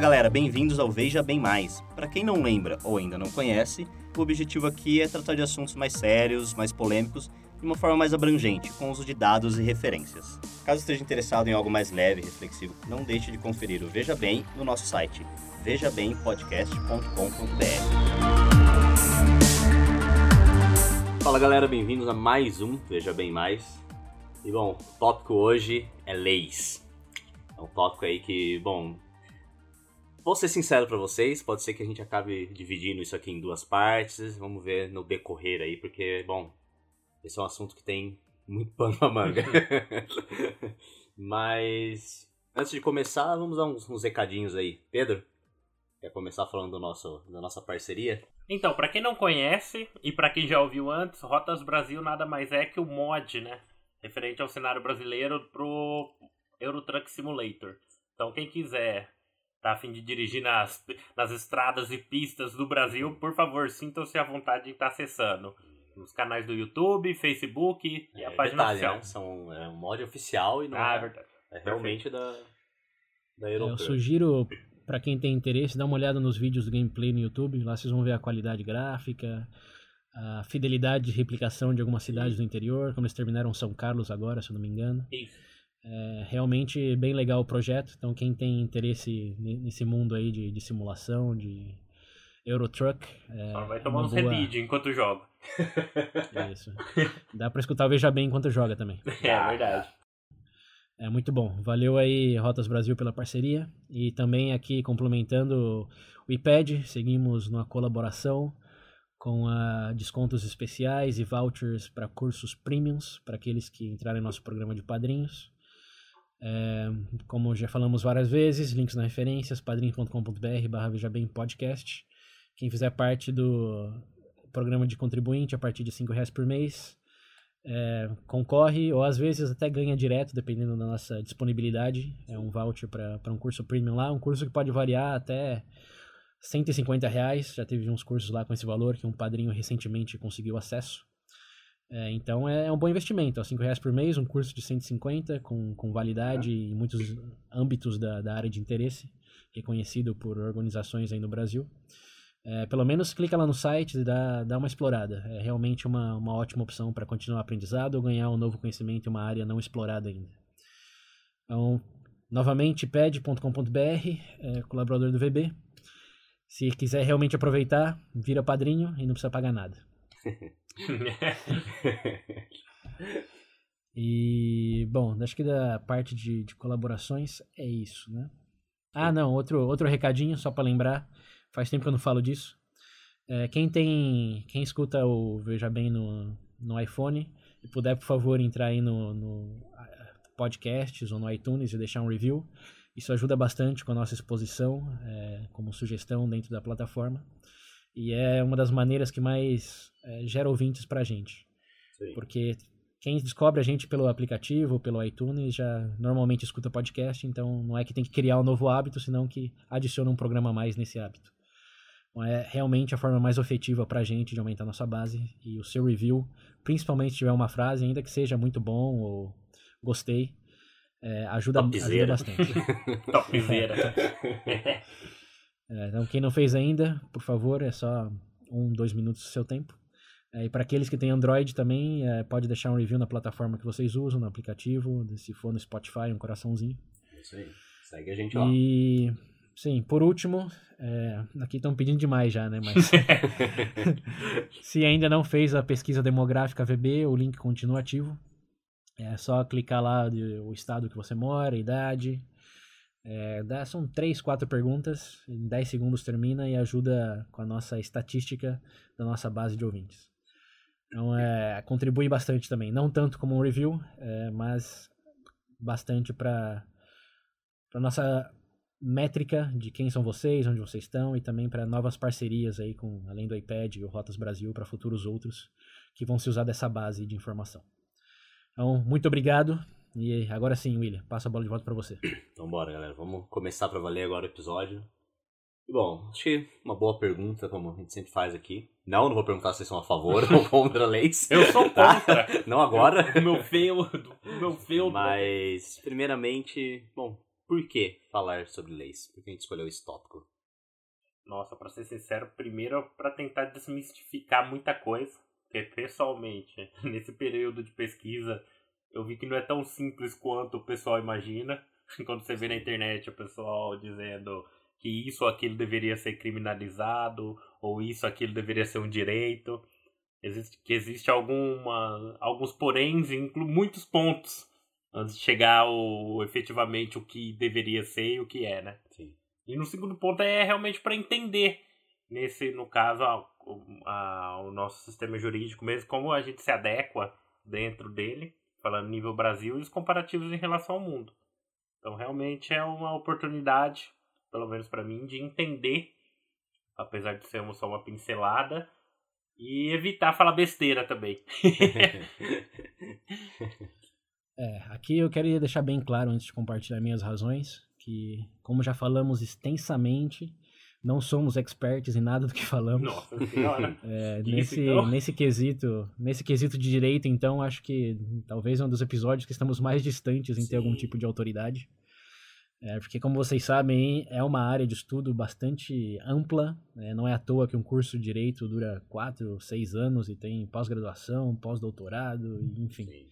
galera, bem-vindos ao Veja Bem Mais. Para quem não lembra ou ainda não conhece, o objetivo aqui é tratar de assuntos mais sérios, mais polêmicos, de uma forma mais abrangente, com uso de dados e referências. Caso esteja interessado em algo mais leve e reflexivo, não deixe de conferir o Veja Bem no nosso site, vejabempodcast.com.br. Fala galera, bem-vindos a mais um Veja Bem Mais. E bom, o tópico hoje é leis. É um tópico aí que, bom, vou ser sincero para vocês, pode ser que a gente acabe dividindo isso aqui em duas partes, vamos ver no decorrer aí, porque, bom, esse é um assunto que tem muito pano pra manga. Mas, antes de começar, vamos dar uns, uns recadinhos aí. Pedro, quer começar falando do nosso, da nossa parceria? Então, para quem não conhece e para quem já ouviu antes, Rotas Brasil nada mais é que o mod, né? Referente ao cenário brasileiro pro Euro Truck Simulator. Então, quem quiser tá a fim de dirigir nas, nas estradas e pistas do Brasil, por favor, sintam-se à vontade de estar acessando os canais do YouTube, Facebook e É, a página detalhe, oficial. né? São, é um mod oficial e não Ah, é é, verdade. é realmente da, da É, Eu sugiro, pra quem tem interesse, dar uma olhada nos vídeos do gameplay no YouTube. Lá vocês vão ver a qualidade gráfica, a fidelidade de replicação de algumas cidades do interior, como eles terminaram São Carlos agora, se eu não me engano. Isso. É realmente bem legal o projeto. Então, quem tem interesse ne- nesse mundo aí de, de simulação, de Eurotruck. É, Só vai tomar uns boa- enquanto joga. Isso. Dá pra escutar o Veja Bem enquanto joga também. É verdade. É muito bom. Valeu aí, Rotas Brasil, pela parceria. E também aqui complementando o iPad, seguimos numa colaboração com a descontos especiais e vouchers para cursos premiums, para aqueles que entrarem no nosso programa de padrinhos. É, como já falamos várias vezes, links nas referências, padrim.com.br barra Veja Bem Podcast. Quem fizer parte do programa de contribuinte a partir de R$ reais por mês, é, concorre ou às vezes até ganha direto, dependendo da nossa disponibilidade. É um voucher para um curso premium lá, um curso que pode variar até 150 reais. Já teve uns cursos lá com esse valor que um padrinho recentemente conseguiu acesso. É, então é um bom investimento, ó, 5 reais por mês, um curso de 150 com, com validade em muitos âmbitos da, da área de interesse, reconhecido por organizações aí no Brasil. É, pelo menos clica lá no site e dá, dá uma explorada. É realmente uma, uma ótima opção para continuar o aprendizado ou ganhar um novo conhecimento em uma área não explorada ainda. Então, novamente, ped.com.br, é, colaborador do VB. Se quiser realmente aproveitar, vira padrinho e não precisa pagar nada. E, bom, acho que da parte de, de colaborações é isso, né? Ah, não, outro, outro recadinho, só para lembrar. Faz tempo que eu não falo disso. É, quem tem. Quem escuta o Veja Bem no, no iPhone e puder, por favor, entrar aí no, no podcasts ou no iTunes e deixar um review. Isso ajuda bastante com a nossa exposição, é, como sugestão dentro da plataforma. E é uma das maneiras que mais é, gera ouvintes pra gente. Sim. Porque quem descobre a gente pelo aplicativo, pelo iTunes, já normalmente escuta podcast, então não é que tem que criar um novo hábito, senão que adiciona um programa a mais nesse hábito. Então é realmente a forma mais efetiva pra gente de aumentar a nossa base. E o seu review, principalmente se tiver uma frase, ainda que seja muito bom ou gostei, é, ajuda, ajuda bastante. Topzera. É, então, quem não fez ainda, por favor, é só um, dois minutos do seu tempo. É, e para aqueles que têm Android também, é, pode deixar um review na plataforma que vocês usam, no aplicativo, se for no Spotify, um coraçãozinho. Isso aí. Segue a gente lá. E, sim, por último, é, aqui estão pedindo demais já, né? Mas se ainda não fez a pesquisa demográfica VB, o link continua ativo. É só clicar lá de- o estado que você mora, idade. É, são três, quatro perguntas, em 10 segundos termina e ajuda com a nossa estatística da nossa base de ouvintes. Então, é, contribui bastante também. Não tanto como um review, é, mas bastante para a nossa métrica de quem são vocês, onde vocês estão e também para novas parcerias aí com além do iPad e o Rotas Brasil para futuros outros que vão se usar dessa base de informação. Então, muito obrigado e agora sim, William, passo a bola de volta para você. Então bora, galera. Vamos começar pra valer agora o episódio. Bom, acho que uma boa pergunta, como a gente sempre faz aqui. Não, não vou perguntar se vocês são a favor ou contra leis. Eu sou Tá? contra. Não agora. O meu feio. O meu feio. Mas, primeiramente, bom, por que falar sobre leis? Por que a gente escolheu esse tópico? Nossa, para ser sincero, primeiro para tentar desmistificar muita coisa, porque pessoalmente, nesse período de pesquisa, eu vi que não é tão simples quanto o pessoal imagina. Quando você vê na internet o pessoal dizendo que isso ou aquilo deveria ser criminalizado, ou isso ou aquilo deveria ser um direito. Existe, que existe alguma, alguns poréns e muitos pontos antes de chegar ao, efetivamente o que deveria ser e o que é, né? Sim. E no segundo ponto é realmente para entender, nesse, no caso, a, a, o nosso sistema jurídico mesmo, como a gente se adequa dentro dele, falando nível Brasil, e os comparativos em relação ao mundo. Então, realmente é uma oportunidade, pelo menos para mim, de entender, apesar de ser só uma pincelada, e evitar falar besteira também. é, aqui eu queria deixar bem claro, antes de compartilhar minhas razões, que, como já falamos extensamente, não somos experts em nada do que falamos. Nossa. É, nesse, então? nesse quesito, nesse quesito de direito, então, acho que talvez é um dos episódios que estamos mais distantes em Sim. ter algum tipo de autoridade. É, porque, como vocês sabem, é uma área de estudo bastante ampla. Né? Não é à toa que um curso de direito dura quatro, seis anos e tem pós-graduação, pós-doutorado, enfim. Sim.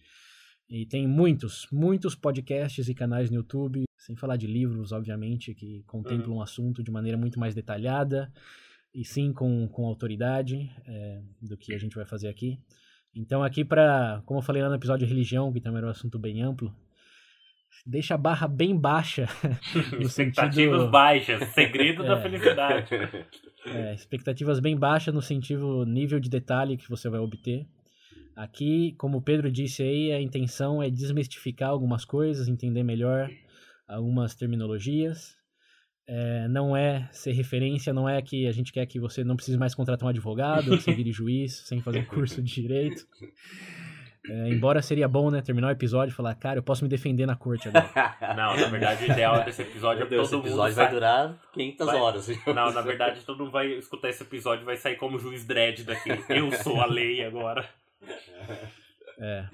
E tem muitos, muitos podcasts e canais no YouTube, sem falar de livros, obviamente, que contemplam uhum. o assunto de maneira muito mais detalhada e sim com, com autoridade é, do que a gente vai fazer aqui. Então, aqui para, como eu falei lá no episódio de religião, que também era um assunto bem amplo, deixa a barra bem baixa. no expectativas sentido... baixas, segredo é, da felicidade. É, expectativas bem baixas no sentido nível de detalhe que você vai obter. Aqui, como o Pedro disse aí, a intenção é desmistificar algumas coisas, entender melhor algumas terminologias. É, não é ser referência, não é que a gente quer que você não precise mais contratar um advogado, que você vire juiz sem fazer curso de direito. É, embora seria bom, né, terminar o episódio e falar, cara, eu posso me defender na corte agora. Não, na verdade, o ideal desse episódio é que todo esse episódio vai durar 500 vai... horas. Não, na verdade, todo mundo vai escutar esse episódio e vai sair como juiz dread daqui. Eu sou a lei agora. É.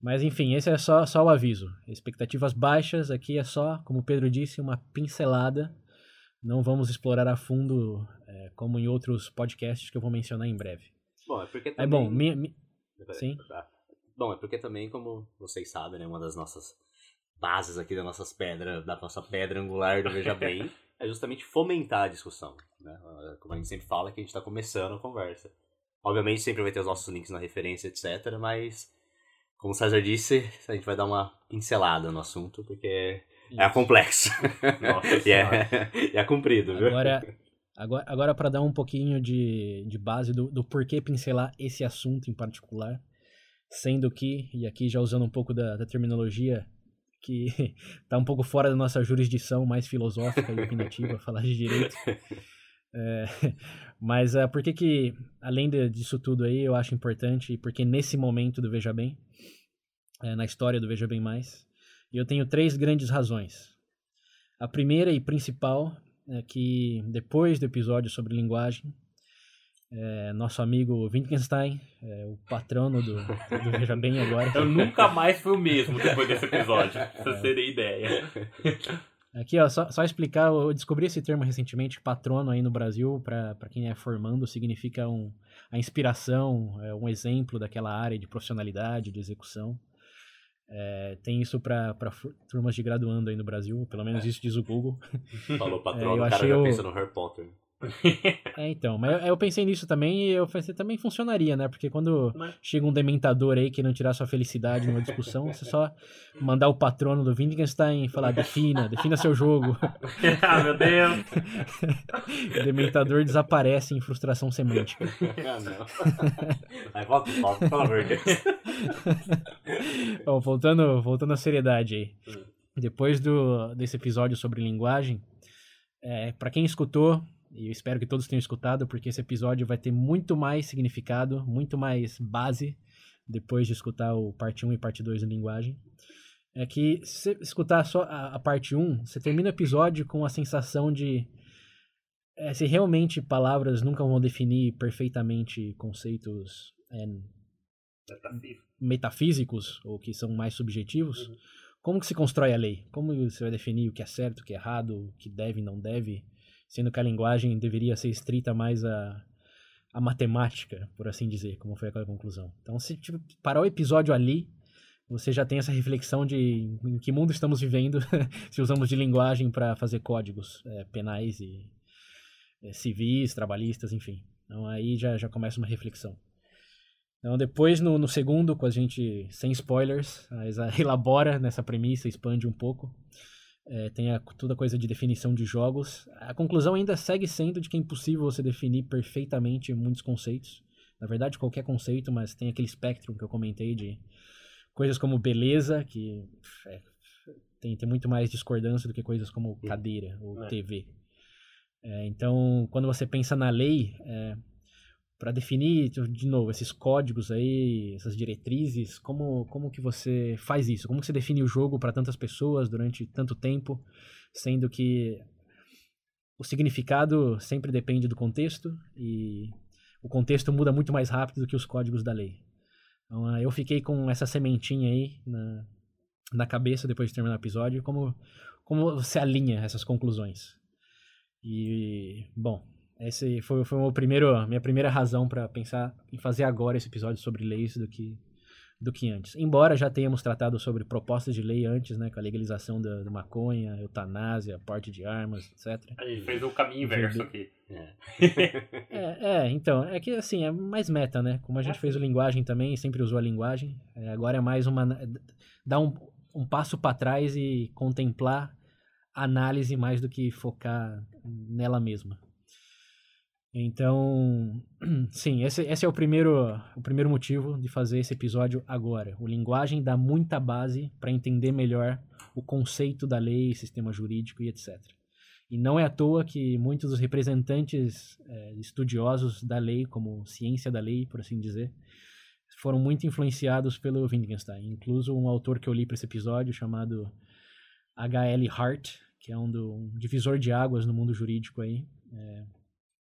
Mas enfim, esse é só, só o aviso. Expectativas baixas, aqui é só, como o Pedro disse, uma pincelada. Não vamos explorar a fundo, é, como em outros podcasts que eu vou mencionar em breve. Bom, é porque também... É bom, mi, mi... Sim. Tá. Bom, é porque também, como vocês sabem, né, uma das nossas bases aqui das nossas pedras, da nossa pedra angular do Veja Bem, é justamente fomentar a discussão. Né? Como a gente sempre fala, que a gente está começando a conversa. Obviamente sempre vai ter os nossos links na referência, etc. Mas, como o César disse, a gente vai dar uma pincelada no assunto, porque Isso. é complexo. Nossa, e, é, e é comprido, viu? Agora, agora, agora para dar um pouquinho de, de base do, do porquê pincelar esse assunto em particular, sendo que, e aqui já usando um pouco da, da terminologia que está um pouco fora da nossa jurisdição mais filosófica e opinativa, falar de direito. É, mas uh, por que que, além de, disso tudo aí, eu acho importante, porque nesse momento do Veja Bem, é, na história do Veja Bem Mais, eu tenho três grandes razões. A primeira e principal é que depois do episódio sobre linguagem, é, nosso amigo Wittgenstein, é, o patrono do, do Veja Bem agora. Eu nunca mais fui o mesmo depois desse episódio, pra vocês terem ideia. Aqui, ó, só, só explicar, eu descobri esse termo recentemente, patrono aí no Brasil, para quem é formando, significa um, a inspiração, é um exemplo daquela área de profissionalidade, de execução. É, tem isso para turmas de graduando aí no Brasil, pelo menos é. isso diz o Google. Falou patrono, é, o cara já o... pensa no Harry Potter. É, então, mas eu, pensei nisso também e eu pensei também funcionaria, né? Porque quando mas... chega um dementador aí que não tirar sua felicidade numa discussão, você só mandar o patrono do Wittgenstein e falar defina, defina seu jogo. ah, meu Deus! o dementador desaparece em frustração semântica. ah, não. Aí volta, volta, pelo amor de Deus. Bom, voltando, voltando à seriedade aí. Hum. Depois do, desse episódio sobre linguagem, é, para quem escutou, e eu espero que todos tenham escutado, porque esse episódio vai ter muito mais significado, muito mais base, depois de escutar o parte 1 e parte 2 da linguagem. É que se você escutar só a, a parte 1, você termina o episódio com a sensação de é, se realmente palavras nunca vão definir perfeitamente conceitos é, metafísicos, ou que são mais subjetivos, uhum. como que se constrói a lei? Como você vai definir o que é certo, o que é errado, o que deve e não deve? Sendo que a linguagem deveria ser estrita mais a, a matemática, por assim dizer, como foi aquela conclusão. Então, se tipo, parar o episódio ali, você já tem essa reflexão de em que mundo estamos vivendo se usamos de linguagem para fazer códigos é, penais e é, civis, trabalhistas, enfim. Então aí já, já começa uma reflexão. Então depois no, no segundo, com a gente sem spoilers, a elabora nessa premissa, expande um pouco. É, tem a, toda a coisa de definição de jogos. A conclusão ainda segue sendo de que é impossível você definir perfeitamente muitos conceitos. Na verdade, qualquer conceito, mas tem aquele espectro que eu comentei de coisas como beleza, que é, tem, tem muito mais discordância do que coisas como cadeira ou é. TV. É, então, quando você pensa na lei, é, para definir, de novo, esses códigos aí, essas diretrizes, como, como que você faz isso? Como que você define o jogo para tantas pessoas durante tanto tempo, sendo que o significado sempre depende do contexto e o contexto muda muito mais rápido do que os códigos da lei. Então, ah, eu fiquei com essa sementinha aí na, na cabeça depois de terminar o episódio, como, como você alinha essas conclusões. E, bom, esse foi, foi o primeiro, minha primeira razão para pensar em fazer agora esse episódio sobre leis do que, do que antes. Embora já tenhamos tratado sobre propostas de lei antes, né, com a legalização da, da maconha, eutanásia, porte de armas, etc. A gente fez o caminho inverso aqui. É. é, é, então, é que assim, é mais meta, né? Como a gente é. fez o linguagem também, sempre usou a linguagem, é, agora é mais uma. dar um, um passo para trás e contemplar análise mais do que focar nela mesma. Então, sim, esse, esse é o primeiro, o primeiro motivo de fazer esse episódio agora. O linguagem dá muita base para entender melhor o conceito da lei, sistema jurídico e etc. E não é à toa que muitos dos representantes é, estudiosos da lei, como ciência da lei, por assim dizer, foram muito influenciados pelo Wittgenstein. Incluso um autor que eu li para esse episódio chamado H.L. Hart, que é um, do, um divisor de águas no mundo jurídico aí. É,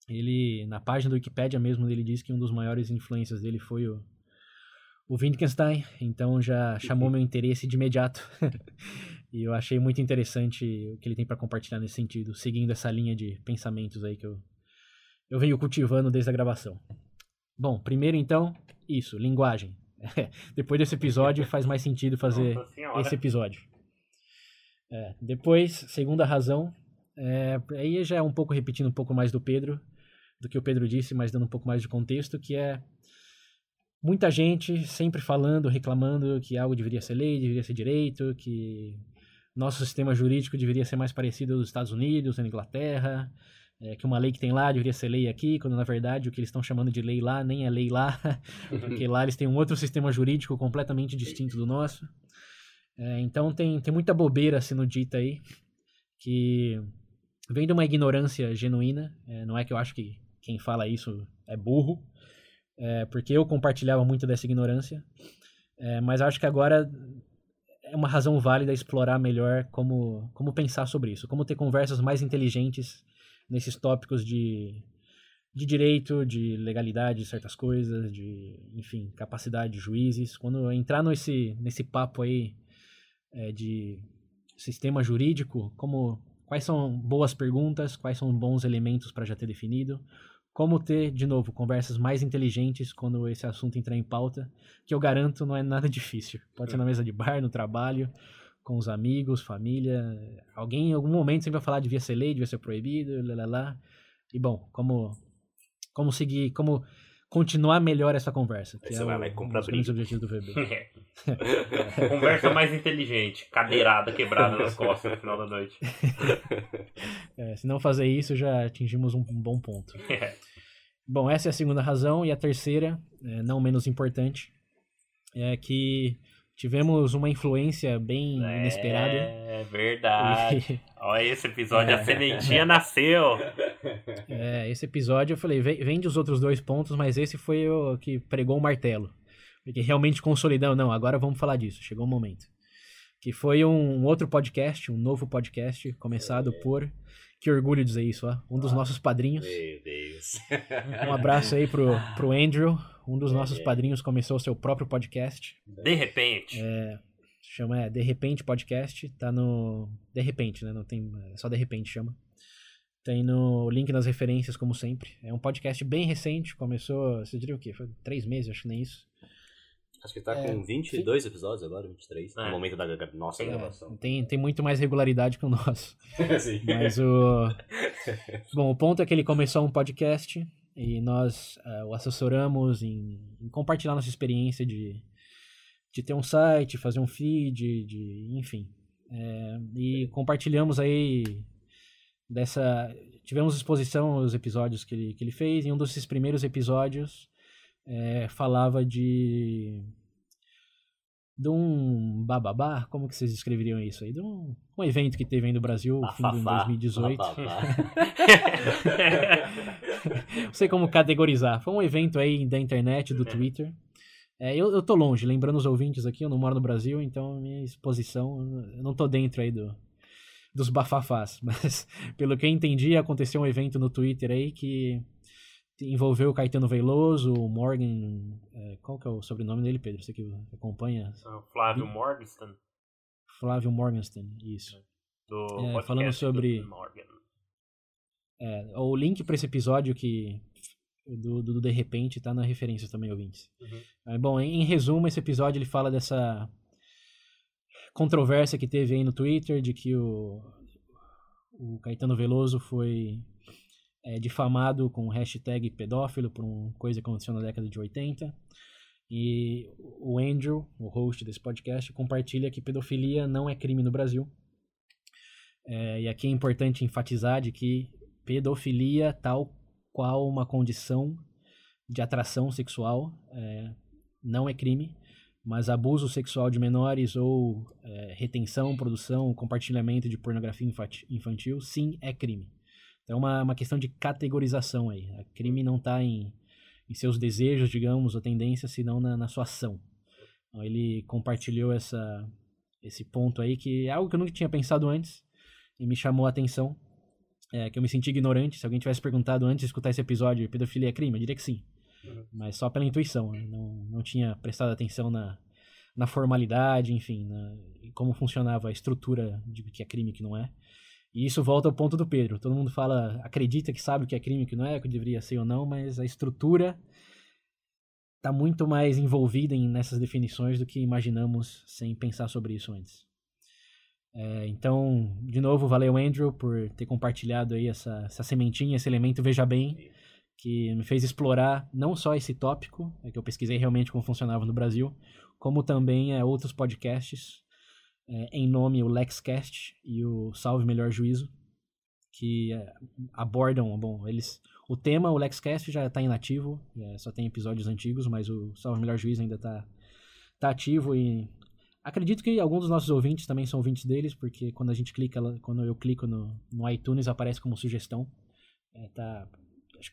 ele, na página do Wikipedia mesmo, ele diz que um dos maiores influências dele foi o, o Wittgenstein, então já chamou meu interesse de imediato. e eu achei muito interessante o que ele tem para compartilhar nesse sentido, seguindo essa linha de pensamentos aí que eu, eu venho cultivando desde a gravação. Bom, primeiro então, isso, linguagem. depois desse episódio faz mais sentido fazer esse episódio. É, depois, segunda razão, é, aí já é um pouco repetindo um pouco mais do Pedro, do que o Pedro disse, mas dando um pouco mais de contexto, que é muita gente sempre falando, reclamando que algo deveria ser lei, deveria ser direito, que nosso sistema jurídico deveria ser mais parecido aos Estados Unidos, na Inglaterra, é, que uma lei que tem lá deveria ser lei aqui, quando na verdade o que eles estão chamando de lei lá nem é lei lá, porque lá eles têm um outro sistema jurídico completamente distinto do nosso. É, então tem, tem muita bobeira sendo dita aí, que vem de uma ignorância genuína, é, não é que eu acho que quem fala isso é burro, é, porque eu compartilhava muito dessa ignorância, é, mas acho que agora é uma razão válida explorar melhor como, como pensar sobre isso, como ter conversas mais inteligentes nesses tópicos de, de direito, de legalidade de certas coisas, de, enfim, capacidade de juízes. Quando entrar nesse, nesse papo aí é, de sistema jurídico, como quais são boas perguntas, quais são bons elementos para já ter definido, como ter, de novo, conversas mais inteligentes quando esse assunto entrar em pauta, que eu garanto não é nada difícil. Pode ser na mesa de bar, no trabalho, com os amigos, família. Alguém em algum momento sempre vai falar devia ser lei, devia ser proibido, lá, lá, lá. E bom, como, como seguir, como continuar melhor essa conversa. Que Aí é vai o, lá e compra dos objetivos do VB. Conversa mais inteligente, cadeirada quebrada nas costas no final da noite. É, se não fazer isso, já atingimos um bom ponto. É. Bom, essa é a segunda razão. E a terceira, é, não menos importante, é que tivemos uma influência bem é, inesperada. É verdade. Olha esse episódio, a sementinha nasceu. É, esse episódio eu falei, vem dos outros dois pontos, mas esse foi o que pregou o martelo. Porque realmente consolidou, não, agora vamos falar disso, chegou o momento. Que foi um outro podcast, um novo podcast, começado por que orgulho dizer isso, ó. Um dos ah, nossos padrinhos. Meu Deus. Um abraço aí pro, pro Andrew. Um dos nossos padrinhos começou o seu próprio podcast. De repente. É, chama é, De Repente Podcast, tá no... De Repente, né? Não tem... É só De Repente chama. Tem no link nas referências, como sempre. É um podcast bem recente, começou, você diria o quê? Foi três meses, acho que nem isso. Acho que tá é, com 22 sim. episódios agora, 23, é. no momento da nossa é, gravação. Tem, tem muito mais regularidade que o nosso. sim. Mas o... Bom, o ponto é que ele começou um podcast e nós uh, o assessoramos em, em, compartilhar nossa experiência de, de ter um site, fazer um feed, de, enfim. É, e compartilhamos aí dessa. Tivemos exposição aos episódios que ele, que ele fez, e um desses primeiros episódios é, falava de. de um bababá, como que vocês descreveriam isso aí? De um, um evento que teve aí no Brasil, fim de 2018. Não sei como categorizar. Foi um evento aí da internet, do Twitter. É, eu, eu tô longe, lembrando os ouvintes aqui, eu não moro no Brasil, então minha exposição, eu não tô dentro aí do, dos bafafás. Mas, pelo que eu entendi, aconteceu um evento no Twitter aí que envolveu o Caetano Veloso, o Morgan. É, qual que é o sobrenome dele, Pedro? Você que acompanha? É Flávio Morgenstern. Flávio Morgenstern, isso. Do é, falando sobre. É, o link para esse episódio que do, do, do, De Repente tá na referência também, ouvintes. Uhum. bom, em, em resumo, esse episódio ele fala dessa controvérsia que teve aí no Twitter de que o, o Caetano Veloso foi é, difamado com hashtag pedófilo por uma coisa que aconteceu na década de 80. E o Andrew, o host desse podcast, compartilha que pedofilia não é crime no Brasil. É, e aqui é importante enfatizar de que pedofilia, tal qual uma condição de atração sexual, é, não é crime mas abuso sexual de menores ou é, retenção, produção, compartilhamento de pornografia infantil, sim, é crime. Então é uma, uma questão de categorização aí. Crime não está em, em seus desejos, digamos, ou tendências, senão na, na sua ação. Então ele compartilhou essa, esse ponto aí, que é algo que eu nunca tinha pensado antes e me chamou a atenção. É, que eu me senti ignorante. Se alguém tivesse perguntado antes de escutar esse episódio, pedofilia é crime? Eu diria que sim. Uhum. Mas só pela intuição. Né? Não, não tinha prestado atenção na, na formalidade, enfim, na, como funcionava a estrutura de que é crime e que não é. E isso volta ao ponto do Pedro. Todo mundo fala, acredita que sabe o que é crime e o que não é, que deveria ser ou não, mas a estrutura está muito mais envolvida em, nessas definições do que imaginamos sem pensar sobre isso antes. É, então, de novo, valeu Andrew por ter compartilhado aí essa, essa sementinha, esse elemento Veja Bem, que me fez explorar não só esse tópico, é que eu pesquisei realmente como funcionava no Brasil, como também é, outros podcasts, é, em nome o LexCast e o Salve Melhor Juízo, que é, abordam, bom, eles... O tema, o LexCast já está inativo, é, só tem episódios antigos, mas o Salve Melhor Juízo ainda está tá ativo e acredito que alguns dos nossos ouvintes também são ouvintes deles, porque quando a gente clica, quando eu clico no, no iTunes aparece como sugestão. É, tá,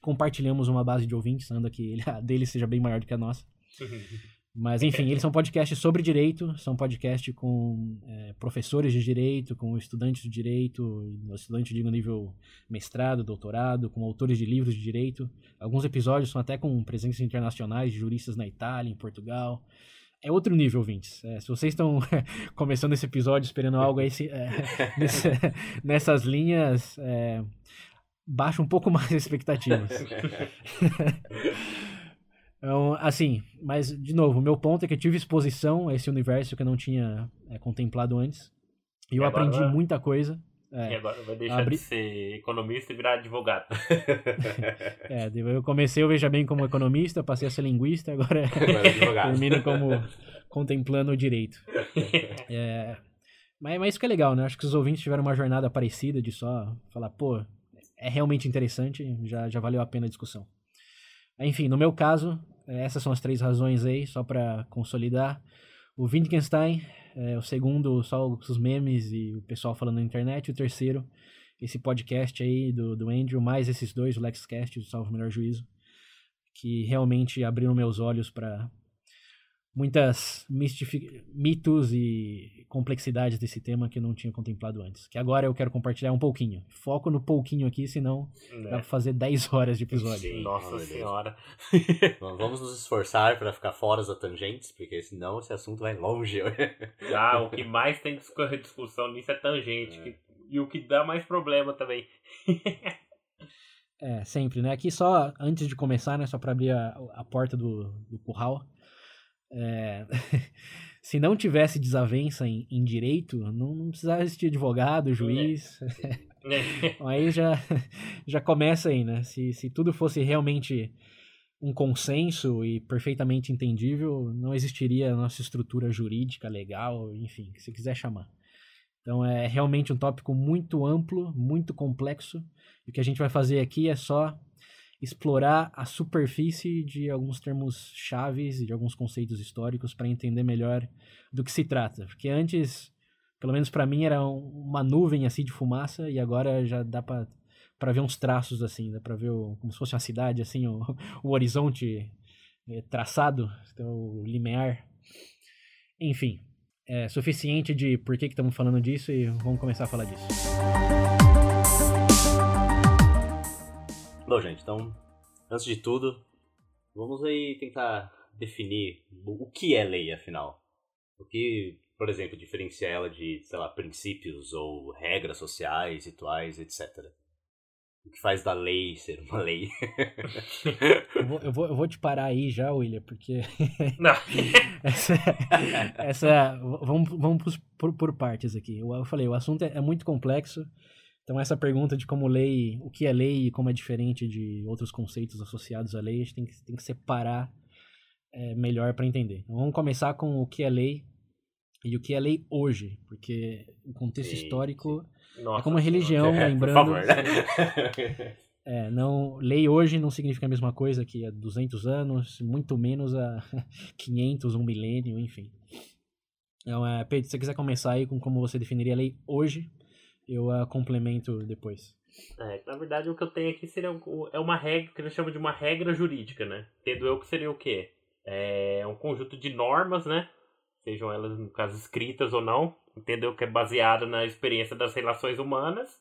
compartilhamos uma base de ouvintes, anda que a dele seja bem maior do que a nossa. Mas, enfim, eles são podcasts sobre direito, são podcasts com é, professores de direito, com estudantes de direito, estudantes de nível mestrado, doutorado, com autores de livros de direito. Alguns episódios são até com presenças internacionais de juristas na Itália, em Portugal. É outro nível, ouvintes. É, se vocês estão começando esse episódio esperando algo aí, se, é, nesse, nessas linhas, é, baixa um pouco mais as expectativas. Então, assim, mas, de novo, o meu ponto é que eu tive exposição a esse universo que eu não tinha é, contemplado antes. E, e eu aprendi vai... muita coisa. É, e agora vai deixar abri... de ser economista e virar advogado. é, eu comecei, eu veja bem, como economista, passei a ser linguista, agora termino como contemplando o direito. É, mas, mas isso que é legal, né? Acho que os ouvintes tiveram uma jornada parecida de só falar, pô, é realmente interessante, já, já valeu a pena a discussão. Enfim, no meu caso, essas são as três razões aí, só para consolidar. O Wittgenstein, é, o segundo, só os memes e o pessoal falando na internet. O terceiro, esse podcast aí do, do Andrew, mais esses dois, o LexCast e o Salvo Melhor Juízo, que realmente abriram meus olhos para muitas mitos e complexidades desse tema que eu não tinha contemplado antes. Que agora eu quero compartilhar um pouquinho. Foco no pouquinho aqui, senão né? dá pra fazer 10 horas de episódio. Sim, Nossa senhora. Vamos nos esforçar para ficar fora das tangentes, porque senão esse assunto vai longe. ah, o que mais tem discussão nisso é tangente. É. E o que dá mais problema também. é, sempre, né? Aqui só, antes de começar, né? Só para abrir a, a porta do, do curral. É, se não tivesse desavença em, em direito, não, não, precisava existir advogado, juiz. É. aí já, já começa aí, né? Se, se tudo fosse realmente um consenso e perfeitamente entendível, não existiria a nossa estrutura jurídica, legal, enfim, que você quiser chamar. Então é realmente um tópico muito amplo, muito complexo. E o que a gente vai fazer aqui é só explorar a superfície de alguns termos chaves e de alguns conceitos históricos para entender melhor do que se trata. Porque antes, pelo menos para mim, era uma nuvem assim de fumaça e agora já dá para para ver uns traços assim, dá para ver o, como se fosse uma cidade assim, o, o horizonte é, traçado, então, o linear. Enfim, é suficiente de por que estamos falando disso e vamos começar a falar disso. Bom, gente, então, antes de tudo, vamos aí tentar definir o que é lei, afinal. O que, por exemplo, diferencia ela de, sei lá, princípios ou regras sociais, rituais, etc. O que faz da lei ser uma lei? eu, vou, eu, vou, eu vou te parar aí já, William, porque. Não. essa, essa. Vamos, vamos por, por partes aqui. Eu, eu falei, o assunto é, é muito complexo. Então essa pergunta de como lei, o que é lei e como é diferente de outros conceitos associados à lei, a gente tem que, tem que separar é, melhor para entender. Então vamos começar com o que é lei e o que é lei hoje, porque o contexto histórico. Nossa, é como a religião, é, lembrando. Por favor, é, não, lei hoje não significa a mesma coisa que há 200 anos, muito menos há 500, um milênio, enfim. Então, é, Pedro, se você quiser começar aí com como você definiria a lei hoje, eu uh, complemento depois. É, na verdade, o que eu tenho aqui seria é uma regra que eles chamam de uma regra jurídica, né? Tendo eu que seria o quê? É um conjunto de normas, né? Sejam elas, no caso, escritas ou não, entendeu? Que é baseada na experiência das relações humanas,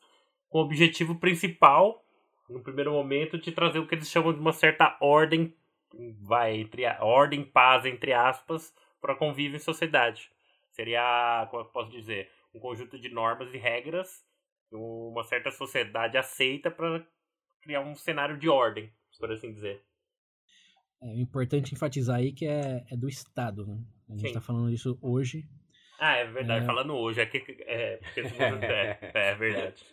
com o objetivo principal, no primeiro momento, de trazer o que eles chamam de uma certa ordem, vai, entre ordem, paz, entre aspas, para convívio em sociedade. Seria, como eu posso dizer, um conjunto de normas e regras que uma certa sociedade aceita para criar um cenário de ordem, por assim dizer. É importante enfatizar aí que é, é do Estado, né? A gente está falando disso hoje. Ah, é verdade, é... falando hoje. É, que, é, é, é verdade.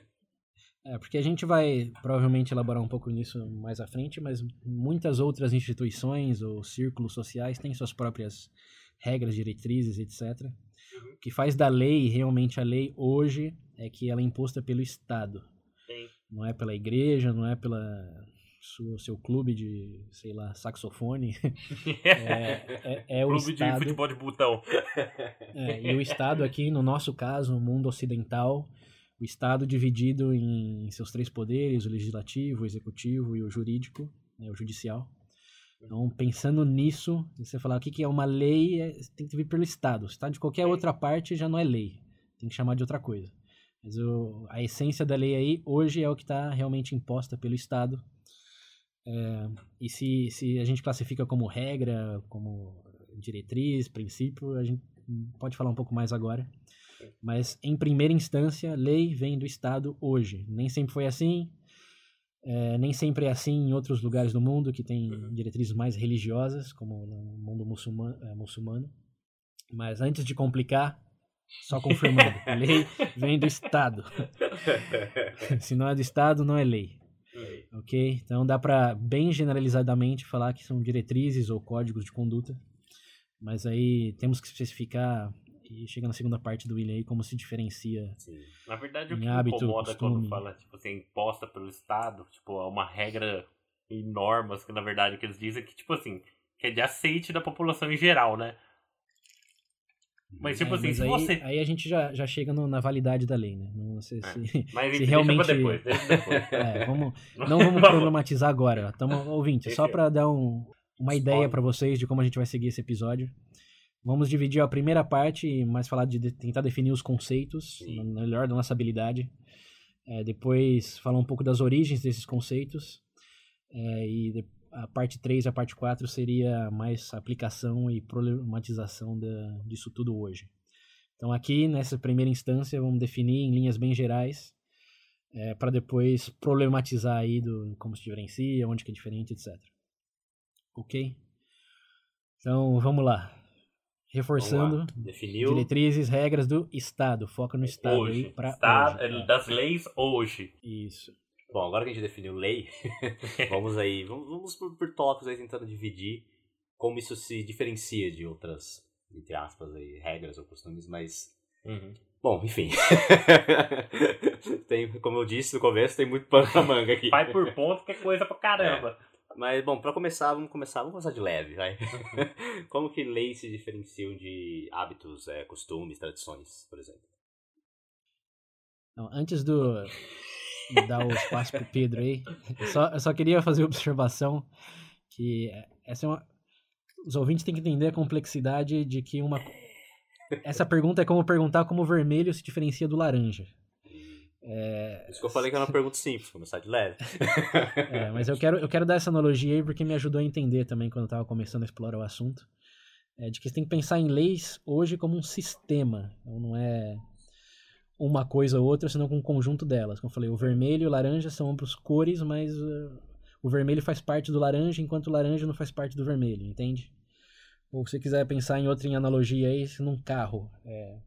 É, porque a gente vai provavelmente elaborar um pouco nisso mais à frente, mas muitas outras instituições ou círculos sociais têm suas próprias regras, diretrizes, etc. O que faz da lei realmente a lei hoje é que ela é imposta pelo Estado. Sim. Não é pela igreja, não é pela sua, seu clube de, sei lá, saxofone. é, é, é o clube Estado. de futebol de botão. É, e o Estado aqui, no nosso caso, o mundo ocidental, o Estado dividido em seus três poderes, o legislativo, o executivo e o jurídico, né, o judicial. Então, pensando nisso, você falar o que é uma lei, é, tem que vir pelo Estado. Se está de qualquer outra parte, já não é lei. Tem que chamar de outra coisa. Mas o, a essência da lei aí, hoje, é o que está realmente imposta pelo Estado. É, e se, se a gente classifica como regra, como diretriz, princípio, a gente pode falar um pouco mais agora. Mas, em primeira instância, lei vem do Estado hoje. Nem sempre foi assim, é, nem sempre é assim em outros lugares do mundo que tem uhum. diretrizes mais religiosas, como no mundo muçulmano. É, muçulmano. Mas antes de complicar, só confirmando, lei vem do Estado. Se não é do Estado, não é lei. Ok? Então dá para bem generalizadamente falar que são diretrizes ou códigos de conduta, mas aí temos que especificar e chega na segunda parte do William aí como se diferencia. Sim. Na verdade, o que hábito, incomoda costume. quando fala, tipo assim, imposta pelo Estado, tipo, é uma regra e normas que na verdade que eles dizem que, tipo assim, que é de aceite da população em geral, né? Mas tipo é, assim, mas se aí, você. Aí a gente já, já chega no, na validade da lei, né? Não, se, é. se, mas se realmente. depois, depois. é, vamos, não vamos problematizar agora. Estamos ouvinte, só para dar um, uma ideia para vocês de como a gente vai seguir esse episódio. Vamos dividir a primeira parte, mais falar de tentar definir os conceitos, Sim. melhor da nossa habilidade. É, depois falar um pouco das origens desses conceitos. É, e a parte 3 e a parte 4 seria mais aplicação e problematização da, disso tudo hoje. Então aqui, nessa primeira instância, vamos definir em linhas bem gerais, é, para depois problematizar aí do como se diferencia, onde que é diferente, etc. Ok? Então, vamos lá. Reforçando. Definiu. diretrizes, regras do Estado. Foca no Estado hoje. aí para Estado, hoje. Das leis hoje. Isso. Bom, agora que a gente definiu lei, vamos aí, vamos, vamos por, por tópicos aí tentando dividir como isso se diferencia de outras entre aspas, aí, regras ou costumes, mas. Uhum. Bom, enfim. tem, como eu disse no começo, tem muito pano na manga aqui. Vai por ponto que é coisa pra caramba. É. Mas, bom, pra começar, vamos começar, vamos começar de leve, vai. Como que leis se diferenciam de hábitos, é, costumes, tradições, por exemplo? Não, antes do dar o espaço pro Pedro aí, eu só, eu só queria fazer observação que essa é uma, os ouvintes têm que entender a complexidade de que uma. Essa pergunta é como perguntar como o vermelho se diferencia do laranja. É... Isso que eu falei que era uma pergunta simples, começar de leve. é, mas eu quero, eu quero dar essa analogia aí porque me ajudou a entender também quando eu estava começando a explorar o assunto. É, de que você tem que pensar em leis hoje como um sistema. Então não é uma coisa ou outra, senão com um conjunto delas. Como eu falei, o vermelho e o laranja são ambos cores, mas uh, o vermelho faz parte do laranja, enquanto o laranja não faz parte do vermelho, entende? Ou se você quiser pensar em outra analogia aí, num carro. É,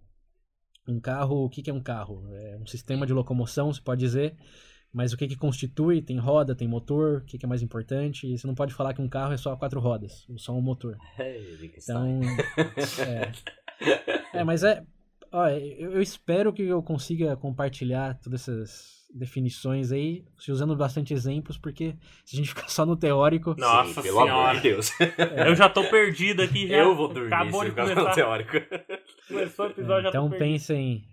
um carro, o que, que é um carro? É um sistema de locomoção, se pode dizer, mas o que, que constitui? Tem roda, tem motor, o que, que é mais importante? E você não pode falar que um carro é só quatro rodas, ou só um motor. Então, é, é, mas é, ó, eu espero que eu consiga compartilhar todas essas definições aí, se usando bastante exemplos, porque se a gente ficar só no teórico. Nossa Sim, pelo senhora. amor de Deus. É. Eu já tô perdido aqui já. Eu vou dormir Acabou de começar. no teórico. Começou o episódio, é, Então pensem.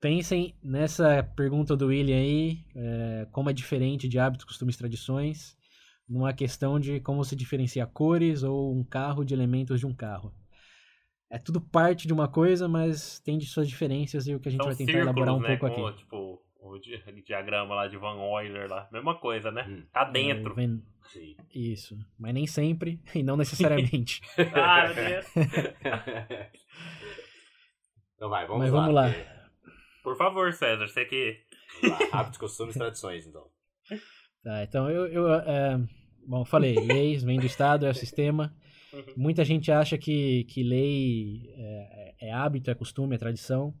Pensem nessa pergunta do William aí, é, como é diferente de hábitos, costumes, tradições, numa questão de como se diferencia cores ou um carro de elementos de um carro. É tudo parte de uma coisa, mas tem de suas diferenças e o que a gente São vai tentar círculos, elaborar um né? pouco como, aqui. Tipo, o diagrama lá de Van Euler lá. Mesma coisa, né? Hum. Tá dentro. Ven... Isso. Mas nem sempre e não necessariamente. ah, meu Deus. então vai, vamos Mas lá. vamos lá. Por favor, César, você que. Hábitos, costumes e tradições, então. Tá, então eu. eu é... Bom, falei, leis vem do Estado, é o sistema. Uhum. Muita gente acha que, que lei é, é hábito, é costume, é tradição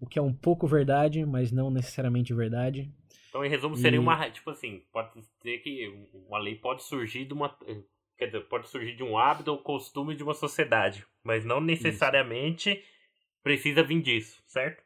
o que é um pouco verdade, mas não necessariamente verdade. Então, em resumo, seria e... uma. Tipo assim, pode dizer que uma lei pode surgir de uma. Quer dizer, pode surgir de um hábito ou costume de uma sociedade, mas não necessariamente Isso. precisa vir disso, certo?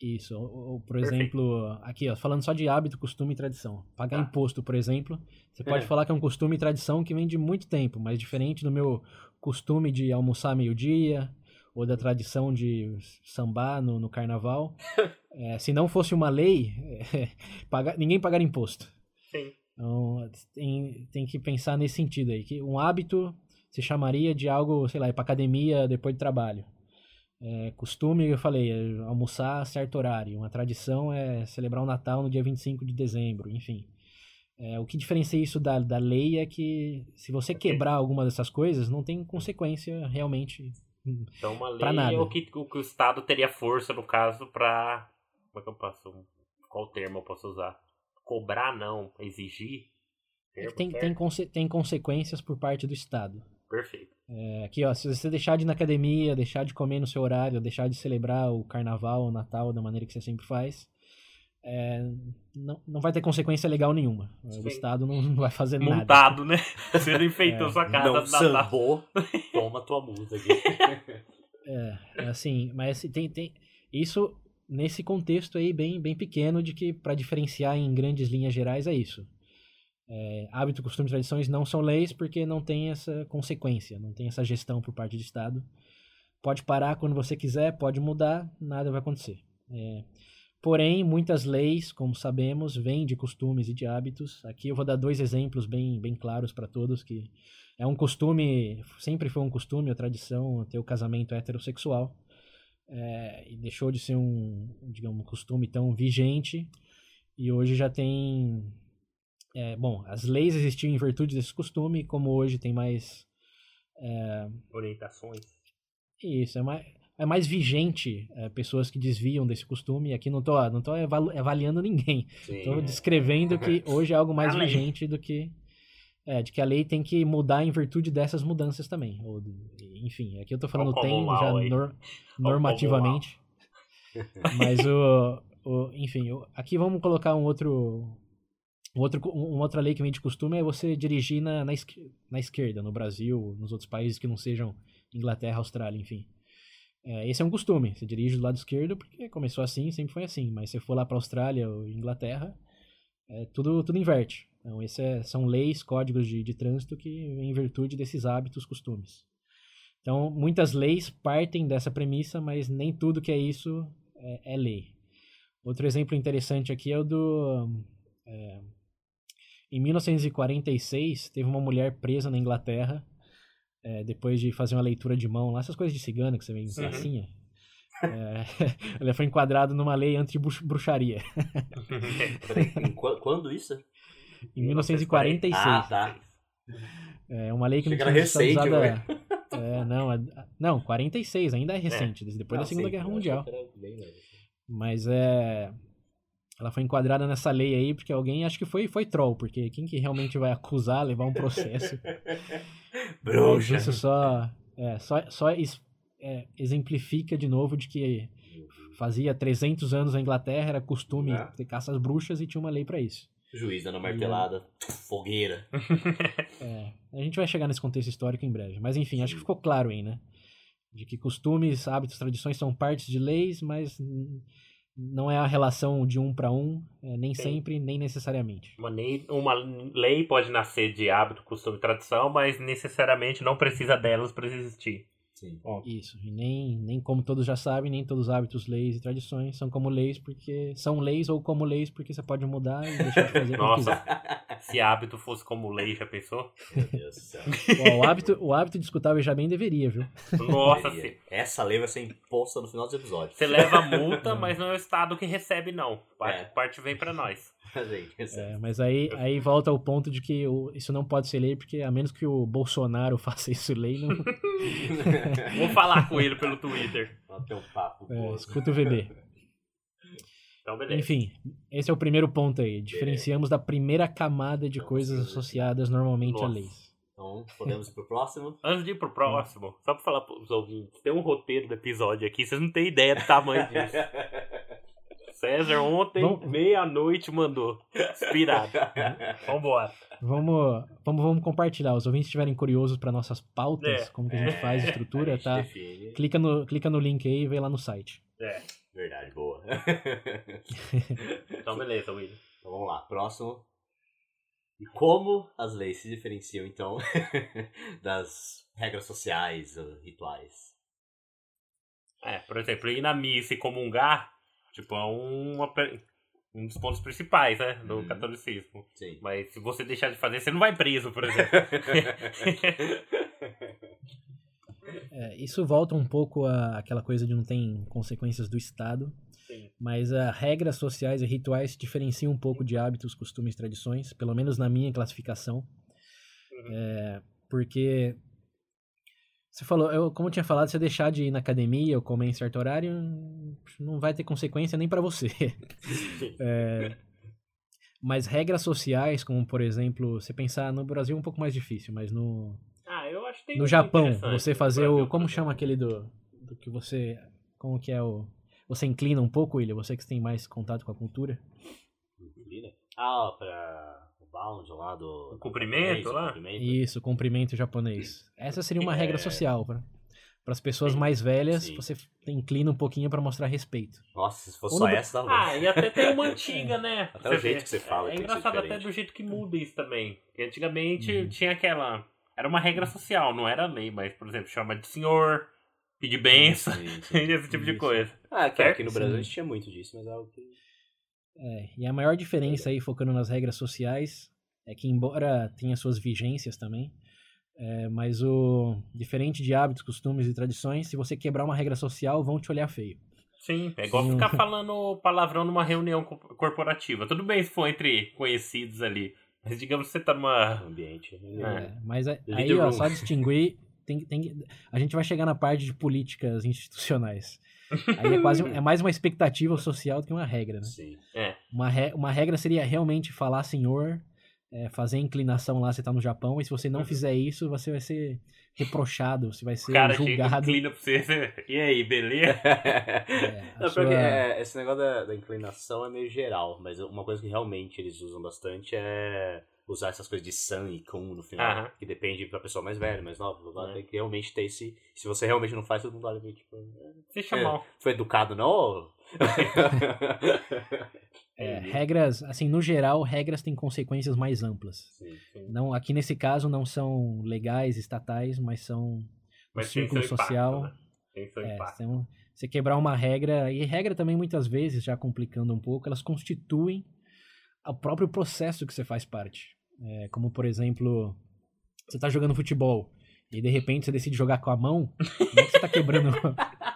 Isso. Ou, ou por Perfeito. exemplo, aqui, ó, falando só de hábito, costume e tradição. Pagar ah. imposto, por exemplo, você pode é. falar que é um costume e tradição que vem de muito tempo, mas diferente do meu costume de almoçar meio-dia, ou da tradição de sambar no, no carnaval. é, se não fosse uma lei, é, pagar, ninguém pagaria imposto. Sim. Então, tem, tem que pensar nesse sentido aí, que um hábito se chamaria de algo, sei lá, ir pra academia depois do trabalho. É, costume, eu falei, é almoçar a certo horário. Uma tradição é celebrar o Natal no dia 25 de dezembro, enfim. É, o que diferencia isso da, da lei é que se você quebrar alguma dessas coisas, não tem consequência realmente então uma lei é o que, o que o Estado teria força, no caso, para Como é que eu posso. Qual termo eu posso usar? Cobrar não, exigir. É tem, tem, conse tem consequências por parte do Estado. Perfeito. É, aqui, ó, se você deixar de ir na academia, deixar de comer no seu horário, deixar de celebrar o carnaval, o Natal da maneira que você sempre faz, é, não, não vai ter consequência legal nenhuma. Sim. O Estado não, não vai fazer Montado, nada. Montado, né? Você não enfeitou é, sua casa. Não sambou, toma tua multa aqui. É, é, assim, mas assim, tem, tem isso nesse contexto aí bem, bem pequeno de que para diferenciar em grandes linhas gerais é isso. É, hábito, costumes, tradições não são leis porque não tem essa consequência, não tem essa gestão por parte do Estado. Pode parar quando você quiser, pode mudar, nada vai acontecer. É, Porém, muitas leis, como sabemos, vêm de costumes e de hábitos. Aqui eu vou dar dois exemplos bem, bem claros para todos que é um costume, sempre foi um costume, a tradição ter o casamento heterossexual. É, e deixou de ser um, digamos, um costume tão vigente e hoje já tem é, bom, as leis existiam em virtude desse costume, como hoje tem mais é, orientações. Isso, é mais, é mais vigente é, pessoas que desviam desse costume. Aqui não tô, não tô avaliando ninguém. Estou descrevendo que hoje é algo mais vigente do que. É, de que a lei tem que mudar em virtude dessas mudanças também. Ou, enfim, aqui eu estou falando tem já nor, normativamente. Mas o, o enfim, o, aqui vamos colocar um outro um outro, uma outra lei que vem de costume é você dirigir na, na, na esquerda, no Brasil, nos outros países que não sejam Inglaterra, Austrália, enfim. É, esse é um costume. Você dirige do lado esquerdo porque começou assim, sempre foi assim. Mas se for lá para Austrália ou Inglaterra, é, tudo, tudo inverte. Então, esses é, são leis, códigos de, de trânsito que em virtude desses hábitos, costumes. Então, muitas leis partem dessa premissa, mas nem tudo que é isso é, é lei. Outro exemplo interessante aqui é o do. É, em 1946, teve uma mulher presa na Inglaterra é, depois de fazer uma leitura de mão lá, essas coisas de cigana que você vê em pracinha. É, ele foi enquadrado numa lei anti-bruxaria. quando isso? Em 1946. Ah, tá. É uma lei que não tinha recente, usada... É, não, é... não, 46, ainda é recente, é. depois não, da Segunda sim, Guerra Mundial. Mas é ela foi enquadrada nessa lei aí porque alguém acho que foi foi troll, porque quem que realmente vai acusar, levar um processo? Bruxa. Isso só é, só, só é, exemplifica de novo de que fazia 300 anos na Inglaterra era costume é. ter caça às bruxas e tinha uma lei para isso. Juiz dando martelada, e... fogueira. É, a gente vai chegar nesse contexto histórico em breve, mas enfim, acho que ficou claro aí, né? De que costumes, hábitos, tradições são partes de leis, mas não é a relação de um para um, é, nem Sim. sempre, nem necessariamente. Uma lei, uma lei pode nascer de hábito, costume e tradição, mas necessariamente não precisa delas para existir. Sim. Isso. E nem, nem como todos já sabem, nem todos os hábitos, leis e tradições são como leis porque são leis ou como leis porque você pode mudar e deixar de fazer Nossa, se hábito fosse como lei, já pensou? Meu Deus do céu. Bom, o, hábito, o hábito de escutar o já bem deveria, viu? Nossa. Essa lei vai ser imposta no final dos episódios. Você leva multa, mas não é o Estado que recebe, não. Parte, é. parte vem para nós. É, mas aí, aí volta ao ponto de que o, isso não pode ser lei, porque a menos que o Bolsonaro faça isso lei, não. Vou falar com ele pelo Twitter. Bater um papo. É, escuta o VB. Então, beleza. Enfim, esse é o primeiro ponto aí. Diferenciamos beleza. da primeira camada de então, coisas associadas normalmente Nossa. a leis. Então, podemos ir pro próximo? Antes de ir pro próximo, só pra falar pros ouvintes, tem um roteiro do episódio aqui, vocês não têm ideia do tamanho disso. César ontem, meia-noite, mandou. Inspirado. Vambora. Vamos, vamos, vamos compartilhar. Os ouvintes estiverem curiosos para nossas pautas, é. como que a gente faz, a estrutura, a tá? Define. Clica no, clica no link aí e vê lá no site. É. Verdade, boa. então, beleza, William. Então, vamos lá. Próximo. E como as leis se diferenciam, então, das regras sociais, rituais? É, por exemplo, ir na missa e comungar Tipo, é uma, um dos pontos principais, né? Do hum. catolicismo. Sim. Mas se você deixar de fazer, você não vai preso, por exemplo. é, isso volta um pouco àquela coisa de não tem consequências do Estado. Sim. Mas uh, regras sociais e rituais diferenciam um pouco de hábitos, costumes, tradições, pelo menos na minha classificação. Uhum. É, porque você falou, eu, como eu tinha falado, se eu deixar de ir na academia ou comer em certo horário, não vai ter consequência nem para você. é, mas regras sociais, como por exemplo, você pensar no Brasil é um pouco mais difícil, mas no ah, eu acho que no Japão, você fazer o como chama aquele do, do que você como que é o você inclina um pouco, William, você que tem mais contato com a cultura? Inclina? Ah, pra bound lá do. O cumprimento lá? Cumprimento. Isso, cumprimento japonês. Essa seria uma é... regra social para para as pessoas Sim. mais velhas, Sim. você inclina um pouquinho para mostrar respeito. Nossa, se fosse só essa, não. Ah, e até tem uma antiga, né? Até você o jeito vê. que você fala. É, é engraçado até do jeito que muda isso também. Porque antigamente uhum. tinha aquela. Era uma regra social, não era lei, mas, por exemplo, chama de senhor, pedir benção, esse tipo de Isso. coisa. Ah, aqui, aqui no Sim. Brasil a gente tinha muito disso, mas é algo que. É, e a maior diferença aí, focando nas regras sociais, é que embora tenha suas vigências também, é, mas o diferente de hábitos, costumes e tradições, se você quebrar uma regra social, vão te olhar feio. Sim, é igual Sim. ficar falando palavrão numa reunião co- corporativa. Tudo bem se for entre conhecidos ali. Mas digamos que você tá numa. ambiente. É, mas a- aí, ó, só distinguir, tem, tem, a gente vai chegar na parte de políticas institucionais. Aí é quase é mais uma expectativa social do que uma regra, né? Sim. É. Uma, re- uma regra seria realmente falar senhor, é, fazer a inclinação lá, você tá no Japão, e se você não Uhum. fizer isso, você vai ser reprochado, você vai O ser cara chega, julgado. inclina pra você. você- E aí, beleza? É, a Não, sua- porque é, esse negócio da, da inclinação é meio geral, mas uma coisa que realmente eles usam bastante é usar essas coisas de san e kun no final, Aham. que depende pra pessoa mais velha, mais nova, blá, É. tem que realmente ter esse... Se você realmente não faz, todo mundo olha meio tipo... Você chamou. Foi educado, não? é, regras, assim, no geral, regras têm consequências mais amplas. Sim, sim. Não, aqui nesse caso não são legais, estatais, mas são Mas círculo seu social. impacto, né? Tem seu É, impacto. então, você quebrar uma regra, e regra também muitas vezes, já complicando um pouco, elas constituem o próprio processo que você faz parte. É, como, por exemplo, você tá jogando futebol e de repente você decide jogar com a mão, como é que você tá quebrando?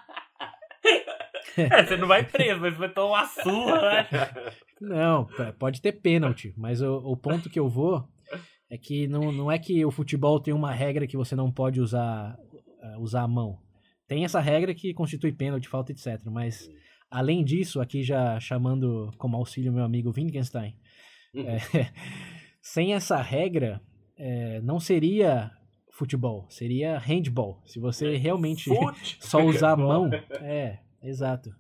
É, você não vai preso, mas vai tomar uma surra, né? não, pode ter pênalti, mas o, o ponto que eu vou é que não, não é que o futebol tem uma regra que você não pode usar, eh, usar a mão. Tem essa regra que constitui pênalti, falta, etc. Mas Além disso, aqui já chamando como auxílio meu amigo Wittgenstein, Uhum. é, sem essa regra, é, não seria futebol, seria handball. Se você realmente Fute. só usar a mão, é, exato.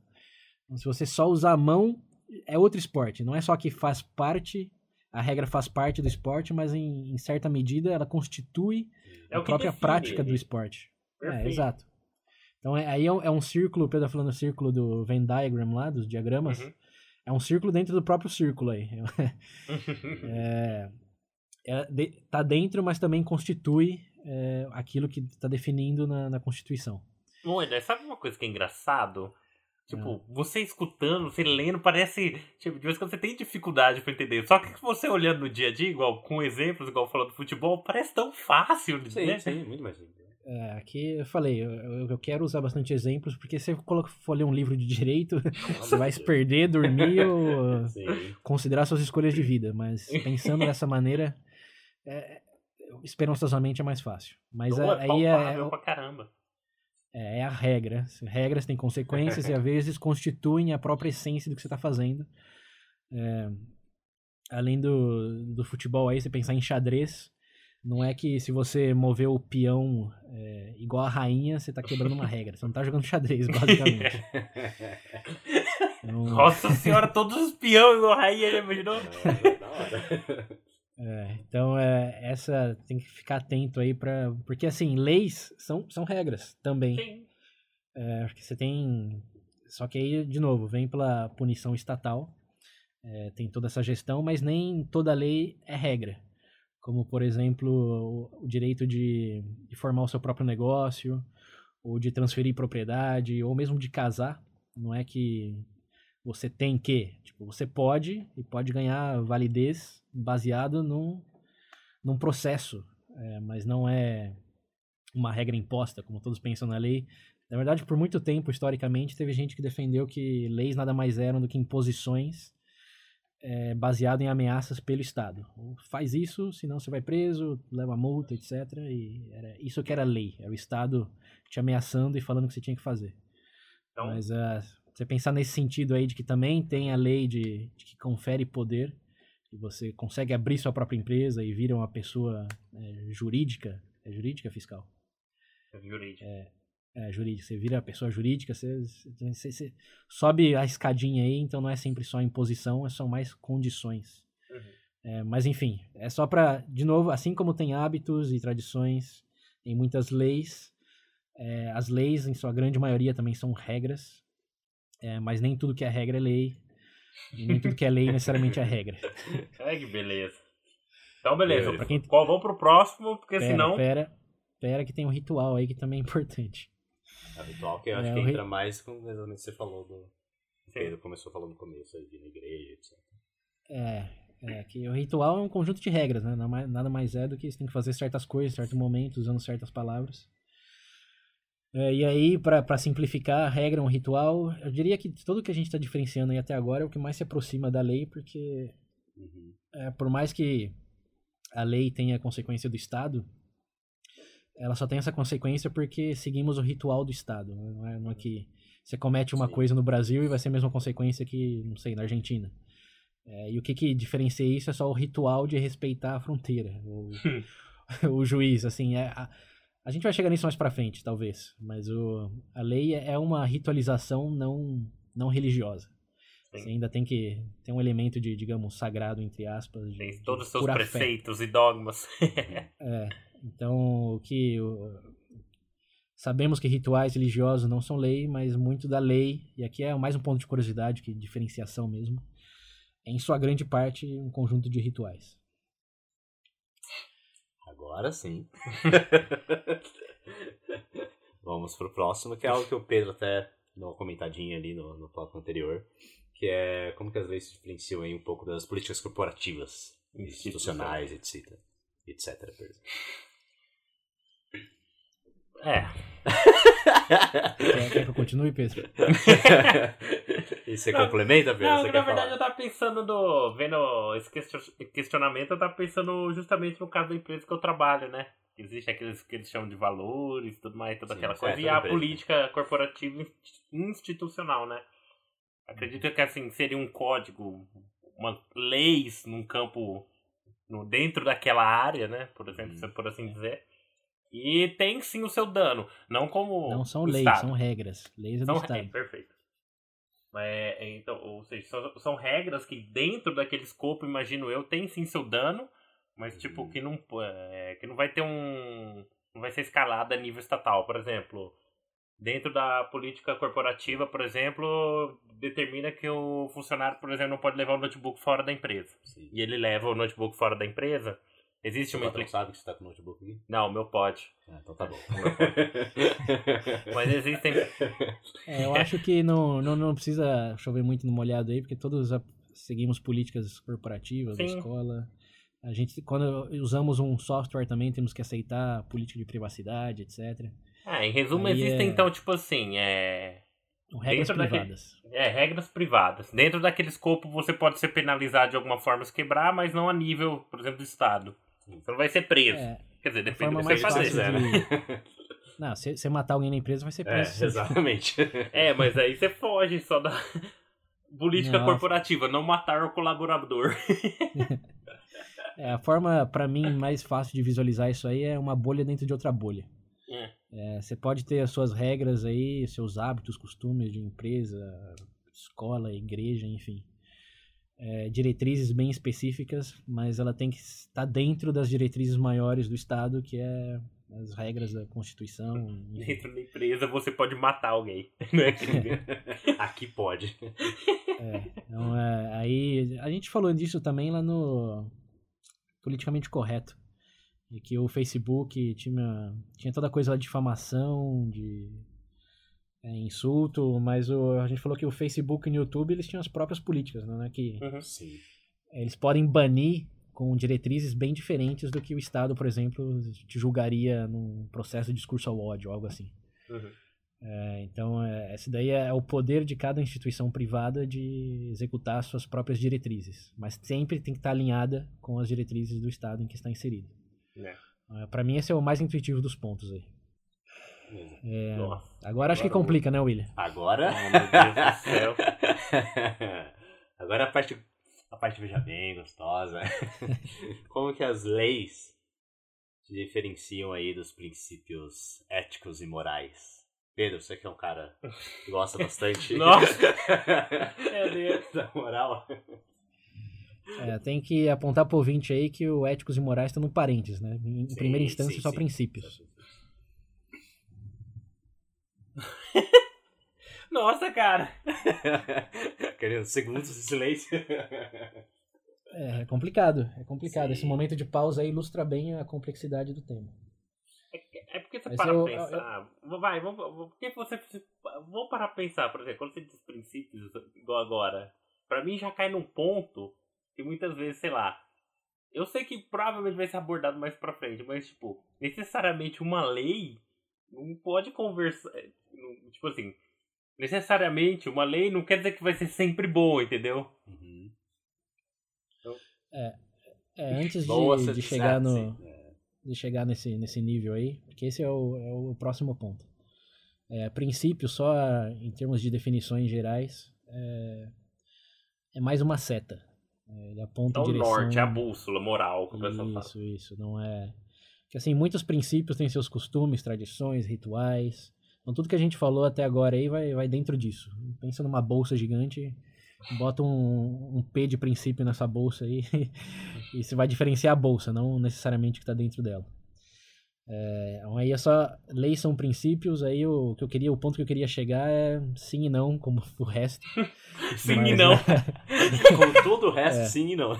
Então, se você só usar a mão, é outro esporte. Não é só que faz parte, a regra faz parte do esporte, mas em, em certa medida ela constitui É a própria define prática do esporte. É, Perfeito. exato. Então é, aí é um, é um círculo, o Pedro tá falando do círculo do Venn diagram lá, dos diagramas. Uhum. É um círculo dentro do próprio círculo aí. É, é, de- tá dentro, mas também constitui é, aquilo que tá definindo na, na Constituição. Olha, sabe uma coisa que é engraçado? Tipo, você escutando, você lendo, parece. Tipo, de vez em quando você tem dificuldade pra entender. Só que você olhando no dia a dia, igual com exemplos, igual falando do futebol, parece tão fácil, Sim, né? sim, muito mais simples. É, aqui eu falei, eu, eu- quero usar bastante exemplos, porque se você for ler um livro de direito, você vai se perder, dormir ou considerar suas escolhas de vida. Mas pensando dessa maneira, é, esperançosamente é mais fácil. Mas Pô, é- aí é, pra caramba. É, é a regra. Regras têm consequências e às vezes constituem a própria essência do que você está fazendo. É, além do, do futebol aí, você pensar em xadrez, não é que se você mover o peão é, igual a rainha, você está quebrando uma regra. Você não está jogando xadrez, basicamente. Então, Nossa senhora, todos os peões igual a rainha, já imaginou? Da hora. é, então é, essa tem que ficar atento aí para porque assim leis são, são regras também. Sim. É, porque você tem. Só que aí, de novo, vem pela punição estatal. é, tem toda essa gestão, mas nem toda lei é regra. Como, por exemplo, o, direito de, de formar o seu próprio negócio, ou de transferir propriedade, ou mesmo de casar. Não é que você tem que. Tipo, você pode e pode ganhar validez baseado num, num processo, é, mas não é uma regra imposta, como todos pensam na lei. Na verdade, por muito tempo, historicamente, teve gente que defendeu que leis nada mais eram do que imposições é, baseado em ameaças pelo Estado. Faz isso, senão você vai preso, leva multa, etc. E era isso que era lei. Era o Estado te ameaçando e falando que você tinha que fazer. Então, Mas ah, você pensar nesse sentido aí de que também tem a lei de, de que confere poder, e você consegue abrir sua própria empresa e vira uma pessoa é, jurídica, é jurídica fiscal? jurídico. É, jurídica. Você vira pessoa jurídica, você, você- você sobe a escadinha aí, então não é sempre só imposição, são mais condições. Uhum. É, mas enfim, é só pra, de novo, assim como tem hábitos e tradições em muitas leis, é, as leis, em sua grande maioria, também são regras, é, mas nem tudo que é regra é lei, e nem tudo que é lei necessariamente é regra. Ai, que beleza. Então, beleza. Quem- Qual, vamos pro próximo, porque Pera, senão. pera, pera que tem um ritual aí que também é importante. É ritual que eu acho É, que o ri- entra mais com exatamente o que você falou do. Pedro começou falando no começo aí, de ir na igreja, etc. É, é que o ritual é um conjunto de regras, né? Nada mais, nada mais é do que você tem que fazer certas coisas, em certo momento, usando certas palavras. É, e aí, para simplificar a regra, um ritual, eu diria que tudo que a gente está diferenciando aí até agora é o que mais se aproxima da lei, porque Uhum. é, por mais que a lei tenha consequência do Estado, ela só tem essa consequência porque seguimos o ritual do Estado. né? Não é, não é que você comete uma Sim. coisa no Brasil e vai ser a mesma consequência que, não sei, na Argentina. É, e o que, que diferencia isso é só o ritual de respeitar a fronteira. O, o juiz, assim, é, a, a gente vai chegar nisso mais pra frente, talvez. Mas o, a lei é uma ritualização não, não religiosa. Sim. Você ainda tem que ter um elemento de, digamos, sagrado, entre aspas. De, Tem todos os seus pura fé. preceitos e dogmas. É, então, o que. o- sabemos que rituais religiosos não são lei, mas muito da lei, e aqui é mais um ponto de curiosidade, que diferenciação mesmo, é em sua grande parte um conjunto de rituais. Agora sim. Vamos pro próximo, que é algo que o Pedro até deu uma comentadinha ali no, no tópico anterior, que é como que as leis se diferenciam aí um pouco das políticas corporativas, institucionais, etc. etc. É. Quer, quer que eu continue, Pedro? e você Não, complementa, Pedro? Não, na verdade falar? eu tava pensando no. Vendo esse question- questionamento, eu tava pensando justamente no caso da empresa que eu trabalho, né? Existe aqueles que eles chamam de valores e tudo mais, toda Sim, aquela é, coisa. e a empresa. política corporativa inst- institucional, né? Acredito que assim, seria um código, uma leis num campo no, dentro daquela área, né? Por exemplo, Uhum. se- por assim dizer. E tem sim o seu dano. Não como. Não são o leis, Estado. são regras. Leis é do São, é, Estado. perfeito. É, é, então, ou seja, são, são regras que dentro daquele escopo, imagino eu, tem sim seu dano, mas tipo, Uhum. que não, é, que não vai ter um. não vai ser escalada a nível estatal. Por exemplo, dentro da política corporativa, por exemplo, determina que o funcionário, por exemplo, não pode levar o notebook fora da empresa. Sim. E ele leva o notebook fora da empresa. Existe uma implicação. sabe que você tá com o notebook aqui? Não, o meu pode. Ah, então tá bom. Mas existem. É, eu acho que não, não, não precisa chover muito no molhado aí, porque todos seguimos políticas corporativas da Sim. escola. A gente, quando usamos um software também, temos que aceitar a política de privacidade, etc. Ah, em resumo, Aí existem é- então, tipo assim, é. Regras Dentro daquele- privadas. É, regras privadas. Dentro daquele escopo, você pode ser penalizado de alguma forma se quebrar, mas não a nível, por exemplo, do Estado. Você não vai ser preso. É, Quer dizer, depende do que você fazer. de... Não, se você matar alguém na empresa, vai ser É, preso. sim. exatamente. É, mas aí você foge só da política Não. corporativa, não matar o colaborador. É, a forma, pra mim, mais fácil de visualizar isso aí é uma bolha dentro de outra bolha. É. É, você pode ter as suas regras aí, seus hábitos, costumes de empresa, escola, igreja, enfim. É, diretrizes bem específicas, mas ela tem que estar dentro das diretrizes maiores do Estado, que é as regras da Constituição. Dentro da empresa você pode matar alguém. né? Aqui pode. É, então, é, aí a gente falou disso também lá no Politicamente Correto. E que o Facebook tinha, tinha toda coisa lá de difamação, de é, insulto, mas o, a gente falou que o Facebook e o YouTube eles tinham as próprias políticas, né? Que Uhum. Sim. eles podem banir com diretrizes bem diferentes do que o Estado, por exemplo, te julgaria num processo de discurso ao ódio, algo assim. Uhum. É, então, é, esse daí é o poder de cada instituição privada de executar suas próprias diretrizes, mas sempre tem que estar alinhada com as diretrizes do Estado em que está inserido. É. É, Para mim, esse é o mais intuitivo dos pontos aí. É, Nossa. agora acho que Agora complica, né, William? Agora. Oh, meu Deus do céu. Agora a parte, a parte veja bem, gostosa. Como que as leis se diferenciam aí dos princípios éticos e morais? Pedro, você que é um cara que gosta bastante. Nossa. Meu Deus. da moral. É, tem que apontar pro ouvinte aí que o éticos e morais estão no parênteses, né? Em, em Sim, primeira instância, sim, só sim. princípios. Nossa, cara. Querendo segundos de silêncio. É, é complicado, é complicado. Sim. Esse momento de pausa aí ilustra bem a complexidade do tema. É É porque você para eu, pensar. Eu... Vai, vamos, porque você. Parar pra pensar, por exemplo, quando você diz princípios, igual agora. Pra mim já cai num ponto que muitas vezes, sei lá. Eu sei que provavelmente vai ser abordado mais pra frente, mas, tipo, necessariamente uma lei não pode conversar. Tipo assim, necessariamente uma lei não quer dizer que vai ser sempre boa, entendeu? Uhum. Então... É, é, antes de, de chegar no. De chegar nesse, nesse nível aí, porque esse é o, é o próximo ponto. É, princípio, só em termos de definições gerais, é, é mais uma seta. É, ele aponta é o direção... norte, é a bússola moral que o pessoal fala. Isso, isso. Não é... Que assim, muitos princípios têm seus costumes, tradições, rituais. Então tudo que a gente falou até agora aí vai, vai dentro disso. Pensa numa bolsa gigante, bota um, um P de princípio nessa bolsa aí e você vai diferenciar a bolsa, não necessariamente o que está dentro dela. É, aí é só leis são princípios, aí o que eu queria, o ponto que eu queria chegar é sim e não, como o resto. sim Mas, e não. com todo o resto, é. sim e não.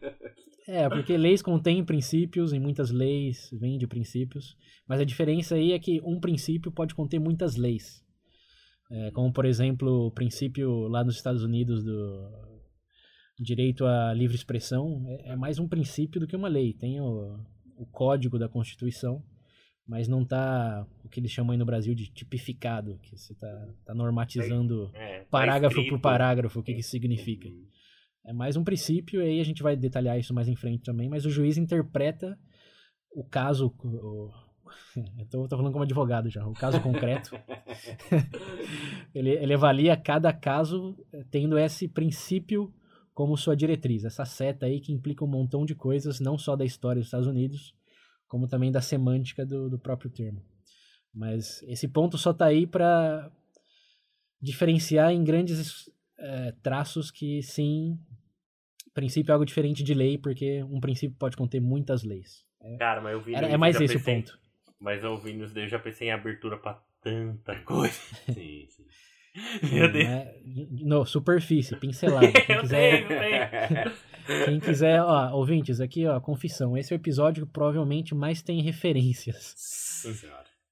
é, porque leis contêm princípios, e muitas leis vêm de princípios, mas a diferença aí é que um princípio pode conter muitas leis. É, como, por exemplo, o princípio lá nos Estados Unidos do direito à livre expressão, é, é mais um princípio do que uma lei. Tem o o código da Constituição, mas não está o que eles chamam aí no Brasil de tipificado, que você está tá normatizando é, tá parágrafo por parágrafo o que, que isso significa. É mais um princípio, e aí a gente vai detalhar isso mais em frente também, mas o juiz interpreta o caso. O, eu tô, tô, falando como advogado já, o caso concreto. ele, ele avalia cada caso tendo esse princípio como sua diretriz, essa seta aí que implica um montão de coisas, não só da história dos Estados Unidos, como também da semântica do, do próprio termo. Mas esse ponto só está aí para diferenciar em grandes é, traços que, sim, princípio é algo diferente de lei, porque um princípio pode conter muitas leis. É, Cara, mas eu vi é, é mais esse o ponto. Mas eu vi nos eu já pensei em abertura para tanta coisa. sim, sim. Meu Deus. No, superfície, pincelada. Quem quiser, quem quiser, ó, ouvintes, aqui, ó, confissão. Esse é o episódio que provavelmente mais tem referências.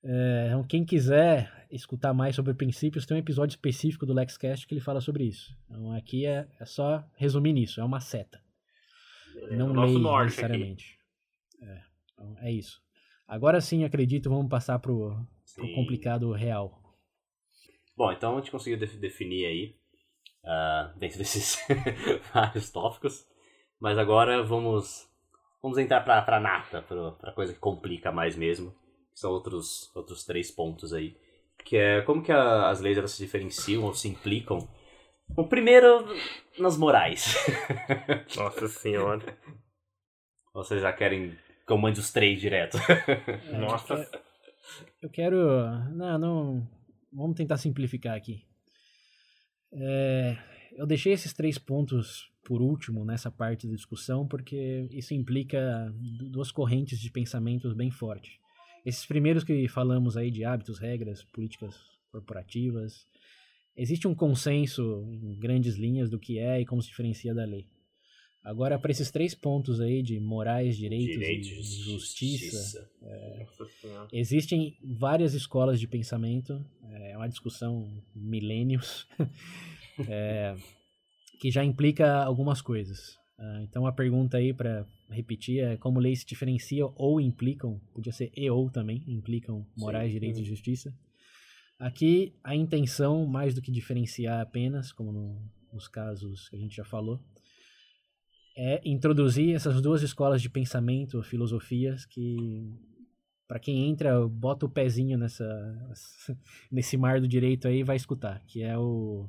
É, então, quem quiser escutar mais sobre princípios, tem um episódio específico do LexCast que ele fala sobre isso. Então, aqui é, é só resumir nisso, é uma seta. É, Não lei necessariamente. É, então, é isso. Agora sim, acredito, vamos passar pro, pro complicado real. Bom, então a gente conseguiu definir aí, uh, dentro desses vários tópicos, mas agora vamos, vamos entrar pra, pra nata, pra, pra coisa que complica mais mesmo, que são outros, outros três pontos aí, que é como que a, as leis elas se diferenciam ou se implicam. O primeiro, nas morais. Nossa senhora. Vocês já querem que eu mande os três direto? Nossa. Eu quero. Não, não vamos tentar simplificar aqui. É, eu deixei esses três pontos por último nessa parte da discussão porque isso implica duas correntes de pensamentos bem fortes. Esses primeiros que falamos aí de hábitos, regras, políticas corporativas, existe um consenso em grandes linhas do que é e como se diferencia da lei. Agora, para esses três pontos aí de morais, direitos, direitos e justiça, justiça. É, existem várias escolas de pensamento, é uma discussão milênios, é, que já implica algumas coisas. Uh, então, a pergunta aí, para repetir, é como leis se diferenciam ou implicam, podia ser e ou também, implicam morais, Sim, direitos e justiça. Aqui, a intenção, mais do que diferenciar apenas, como no, nos casos que a gente já falou, é introduzir essas duas escolas de pensamento, filosofias que para quem entra, bota o pezinho nessa nesse mar do direito aí vai escutar, que é o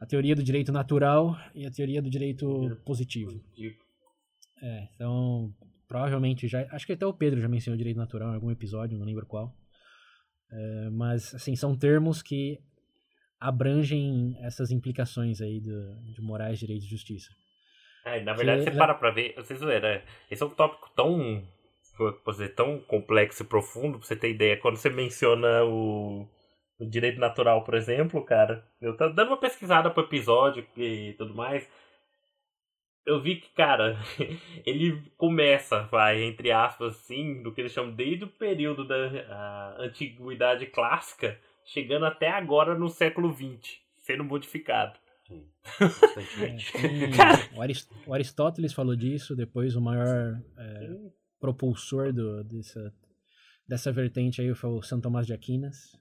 a teoria do direito natural e a teoria do direito positivo. É, então, provavelmente já, acho que até o Pedro já mencionou direito natural em algum episódio, não lembro qual. É, mas assim, são termos que abrangem essas implicações aí do, de morais, direito e justiça. É, na verdade, que você para pra ver, vocês zoeira, né? esse é um tópico tão, posso dizer, tão complexo e profundo, pra você ter ideia. Quando você menciona o, o direito natural, por exemplo, cara, eu tô dando uma pesquisada pro episódio e tudo mais. eu vi que, cara, ele começa, vai, entre aspas, assim, do que eles chamam desde o período da antiguidade clássica, chegando até agora no século XX, sendo modificado. É, o, Aristóteles falou disso, depois o maior é, propulsor do, dessa, dessa vertente aí foi o São Tomás de Aquinas.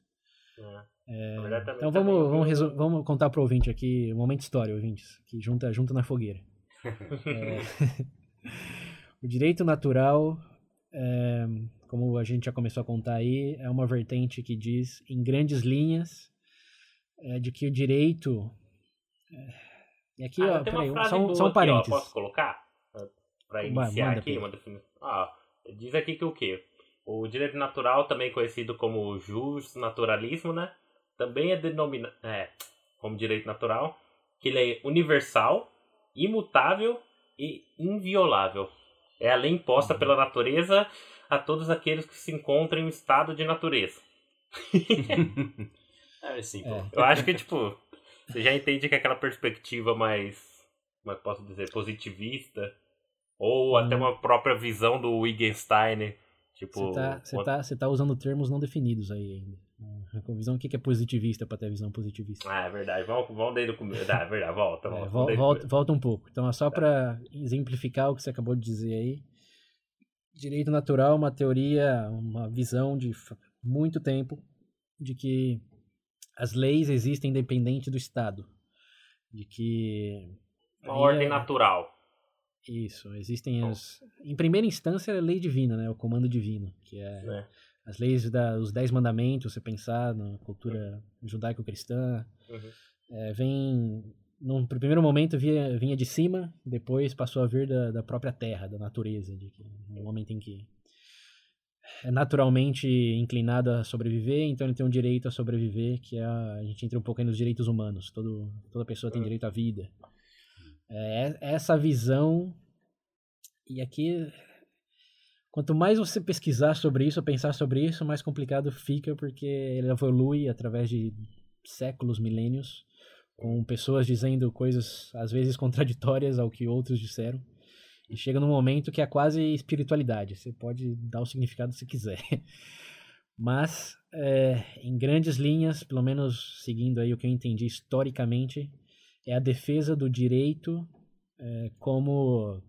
É, então vamos, vamos, vamos contar para o ouvinte aqui, um momento história, ouvintes, que junta, junta na fogueira. É, o direito natural, é, como a gente já começou a contar aí, é uma vertente que diz, em grandes linhas, é, de que o direito. É, e aqui, ah, ó, peraí, só, só um parênteses. Ó, posso colocar? Para iniciar Manda, aqui uma definição. Ah, diz aqui que o quê? O direito natural, também conhecido como jus naturalismo, né? Também é denominado é, como direito natural, que ele é universal, imutável e inviolável. É a lei imposta uhum. pela natureza a todos aqueles que se encontram em estado de natureza. é é. Eu acho que, tipo, você já entende que aquela perspectiva mais, como é que posso dizer, positivista, ou hum. até uma própria visão do Wittgenstein, tipo... Você tá, você, tá, tá usando termos não definidos aí ainda. Com visão, o que é positivista para ter visão positivista? Ah, é verdade. Vamos, vamos desde o começo. Ah, é verdade, volta. volta, é, volta, volta, um pouco. Então, é só para exemplificar o que você acabou de dizer aí. Direito natural é uma teoria, uma visão de muito tempo de que as leis existem independente do Estado. De que. Uma ordem é... natural. Isso, existem as. Em primeira instância, é a lei divina, né? O comando divino, que é. é as leis dos Dez Mandamentos, você pensar na cultura judaico-cristã, uhum. é, vem, num primeiro momento vinha, vinha de cima, depois passou a vir da, da própria terra, da natureza, de que, no momento em que é naturalmente inclinado a sobreviver, então ele tem um direito a sobreviver, que é a, a gente entra um pouco aí nos direitos humanos, todo, toda pessoa tem direito à vida. É, essa visão, e aqui Quanto mais você pesquisar sobre isso, pensar sobre isso, mais complicado fica, porque ele evolui através de séculos, milênios, com pessoas dizendo coisas às vezes contraditórias ao que outros disseram. E chega num momento que é quase espiritualidade. Você pode dar o significado se quiser. Mas, é, em grandes linhas, pelo menos seguindo aí o que eu entendi historicamente, é a defesa do direito é, como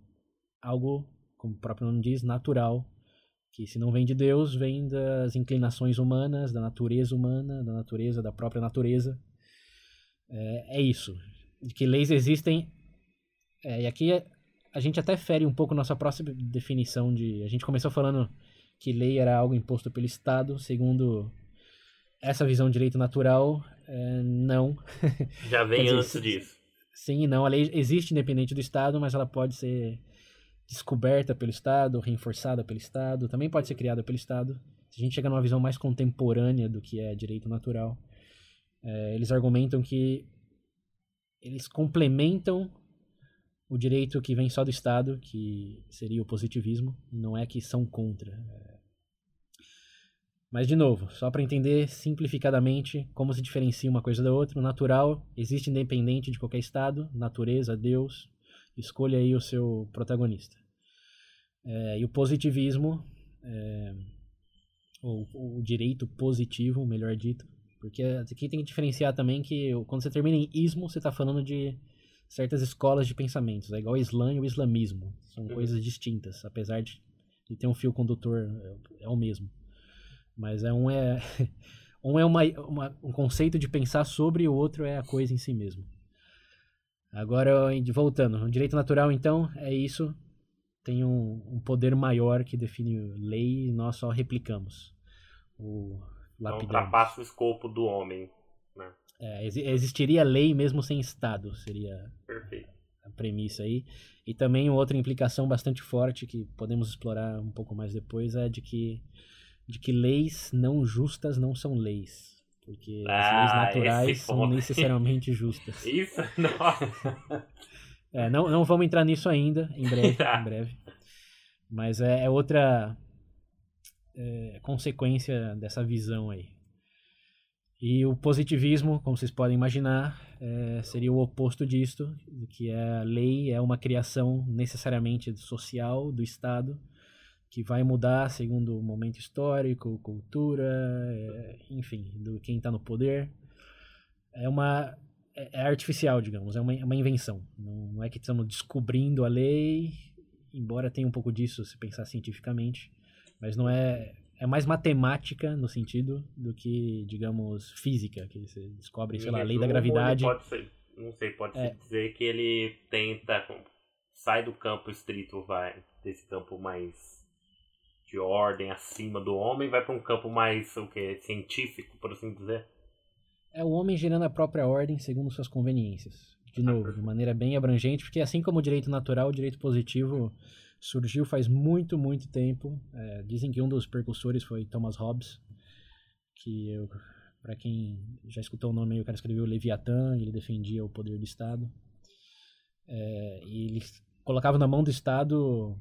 algo como o próprio nome diz, natural, que se não vem de Deus, vem das inclinações humanas, da natureza humana, da natureza, da própria natureza. É, é isso. De que leis existem. É, e aqui a gente até fere um pouco nossa próxima definição de. A gente começou falando que lei era algo imposto pelo Estado, segundo essa visão de direito natural, é, não. Já vem dizer, antes disso. Sim e não. A lei existe independente do Estado, mas ela pode ser descoberta pelo Estado, reforçada pelo Estado, também pode ser criada pelo Estado. Se a gente chegar numa visão mais contemporânea do que é direito natural, é, eles argumentam que eles complementam o direito que vem só do Estado, que seria o positivismo, não é que são contra. É. Mas, de novo, só para entender simplificadamente como se diferencia uma coisa da outra, o natural existe independente de qualquer Estado, natureza, Deus, escolha aí o seu protagonista. É, e o positivismo, é, ou o direito positivo, melhor dito, porque aqui tem que diferenciar também que quando você termina em ismo, você está falando de certas escolas de pensamentos, é igual o Islã e o islamismo, são uhum. coisas distintas, apesar de, de ter um fio condutor, é, é o mesmo. Mas é um é, um é uma, uma, um conceito de pensar sobre e o outro é a coisa em si mesmo. Agora, voltando, o direito natural, então, é isso. Tem um, um poder maior que define lei e nós só replicamos. O ultrapassa o escopo do homem. É, existiria lei mesmo sem Estado, seria Perfeito. a premissa aí. E também outra implicação bastante forte que podemos explorar um pouco mais depois é de que, de que leis não justas não são leis. Porque ah, as leis naturais são necessariamente justas. Isso, nossa. é, não, não vamos entrar nisso ainda, em breve. em breve. Mas é, é outra é, consequência dessa visão aí. E o positivismo, como vocês podem imaginar, é, seria o oposto disto, que é a lei é uma criação necessariamente social do Estado, que vai mudar segundo o momento histórico, cultura, é, enfim, do quem está no poder. É uma é, é artificial, digamos, é uma, é uma invenção. Não, não é que estamos descobrindo a lei, embora tenha um pouco disso se pensar cientificamente, mas não é é mais matemática no sentido do que, digamos, física, que você descobre, sei lá, a lei da gravidade. Pode ser, não sei, pode é. dizer que ele tenta sai do campo estrito, vai desse campo mais de ordem acima do homem, vai para um campo mais o que científico, por assim dizer. É o homem gerando a própria ordem segundo suas conveniências. De novo, de maneira bem abrangente, porque assim como o direito natural, o direito positivo surgiu faz muito, muito tempo. É, dizem que um dos percussores foi Thomas Hobbes, que para quem já escutou o nome o cara escreveu Leviatã, ele defendia o poder do Estado. É, e ele colocava na mão do Estado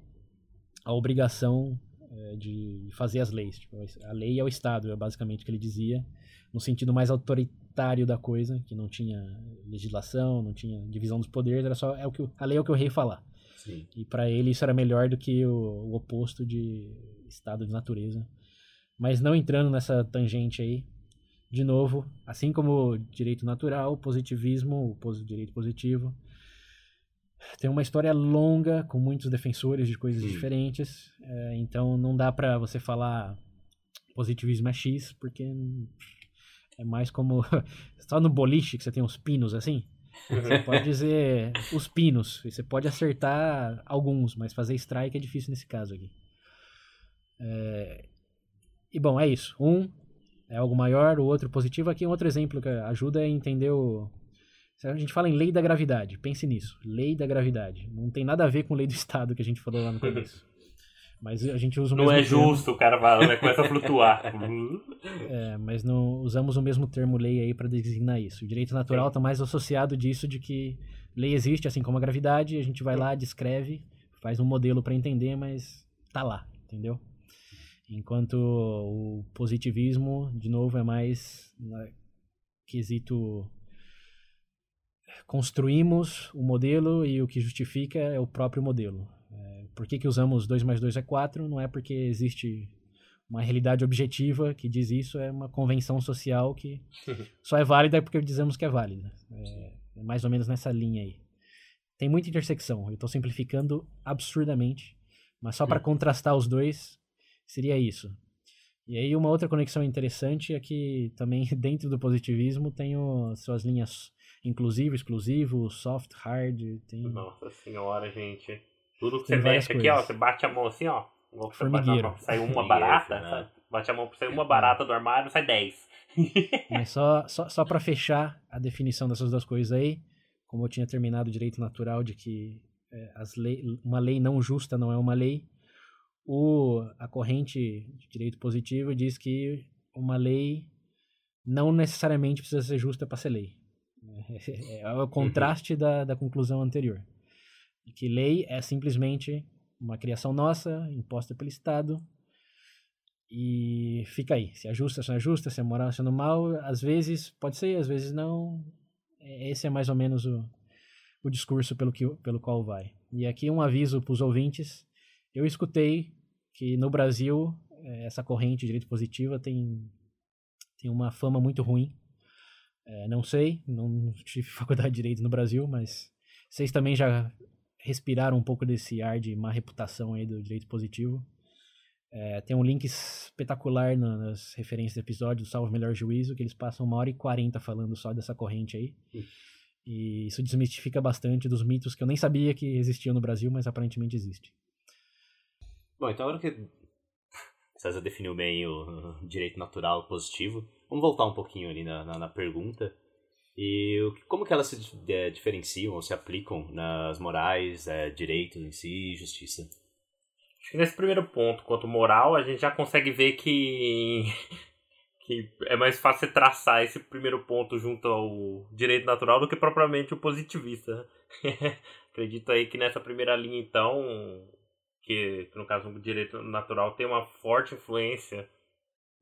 a obrigação é, de fazer as leis. Tipo, a lei é o Estado, é basicamente o que ele dizia, no sentido mais autoritário da coisa, que não tinha legislação, não tinha divisão dos poderes, era só é o que a lei é o que o rei falar. Sim. E para ele isso era melhor do que o, o, oposto de estado de natureza. Mas não entrando nessa tangente aí, de novo, assim como o direito natural, o positivismo, o direito positivo, tem uma história longa com muitos defensores de coisas Sim. diferentes. É, então não dá para você falar positivismo é X, porque é mais como só no boliche que você tem uns pinos assim. Você pode dizer os pinos, você pode acertar alguns, mas fazer strike é difícil nesse caso aqui. É... E bom, é isso. Um é algo maior, o outro positivo. Aqui é um outro exemplo que ajuda a entender o. A gente fala em lei da gravidade, pense nisso. Lei da gravidade. Não tem nada a ver com lei do Estado que a gente falou lá no começo. Mas a gente usa o não é justo o carvalho, né? Começa a flutuar. é, mas não usamos o mesmo termo lei aí para designar isso. O direito natural está mais associado disso de que lei existe, assim como a gravidade, a gente vai lá, descreve, faz um modelo para entender, mas tá lá, entendeu? Enquanto o positivismo, de novo, é mais né, quesito construímos o modelo e o que justifica é o próprio modelo. Por que, que usamos 2 mais 2 é 4? Não é porque existe uma realidade objetiva que diz isso, é uma convenção social que só é válida porque dizemos que é válida. É, é mais ou menos nessa linha aí. Tem muita intersecção, eu estou simplificando absurdamente, mas só para contrastar os dois, seria isso. E aí uma outra conexão interessante é que também dentro do positivismo tem o, suas linhas inclusivo, exclusivo, soft, hard, tem... Nossa senhora, gente. Tudo que você mexe aqui, ó, você bate a mão assim, ó. Formigueiro. Sai uma barata, né? bate a mão sai uma barata do armário, sai 10. Mas só, só, só para fechar a definição dessas duas coisas aí, como eu tinha terminado o direito natural de que é, as lei, uma lei não justa não é uma lei, o, a corrente de direito positivo diz que uma lei não necessariamente precisa ser justa para ser lei. É, é o contraste uhum. da, da conclusão anterior e que lei é simplesmente uma criação nossa, imposta pelo Estado, e fica aí. Se é justa, se não é justa, se é moral, se é mal, às vezes pode ser, às vezes não. É, esse é mais ou menos o, o discurso pelo, que, pelo qual vai. E aqui um aviso para os ouvintes. Eu escutei que no Brasil é, essa corrente de direito positiva tem, tem uma fama muito ruim. É, não sei, não tive faculdade de direito no Brasil, mas vocês também já respirar um pouco desse ar de má reputação aí do direito positivo. É, tem um link espetacular nas referências do episódio do Salvo Melhor Juízo, que eles passam uma hora e quarenta falando só dessa corrente aí. E isso desmistifica bastante dos mitos que eu nem sabia que existiam no Brasil, mas aparentemente existe. Bom, então agora que César definiu bem o direito natural positivo, vamos voltar um pouquinho ali na, na, na pergunta. E como que elas se é, diferenciam ou se aplicam nas morais, é, direitos em si e justiça? Acho que nesse primeiro ponto, quanto moral, a gente já consegue ver que, que é mais fácil traçar esse primeiro ponto junto ao direito natural do que propriamente o positivista. Acredito aí que nessa primeira linha, então, que no caso o direito natural tem uma forte influência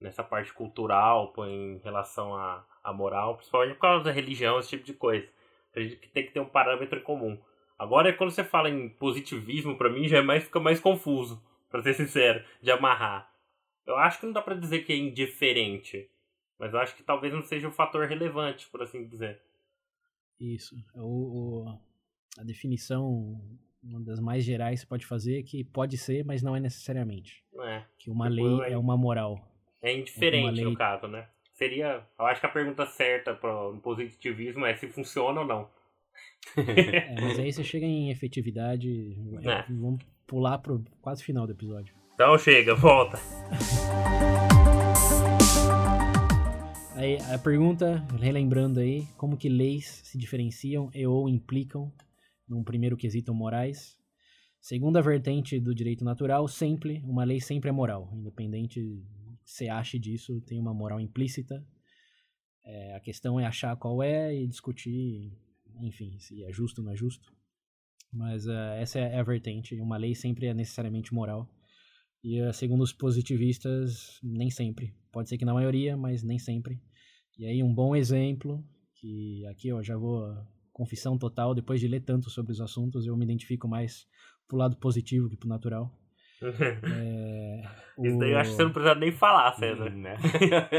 nessa parte cultural, em relação à, à moral, principalmente por causa da religião, esse tipo de coisa. Acredito que tem que ter um parâmetro em comum. Agora, quando você fala em positivismo, para mim já é mais, fica mais confuso, para ser sincero, de amarrar. Eu acho que não dá para dizer que é indiferente, mas eu acho que talvez não seja um fator relevante, por assim dizer. Isso. É o, o, a definição, uma das mais gerais que você pode fazer é que pode ser, mas não é necessariamente. É. Que uma lei é uma moral. É indiferente no caso, né? Seria. Eu acho que a pergunta certa para o positivismo é se funciona ou não. é, mas aí você chega em efetividade. É. Vamos pular pro quase final do episódio. Então chega, volta. Aí a pergunta, relembrando aí, como que leis se diferenciam e ou implicam num primeiro quesito morais? Segunda vertente do direito natural, sempre, uma lei sempre é moral, independente se ache disso, tem uma moral implícita. É, a questão é achar qual é e discutir, enfim, se é justo ou não é justo. Mas uh, essa é a vertente, uma lei sempre é necessariamente moral. E uh, segundo os positivistas, nem sempre. Pode ser que na maioria, mas nem sempre. E aí um bom exemplo, que aqui eu já vou confissão total, depois de ler tanto sobre os assuntos, eu me identifico mais pro lado positivo que pro natural. É, Isso daí eu acho que você não precisa nem falar, César. Né?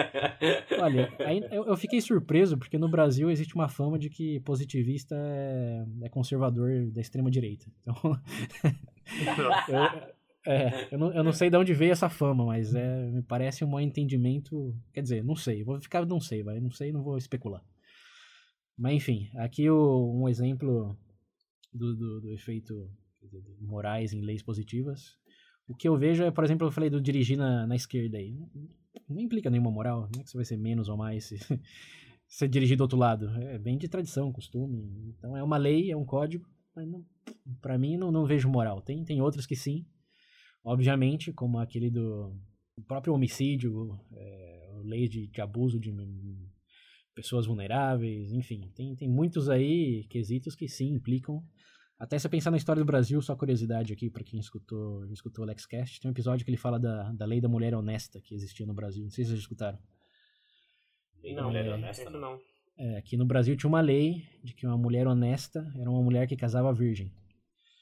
Olha, aí eu, eu, fiquei surpreso porque no Brasil existe uma fama de que positivista é, é conservador da extrema direita. Então, eu, é, eu não, eu não sei de onde veio essa fama, mas é, me parece um bom entendimento. Quer dizer, não sei, vou ficar não sei, vai, não sei, não vou especular. Mas enfim, aqui o, um exemplo do, do, do efeito morais em leis positivas. O que eu vejo é, por exemplo, eu falei do dirigir na, na esquerda aí. Não, implica nenhuma moral, não é que você vai ser menos ou mais se, se dirigir do outro lado. É bem de tradição, costume. Então é uma lei, é um código, mas para mim não, não vejo moral. Tem, tem outros que sim, Obviamente, como aquele do próprio homicídio, é, lei de, de abuso de pessoas vulneráveis, enfim, tem, tem muitos aí quesitos que sim implicam. Até se pensar na história do Brasil, só curiosidade aqui para quem escutou, escutou o Cast, tem um episódio que ele fala da, da lei da mulher honesta que existia no Brasil. Não sei se vocês escutaram. Não, é, mulher honesta não. É, aqui no Brasil tinha uma lei de que uma mulher honesta era uma mulher que casava virgem.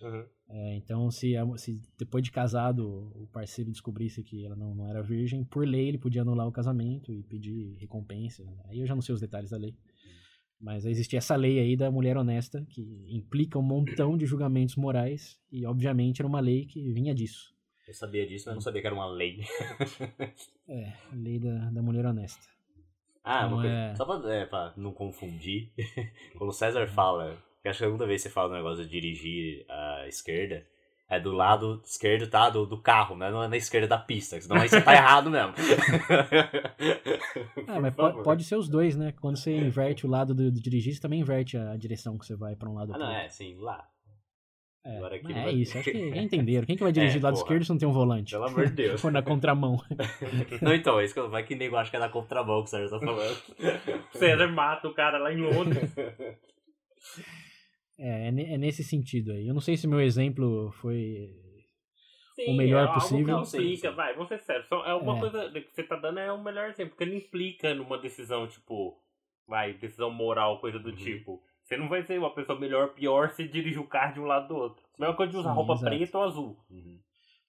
Uhum. É, então, se, se, depois de casado o parceiro descobrisse que ela não, não, era virgem, por lei ele podia anular o casamento e pedir recompensa. Aí eu já não sei os detalhes da lei. Mas existia essa lei aí da mulher honesta, que implica um montão de julgamentos morais, e obviamente era uma lei que vinha disso. Eu sabia disso, mas não sabia que era uma lei. é, lei da, da mulher honesta. Ah, então, é... só pra, é, pra não confundir, quando o César fala porque acho que a segunda vez que você fala do negócio de dirigir à esquerda, é do lado esquerdo, tá? Do, do carro, né? Não é na esquerda da pista, senão aí você tá errado mesmo. Ah, mas pode, pode, ser os dois, né? Quando você inverte o lado do, do dirigir, você também inverte a direção que você vai pra um lado Ah, não, é, sim, lá. É, Agora aqui é vai... isso, acho que entenderam. Quem que vai dirigir é, do lado porra. esquerdo se não tem um volante? Pelo amor de Deus. Ou na contramão. não, então, é isso que eu... vai que nego acha que é na contramão que o Sérgio tá falando. César mata o cara lá em Londres. É, é, é nesse sentido aí. Eu não sei se meu exemplo foi Sim, o melhor é possível. Algo que implica, vai, vou ser sério. É alguma é. coisa que você tá dando é o melhor exemplo, porque ele implica numa decisão, tipo, vai, decisão moral, coisa do uhum. tipo. Você não vai ser uma pessoa melhor ou pior se dirigir o carro de um lado do outro. Mesma coisa de usar Sim, roupa exato. preta ou azul. Uhum.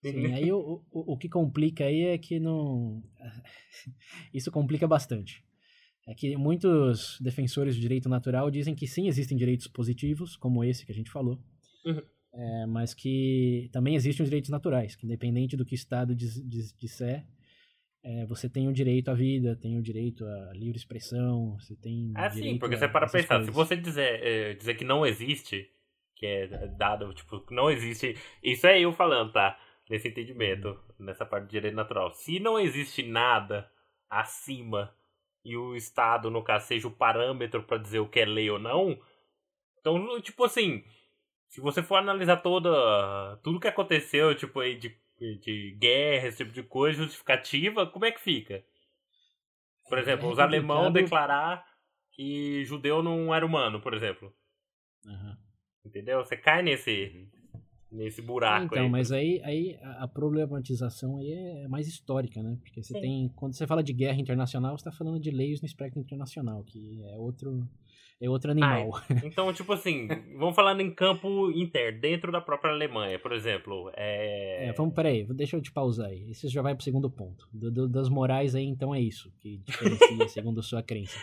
Sim, aí o, o, o que complica aí é que não. Isso complica bastante é que muitos defensores do direito natural dizem que sim, existem direitos positivos, como esse que a gente falou, uhum. é, mas que também existem os direitos naturais, que independente do que o Estado diz, diz, disser, é, você tem o direito à vida, tem o direito à livre expressão, você tem. É sim, porque você para pensar, coisas. se você dizer, é, dizer que não existe, que é dado, tipo, não existe. Isso é eu falando, tá? Nesse entendimento, nessa parte de direito natural. Se não existe nada acima e o Estado, no caso, seja o parâmetro para dizer o que é lei ou não. Então, tipo assim, se você for analisar toda tudo que aconteceu, tipo aí de, de guerra, esse tipo de coisa, justificativa, como é que fica? Por exemplo, é os alemães declarar que judeu não era humano, por exemplo. Uhum. Entendeu? Você cai nesse nesse buraco então, aí. mas aí, aí a problematização aí é mais histórica, né? Porque você Sim. tem. Quando você fala de guerra internacional, você está falando de leis no espectro internacional, que é outro. É outro animal. Ah, então, tipo assim, vamos falar em campo interno, dentro da própria Alemanha, por exemplo. É... é vamos, peraí, deixa eu te pausar aí. Isso já vai pro segundo ponto. Do, do, das morais aí, então é isso que diferencia segundo a sua crença.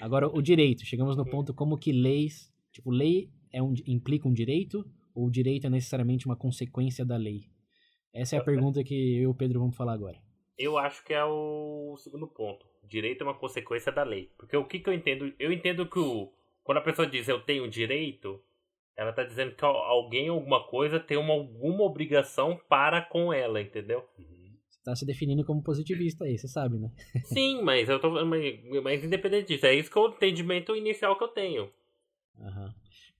Agora, o direito. Chegamos no ponto como que leis. Tipo, lei é um, implica um direito ou o direito é necessariamente uma consequência da lei? Essa é a pergunta que eu e o Pedro vamos falar agora. Eu acho que é o segundo ponto. Direito é uma consequência da lei. Porque o que, que eu entendo? Eu entendo que o, quando a pessoa diz eu tenho direito, ela está dizendo que alguém ou alguma coisa tem uma, alguma obrigação para com ela, entendeu? Você está se definindo como positivista aí, você sabe, né? Sim, mas eu tô. Mas, mas independente disso, é isso que é o entendimento inicial que eu tenho.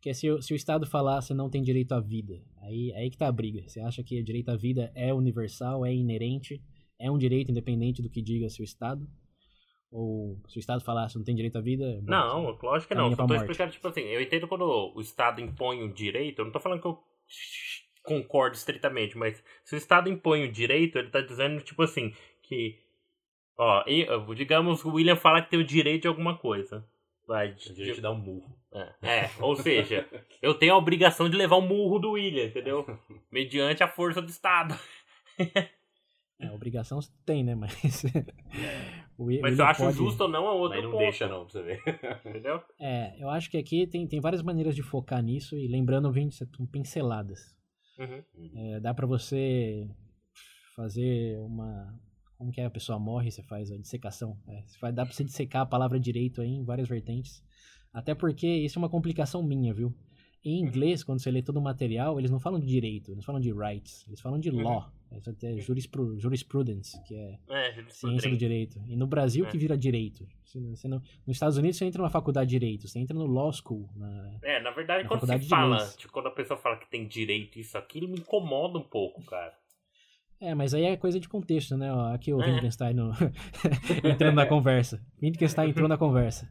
Aham. Porque se, se o Estado falar você não tem direito à vida, aí, aí que tá a briga. Você acha que o direito à vida é universal, é inerente, é um direito independente do que diga seu Estado? Ou se o Estado falar você não tem direito à vida? Bom, não, lógico que não. Só tô explicando, tipo assim, eu entendo quando o Estado impõe um direito, eu não tô falando que eu concordo estritamente, mas se o Estado impõe um direito, ele tá dizendo, tipo assim, que. Ó, digamos, o William fala que tem o direito de alguma coisa. Vai, de, de, de dar um murro. É, é, ou seja, eu tenho a obrigação de levar o um murro do William, entendeu? Mediante a força do Estado. É, obrigação tem, né? Mas. o, Mas eu acho pode... justo ou não a outra. Mas não ponto. deixa, não, pra você ver. Entendeu? É, eu acho que aqui tem, tem várias maneiras de focar nisso e lembrando, vinte são pinceladas. Uhum. É, dá para você fazer uma como que é? A pessoa morre, você faz a dissecação. É, faz, dá pra você dissecar a palavra direito aí em várias vertentes. Até porque isso é uma complicação minha, viu? Em uhum. inglês, quando você lê todo o material, eles não falam de direito, eles falam de rights, eles falam de uhum. law. Isso é jurispru jurisprudence, que é, é ciência do direito. E no Brasil, é. que vira direito. Você não, nos Estados Unidos, você entra na faculdade de direito, você entra no law school. Na, é, na verdade, na quando você fala, tipo, quando a pessoa fala que tem direito isso, aquilo me incomoda um pouco, cara. É, mas aí é coisa de contexto, né? Aqui o é. Wittgenstein no... entrando na conversa. Wittgenstein entrou na conversa.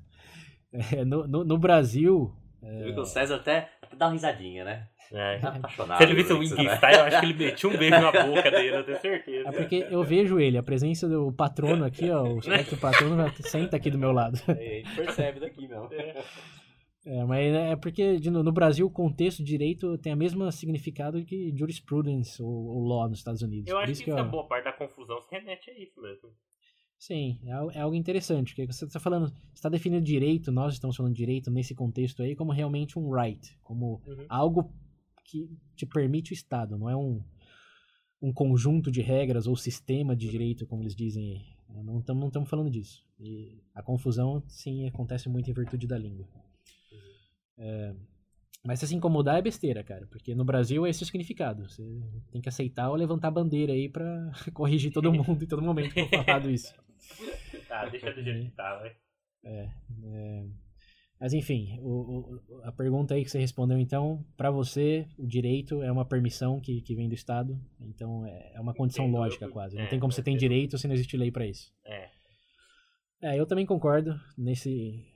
É, no, no, no, Brasil. É... O César até, até dá uma risadinha, né? É. Tá apaixonado. Se ele visse o Wittgenstein, eu acho que ele metia um beijo na boca dele, eu tenho certeza. É porque eu vejo ele, a presença do patrono aqui, ó. O espectro patrono senta aqui do meu lado. É, a gente percebe daqui, não. É. É, mas é porque de, no Brasil o contexto direito tem a mesma significado que jurisprudence ou, ou law nos Estados Unidos. Eu Por acho isso que, que é boa parte da confusão se remete a isso mesmo. Sim, é, é algo interessante, porque você está falando, está definindo direito, nós estamos falando direito nesse contexto aí como realmente um right, como uhum. algo que te permite o Estado, não é um, um conjunto de regras ou sistema de direito, como eles dizem. Não estamos não falando disso. E a confusão, sim, acontece muito em virtude da língua. É, mas se se incomodar é besteira, cara, porque no Brasil é esse o significado. Você tem que aceitar ou levantar a bandeira aí pra corrigir todo mundo em todo momento que for falado isso. Tá, deixa do jeito que tá, vai. É, é, mas enfim, o, o, a pergunta aí que você respondeu então, para você, o direito é uma permissão que, que vem do Estado, então é, é uma condição Entendo, lógica quase. Não é, tem como você ter direito se não existe lei para isso. É. É, eu também concordo nesse,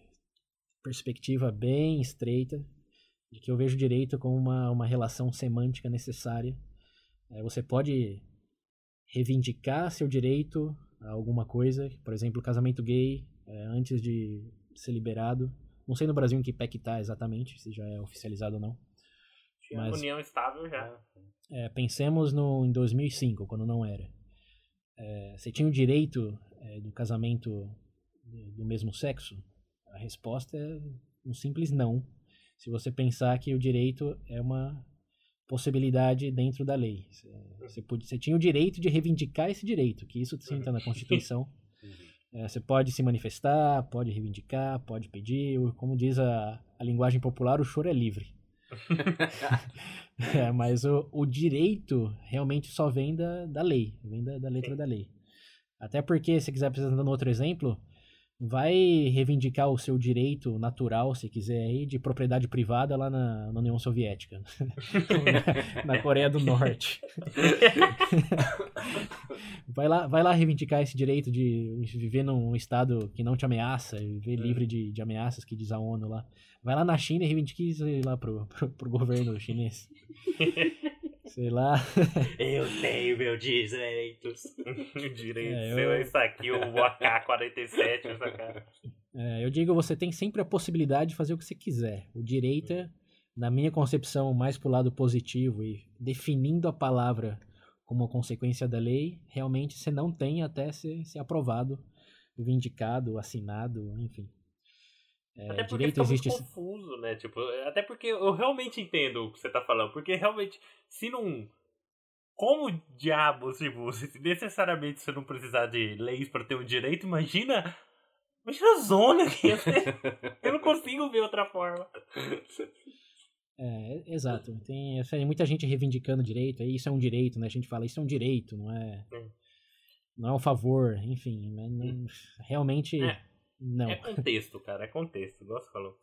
perspectiva bem estreita, de que eu vejo direito como uma, uma relação semântica necessária. É, você pode reivindicar seu direito alguma coisa, por exemplo, casamento gay, é, antes de ser liberado. Não sei no Brasil em que pé que tá exatamente, se já é oficializado ou não. Tinha mas, união estável já. É, pensemos no, em 2005, quando não era. É, você tinha o direito é, do casamento do, do mesmo sexo? A resposta é um simples não. Se você pensar que o direito é uma possibilidade dentro da lei. Você, pode, você tinha o direito de reivindicar esse direito, que isso está na Constituição. É, você pode se manifestar, pode reivindicar, pode pedir. Como diz a, a linguagem popular, o choro é livre. é, mas o, o direito realmente só vem da, da lei, vem da, da letra da lei. Até porque, se quiser precisar dando outro exemplo, vai reivindicar o seu direito natural, se quiser aí, de propriedade privada lá na, na União Soviética, na, na, Coreia do Norte. vai, lá, vai lá reivindicar esse direito de viver num estado que não te ameaça, viver livre de, de ameaças, que diz a ONU lá. Vai lá na China e reivindique isso lá pro, pro, pro governo chinês. Sei lá. Eu tenho meus direitos. Direito É, seu eu- é isso aqui, o AK-47, essa cara. É, eu digo, você tem sempre a possibilidade de fazer o que você quiser. O direito, é, na minha concepção, mais pro lado positivo e definindo a palavra como consequência da lei, realmente você não tem até ser, ser aprovado, vindicado, assinado, enfim. É, Até porque direito fica muito confuso, né? Tipo, até porque eu realmente entendo o que você tá falando. Porque realmente, se não. Como diabos, tipo, se necessariamente você não precisar de leis pra ter um direito, imagina. Imagina a zona que ia ser. Eu não consigo ver outra forma. É, exato. Tem, tem muita gente reivindicando direito, aí isso é um direito, né? A gente fala, isso é um direito, não é. Hum. Não é um favor, enfim. mas não- realmente. É. Não. É contexto, cara, é contexto, igual você falou.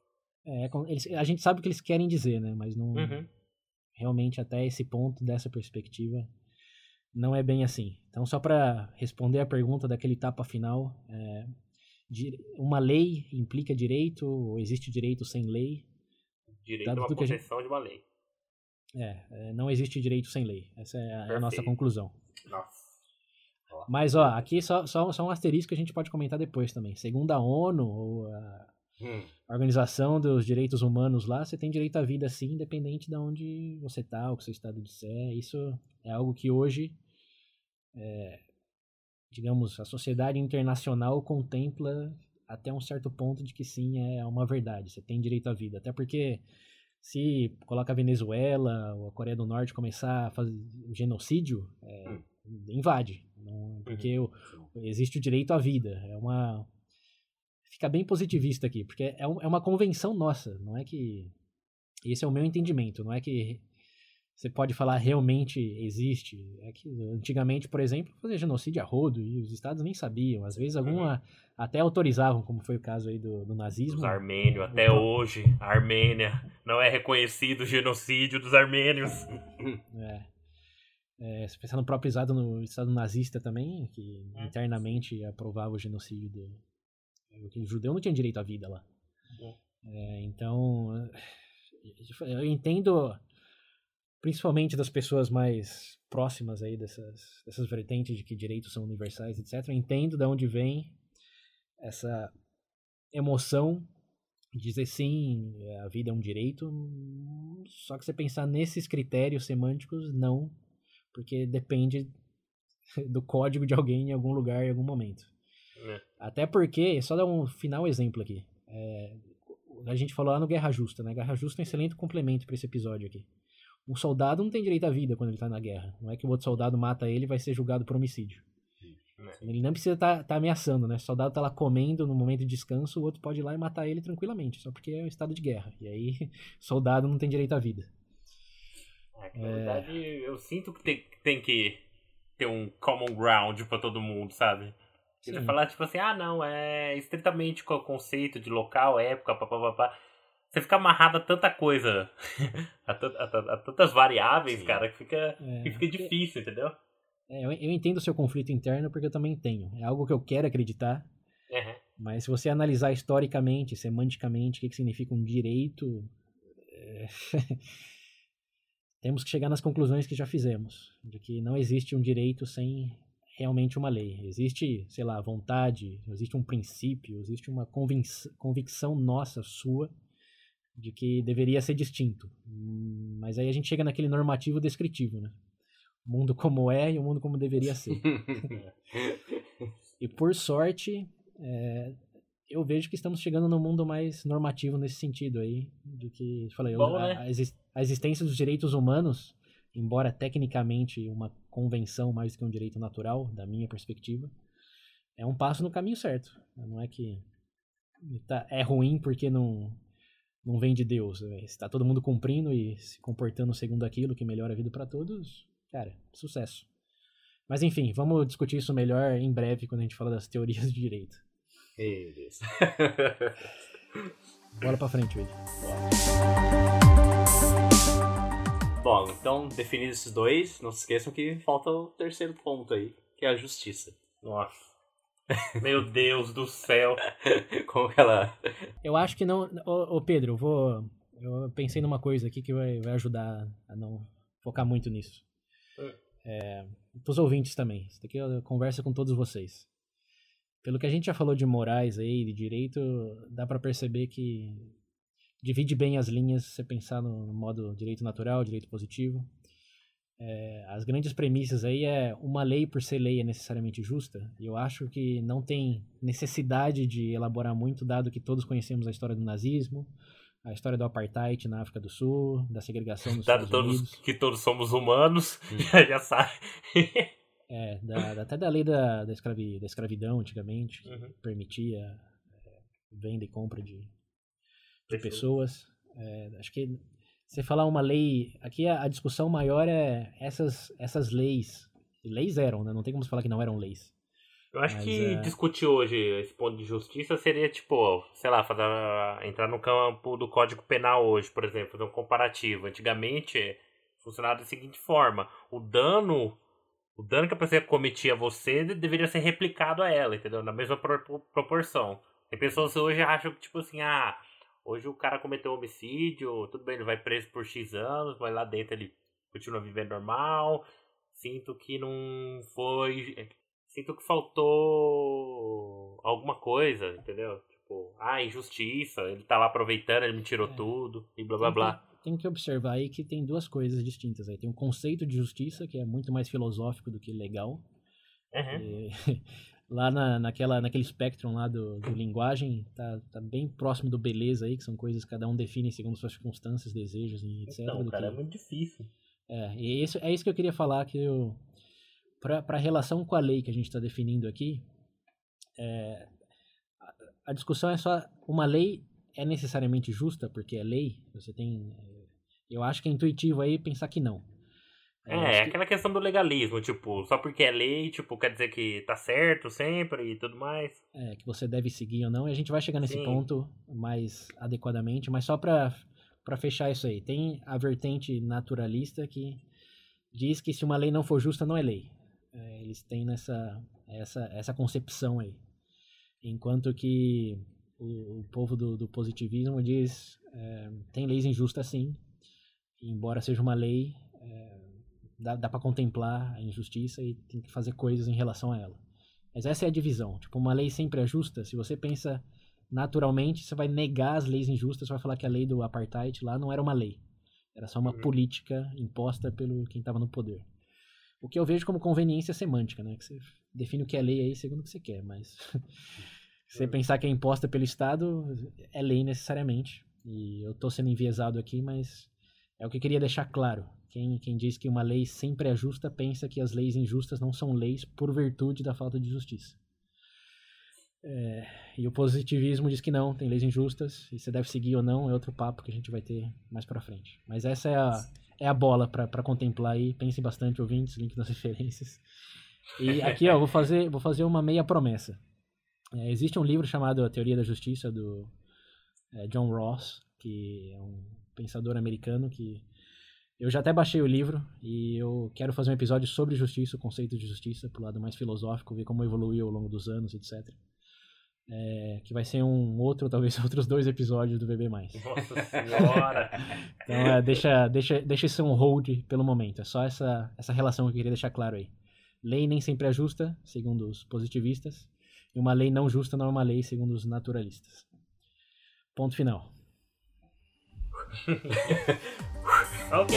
É, com- eles- a gente sabe o que eles querem dizer, né? Mas não. Uhum. Realmente, até esse ponto, dessa perspectiva, não é bem assim. Então, só para responder a pergunta daquele tapa final, é, uma lei implica direito ou existe direito sem lei? Direito é uma a gente- de uma lei. É, é, não existe direito sem lei. Essa é a, a nossa conclusão. Nossa. Mas, ó, aqui só, só, só um asterisco que a gente pode comentar depois também. Segundo a ONU, ou a Hum, Organização dos Direitos Humanos lá, você tem direito à vida sim, independente de onde você tá, o que seu estado disser. Isso é algo que hoje, é, digamos, a sociedade internacional contempla até um certo ponto de que sim, é uma verdade. Você tem direito à vida. Até porque se coloca a Venezuela ou a Coreia do Norte começar a fazer genocídio, é, invade. Não- porque o- existe o direito à vida. É uma. Fica bem positivista aqui, porque é, um- é uma convenção nossa, não é que. Esse é o meu entendimento, não é que você pode falar realmente existe. É que antigamente, por exemplo, fazia genocídio a rodo e os estados nem sabiam. Às vezes alguma até autorizavam, como foi o caso aí do, do nazismo. Os armênios, até hoje, a Armênia não é reconhecido o genocídio dos armênios. É. É, se pensar no próprio estado, no estado nazista também, que É. internamente aprovava o genocídio do. O judeu não tinha direito à vida lá. É. É, então, eu entendo, principalmente das pessoas mais próximas aí dessas, dessas vertentes de que direitos são universais, etc. Eu entendo de onde vem essa emoção de dizer sim, a vida é um direito, só que você pensar nesses critérios semânticos, não, porque depende do código de alguém em algum lugar, em algum momento. É. Até porque, só dar um final exemplo aqui. É, a gente falou lá no Guerra Justa, né? Guerra Justa é um excelente complemento para esse episódio aqui. Um soldado não tem direito à vida quando ele tá na guerra. Não é que o outro soldado mata ele e vai ser julgado por homicídio. É. Ele não precisa estar tá, ameaçando, né? O soldado tá lá comendo no momento de descanso, o outro pode ir lá e matar ele tranquilamente, só porque é um estado de guerra. E aí, soldado não tem direito à vida. É, na verdade, eu sinto que tem, tem que ter um common ground pra todo mundo, sabe? Você falar, tipo assim, ah, não, é estritamente com o conceito de local, época, papapá. Você fica amarrado a tanta coisa, a, a tan- a tantas variáveis, Sim. cara, que fica, É, que fica difícil, entendeu? é, eu, eu entendo o seu conflito interno porque eu também tenho. É algo que eu quero acreditar, Uhum. mas se você analisar historicamente, semanticamente, o que, que significa um direito, é, temos que chegar nas conclusões que já fizemos, de que não existe um direito sem realmente uma lei. Existe, sei lá, vontade, existe um princípio, existe uma convicção nossa, sua, de que deveria ser distinto. Hum, Mas aí a gente chega naquele normativo descritivo, né? O mundo como é e o mundo como deveria ser. E por sorte, é, eu vejo que estamos chegando num mundo mais normativo nesse sentido aí, de que, falei, Bom, a, né? a exis- a existência dos direitos humanos, embora tecnicamente uma convenção mais do que um direito natural, da minha perspectiva, é um passo no caminho certo. Não é que tá- é ruim porque não não vem de Deus. né? Se tá todo mundo cumprindo e se comportando segundo aquilo que melhora a vida para todos, cara, sucesso. Mas enfim, vamos discutir isso melhor em breve quando a gente fala das teorias de direito. Deus. Bola pra frente, Wade. Bom, então, definidos esses dois, não se esqueçam que falta o terceiro ponto aí, que é a justiça. Nossa. Meu Deus do céu. Como que ela. Eu acho que não. Ô, ô, Pedro, eu vou. Eu pensei numa coisa aqui que vai, vai ajudar a não focar muito nisso. É, os ouvintes também. Isso daqui eu converso com todos vocês. Pelo que a gente já falou de morais aí, de direito, dá para perceber que divide bem as linhas se você pensar no modo direito natural, direito positivo. É, as grandes premissas aí é uma lei por ser lei é necessariamente justa. E eu acho que não tem necessidade de elaborar muito, dado que todos conhecemos a história do nazismo, a história do apartheid na África do Sul, da segregação nos Dado Estados todos, Unidos. que todos somos humanos, Hum. já sabe. É, da- até da lei da, da, escravi, da escravidão antigamente, que Uhum. permitia é, venda e compra de, de Pessoas. É, acho que você falar uma lei. Aqui a, a discussão maior é essas, essas leis. Leis eram, né? Não tem como você falar que não eram leis. Eu acho Mas, que é- discutir hoje esse ponto de justiça seria, tipo, sei lá, fazer, entrar no campo do Código Penal hoje, por exemplo, fazer um comparativo. Antigamente funcionava da seguinte forma: o dano. O dano que a pessoa cometia a você deveria ser replicado a ela, entendeu? Na mesma pro- proporção. Tem pessoas que hoje acham que, tipo assim, ah, hoje o cara cometeu um homicídio, tudo bem, ele vai preso por X anos, mas lá dentro ele continua vivendo normal. Sinto que não foi. Sinto que faltou alguma coisa, entendeu? Tipo, ah, injustiça, ele tá lá aproveitando, ele me tirou É. tudo, e blá blá tem, blá. Que, tem que observar aí que tem duas coisas distintas aí. Tem um conceito de justiça, que é muito mais filosófico do que legal. Uhum. E, lá na, naquela, naquele espectro lá do, do linguagem, tá, tá bem próximo do beleza aí, que são coisas que cada um define segundo suas circunstâncias, desejos e etc. Então, cara, que- é muito difícil. É, e isso, é isso que eu queria falar, que eu, pra, pra relação com a lei que a gente está definindo aqui, é, a, a discussão é só, uma lei é necessariamente justa porque é lei? Você tem, é, eu acho que é intuitivo aí pensar que não. É, acho que- aquela questão do legalismo, tipo, só porque é lei, tipo, quer dizer que tá certo sempre e tudo mais. é, que você deve seguir ou não, e a gente vai chegar nesse Sim. ponto mais adequadamente, mas só para para fechar isso aí, tem a vertente naturalista que diz que se uma lei não for justa, não é lei. É, eles têm nessa essa, essa concepção aí. Enquanto que o, o povo do, do positivismo diz é, tem leis injustas sim, embora seja uma lei, é, dá, dá para contemplar a injustiça e tem que fazer coisas em relação a ela. Mas essa é a divisão. Tipo, uma lei sempre é justa. Se você pensa naturalmente, você vai negar as leis injustas, você vai falar que a lei do apartheid lá não era uma lei. Era só uma Uhum. política imposta pelo quem estava no poder. O que eu vejo como conveniência semântica, né? Que você define o que é lei aí segundo o que você quer, mas se você pensar que é imposta pelo Estado, é lei necessariamente. E eu tô sendo enviesado aqui, mas é o que eu queria deixar claro. Quem, quem diz que uma lei sempre é justa pensa que as leis injustas não são leis por virtude da falta de justiça. É, e o positivismo diz que não, tem leis injustas, e você deve seguir ou não, é outro papo que a gente vai ter mais pra frente. Mas essa é a, é a bola pra contemplar aí. Pensem bastante, ouvintes, link nas referências. E aqui, ó, vou fazer, vou fazer uma meia promessa. É, existe um livro chamado A Teoria da Justiça, do é, John Ross, que é um pensador americano que eu já até baixei o livro e eu quero fazer um episódio sobre justiça, o conceito de justiça, pro lado mais filosófico, ver como evoluiu ao longo dos anos, etc. É, que vai ser um outro, talvez outros dois episódios do VB+. Nossa senhora! Então, é, deixa, deixa, deixa isso um hold pelo momento. É só essa, essa relação que eu queria deixar claro aí. Lei nem sempre é justa, segundo os positivistas, e uma lei não justa não é uma lei, segundo os naturalistas. Ponto final. ok.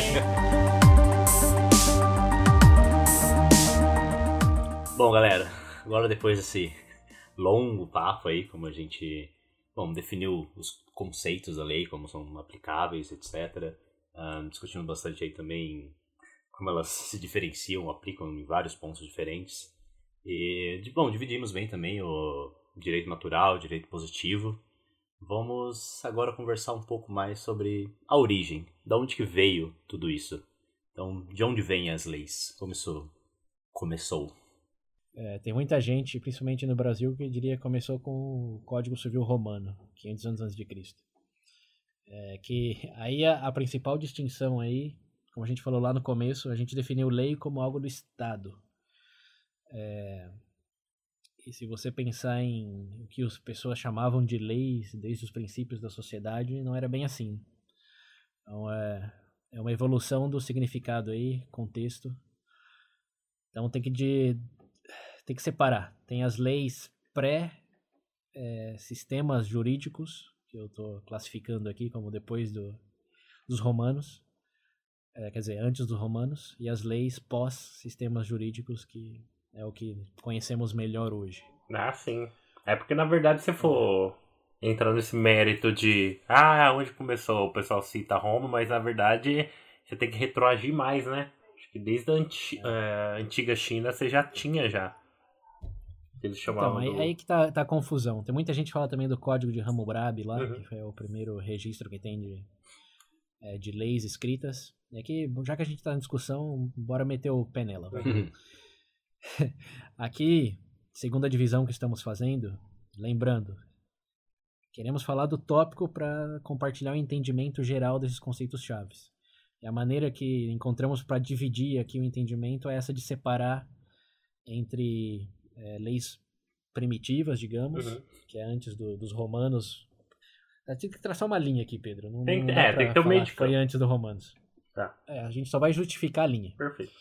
Bom, galera, agora depois desse longo papo aí, como a gente, bom, definiu os conceitos da lei, como são aplicáveis, etc. ahn, discutindo bastante aí também como elas se diferenciam, aplicam em vários pontos diferentes. E, bom, dividimos bem também o direito natural, direito positivo. Vamos agora conversar um pouco mais sobre a origem, da onde que veio tudo isso. Então, de onde vêm as leis? Como isso começou? É, tem muita gente, principalmente no Brasil, que diria que começou com o Código Civil Romano, 500 anos antes de Cristo. É, que aí a, a principal distinção aí, como a gente falou lá no começo, a gente definiu lei como algo do Estado. É, e se você pensar em o que as pessoas chamavam de leis desde os princípios da sociedade, não era bem assim. Então, é, é uma evolução do significado aí, contexto. Então tem que de, tem que separar. Tem as leis pré é, sistemas jurídicos que eu estou classificando aqui como depois do, dos romanos, é, quer dizer antes dos romanos, e as leis pós sistemas jurídicos que é o que conhecemos melhor hoje. Ah, sim. É porque na verdade se for entrar nesse mérito de ah, onde começou, o pessoal cita Roma, mas na verdade você tem que retroagir mais, né? Acho que desde a anti, uh, antiga China você já tinha já. Eles chamavam então, aí, do... aí que tá, tá, a confusão. Tem muita gente que fala também do código de Hammurabi lá, uhum. que foi o primeiro registro que tem de, é, de leis escritas. E aqui, já que a gente tá em discussão, bora meter o pé nela. Uhum. aqui, segunda divisão que estamos fazendo, lembrando, Queremos falar do tópico para compartilhar o um entendimento geral desses conceitos chaves. E a maneira que encontramos para dividir aqui o entendimento é essa de separar entre é, leis primitivas, digamos, uhum. que é antes do, dos romanos. Tem que traçar uma linha aqui, Pedro. Não, tem, não é, tem que ter um meio de Foi antes dos romanos. Tá. É, a gente só vai justificar a linha. Perfeito.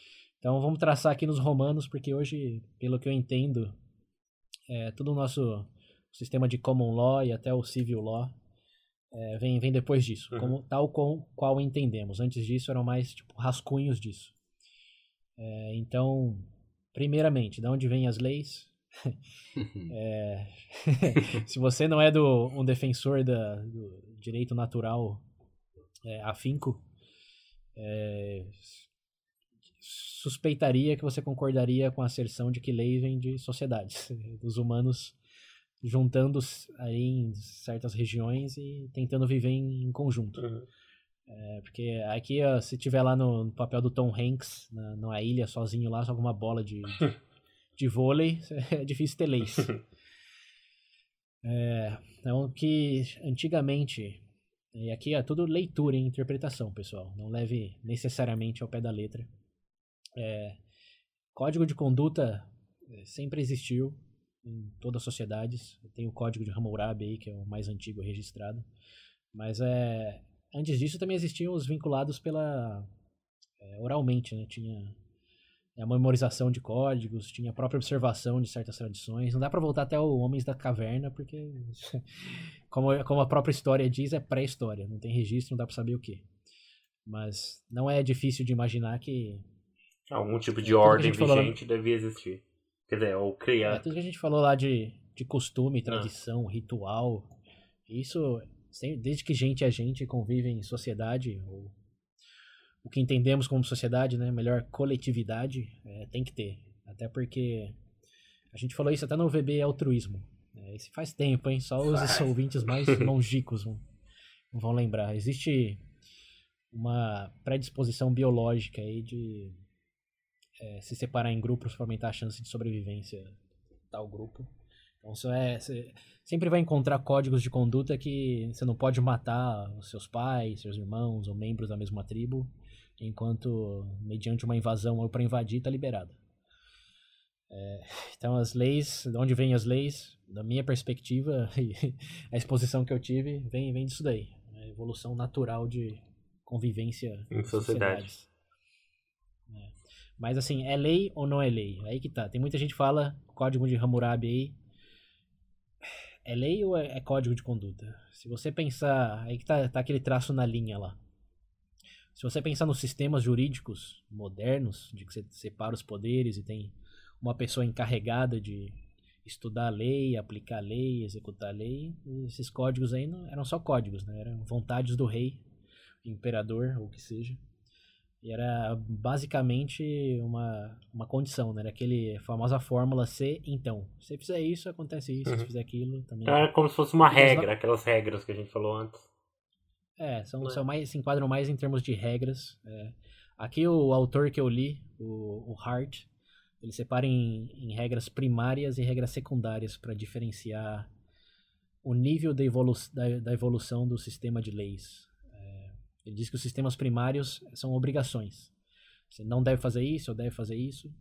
Então vamos traçar aqui nos romanos, porque hoje, pelo que eu entendo, é, todo o nosso sistema de common law e até o civil law é, vem, vem depois disso, uhum. como, tal com qual entendemos. Antes disso eram mais tipo, rascunhos disso. É, então, primeiramente, de onde vêm as leis? é, se você não é do, um defensor da, do direito natural é, afinco, é, suspeitaria que você concordaria com a asserção de que leis vêm de sociedades, dos humanos juntando aí em certas regiões e tentando viver em, em conjunto. Uhum. É, porque aqui, ó, se tiver lá no, no, papel do Tom Hanks, na, numa ilha, sozinho lá, só com uma bola de, de, de vôlei, é difícil ter leis. É, então, que antigamente, e aqui é tudo leitura e interpretação, pessoal, não leve necessariamente ao pé da letra. É, código de conduta é, sempre existiu, em todas as sociedades. Tem o código de Hammurabi aí, que é o mais antigo registrado. Mas é, antes disso também existiam os vinculados pela é, oralmente, né? Tinha a memorização de códigos, tinha a própria observação de certas tradições. Não dá para voltar até o Homens da Caverna, porque, como, como a própria história diz, é pré-história. Não tem registro, não dá para saber o que. Mas não é difícil de imaginar que. Algum tipo de é, ordem vigente falou... devia existir. Quer dizer, ou criar. É, tudo que a gente falou lá de, de costume, ah. tradição, ah. ritual. Isso, desde que gente é gente convive em sociedade, ou o que entendemos como sociedade, né? Melhor coletividade, é, tem que ter. Até porque a gente falou isso até no VB altruísmo. É, isso faz tempo, hein? Só os faz. ouvintes mais longicos vão, vão lembrar. Existe uma predisposição biológica aí de é, se separar em grupos para aumentar a chance de sobrevivência tal grupo. Então isso é, você sempre vai encontrar códigos de conduta que você não pode matar os seus pais, seus irmãos ou membros da mesma tribo, enquanto mediante uma invasão ou para invadir está liberado. É, então as leis, de onde vêm as leis, da minha perspectiva e a exposição que eu tive, vem, vem disso daí. A evolução natural de convivência em sociedades. Mas assim, é lei ou não é lei? Aí que tá. Tem muita gente que fala código de Hammurabi aí. É lei ou é, é código de conduta? Se você pensar. Aí que tá, tá aquele traço na linha lá. Se você pensar nos sistemas jurídicos modernos, de que você separa os poderes e tem uma pessoa encarregada de estudar a lei, aplicar a lei, executar a lei, esses códigos aí não eram só códigos, né? Eram vontades do rei, imperador ou o que seja. E era basicamente uma, uma condição, né? Era aquele famosa fórmula C, então. Se fizer isso, acontece isso. Uhum. Se fizer aquilo, também. É como se fosse uma regra, aquelas regras que a gente falou antes. É, são, é. são mais, se enquadram mais em termos de regras. É. Aqui o autor que eu li, o, o Hart, ele separa em, em regras primárias e regras secundárias para diferenciar o nível da, evolu da, da evolução do sistema de leis. Ele diz que os sistemas primários são obrigações. Você não deve fazer isso, ou deve fazer isso.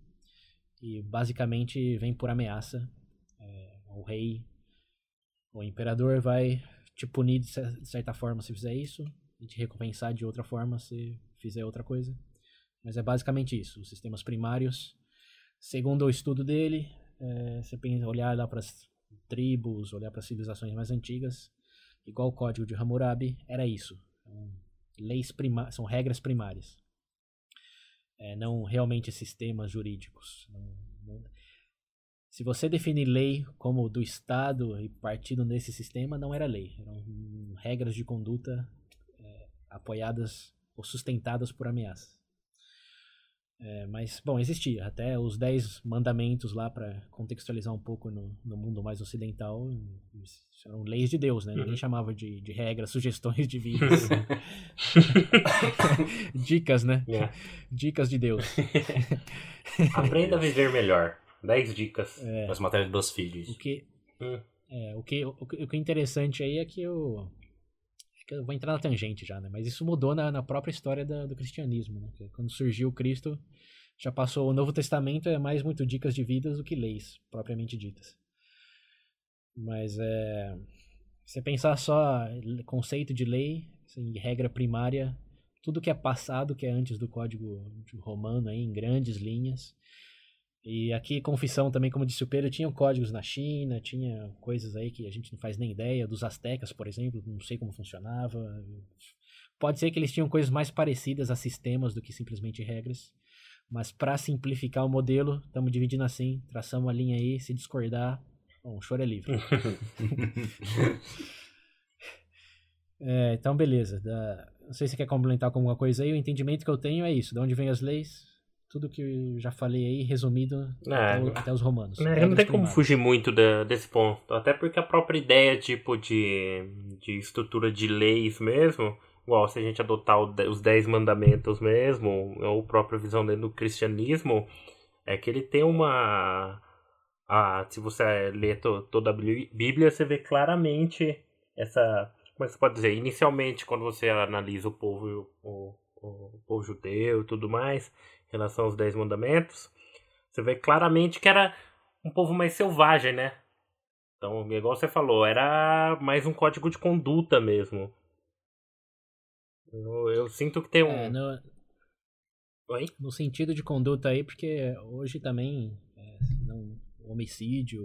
E basicamente vem por ameaça. É, o rei, o imperador vai te punir de certa forma se fizer isso, e te recompensar de outra forma se fizer outra coisa. Mas é basicamente isso, os sistemas primários. Segundo o estudo dele, é, você pensa olhar lá para as tribos, olhar para as civilizações mais antigas, igual o código de Hammurabi, era isso. Então, leis prima são regras primárias. É, não realmente sistemas jurídicos. Não, não... Se você definir lei como do Estado e partido nesse sistema, não era lei. Eram regras de conduta é, apoiadas ou sustentadas por ameaças. É, mas, bom, existia. Até os Dez Mandamentos lá, para contextualizar um pouco no, no, mundo mais ocidental, eram leis de Deus, né? Ninguém uhum. chamava de, de regras, sugestões divinas. Dicas, né? Yeah. É. Dicas de Deus. Aprenda a viver melhor. Dez dicas. É, As matérias dos filhos. O que, hum. é, o, que, o, o que é interessante aí é que eu que eu vou entrar na tangente já, né? Mas isso mudou na, na própria história da, do cristianismo, né? Quando surgiu Cristo, já passou o Novo Testamento é mais muito dicas de vidas do que leis propriamente ditas. Mas é você pensar só conceito de lei, assim, regra primária, tudo que é passado, que é antes do Código Romano aí, em grandes linhas, e aqui, confissão também, como disse o Pedro, tinham códigos na China, tinha coisas aí que a gente não faz nem ideia, dos astecas, por exemplo, não sei como funcionava. Pode ser que eles tinham coisas mais parecidas a sistemas do que simplesmente regras, mas para simplificar o modelo, estamos dividindo assim, traçamos a linha aí, se discordar, bom, o choro é livre. é, então, beleza. Da... Não sei se você quer complementar com alguma coisa aí, o entendimento que eu tenho é isso, de onde vem as leis, tudo que eu já falei aí, resumido é, até, até, os romanos. É, não tem como fugir muito da, desse ponto. Até porque a própria ideia, tipo, de, de estrutura de leis mesmo, igual se a gente adotar o, os Dez Mandamentos mesmo, ou a própria visão dentro do cristianismo, é que ele tem uma... A, se você lê to, toda a Bíblia, você vê claramente essa... Como é que você pode dizer? Inicialmente, quando você analisa o povo, o, o povo judeu e tudo mais relação aos Dez Mandamentos, você vê claramente que era um povo mais selvagem, né? Então, igual você falou, era mais um código de conduta mesmo. Eu, eu sinto que tem um. É, no, Oi? no sentido de conduta aí, porque hoje também é, não, homicídio,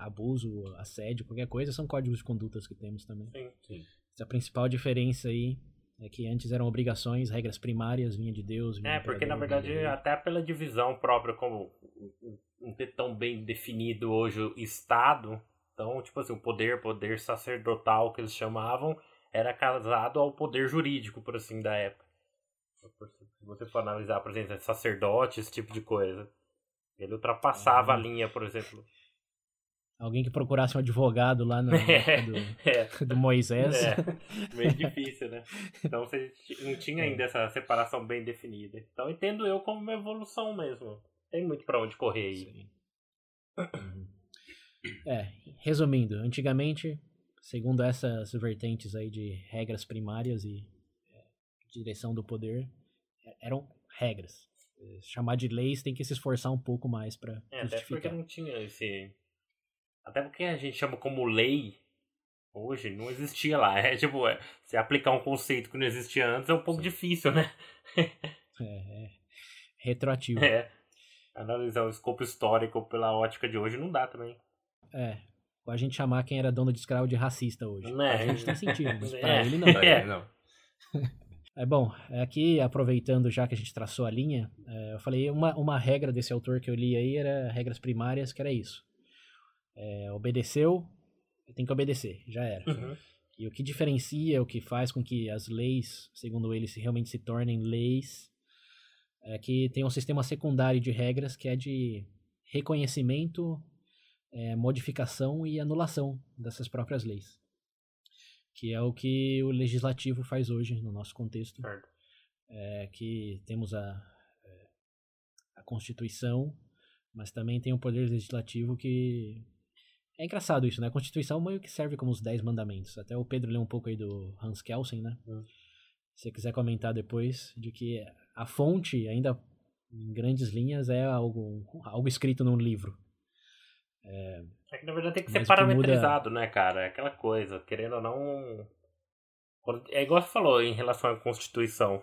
abuso, assédio, qualquer coisa, são códigos de condutas que temos também. Sim, sim. Essa é a principal diferença aí é que antes eram obrigações, regras primárias, vinha de Deus. Vinha é, porque na verdade, até pela divisão própria, como não ter tão bem definido hoje o Estado, então, tipo assim, o poder, poder sacerdotal que eles chamavam, era casado ao poder jurídico, por assim, da época. Se você for analisar, por exemplo, sacerdote, esse tipo de coisa. Ele ultrapassava a linha, por exemplo. Alguém que procurasse um advogado lá no, é, do, é. do, Moisés. É, meio difícil, né? Então você não tinha ainda essa separação bem definida. Então entendo eu como uma evolução mesmo. Tem muito para onde correr aí. Uhum. É, resumindo, antigamente, segundo essas vertentes aí de regras primárias e é, direção do poder, é, eram regras. Chamar de leis tem que se esforçar um pouco mais para é, justificar. Até porque não tinha esse até porque a gente chama como lei hoje, não existia lá. É tipo, é, se aplicar um conceito que não existia antes é um pouco Sim. difícil, né? é, é retroativo. É. Analisar o escopo histórico pela ótica de hoje não dá também. É. Ou a gente chamar quem era dono de escravo de racista hoje. É. A gente tem sentido, mas pra é. ele não. É, não. É bom, aqui aproveitando já que a gente traçou a linha, é, eu falei uma, uma regra desse autor que eu li aí era regras primárias, que era isso é, obedeceu, tem que obedecer, já era. Uhum. E o que diferencia, o que faz com que as leis, segundo ele, se realmente se tornem leis, é que tem um sistema secundário de regras que é de reconhecimento, é, modificação e anulação dessas próprias leis. Que é o que o legislativo faz hoje no nosso contexto. É, que temos a, é, a Constituição, mas também tem o poder legislativo que é engraçado isso, né? A Constituição meio que serve como os Dez Mandamentos. Até o Pedro leu um pouco aí do Hans Kelsen, né? Hum. Se você quiser comentar depois, de que a fonte, ainda em grandes linhas, é algo, algo escrito num livro. É, é que na verdade tem que ser parametrizado, muda... né, cara? É aquela coisa, querendo ou não. É igual você falou em relação à Constituição.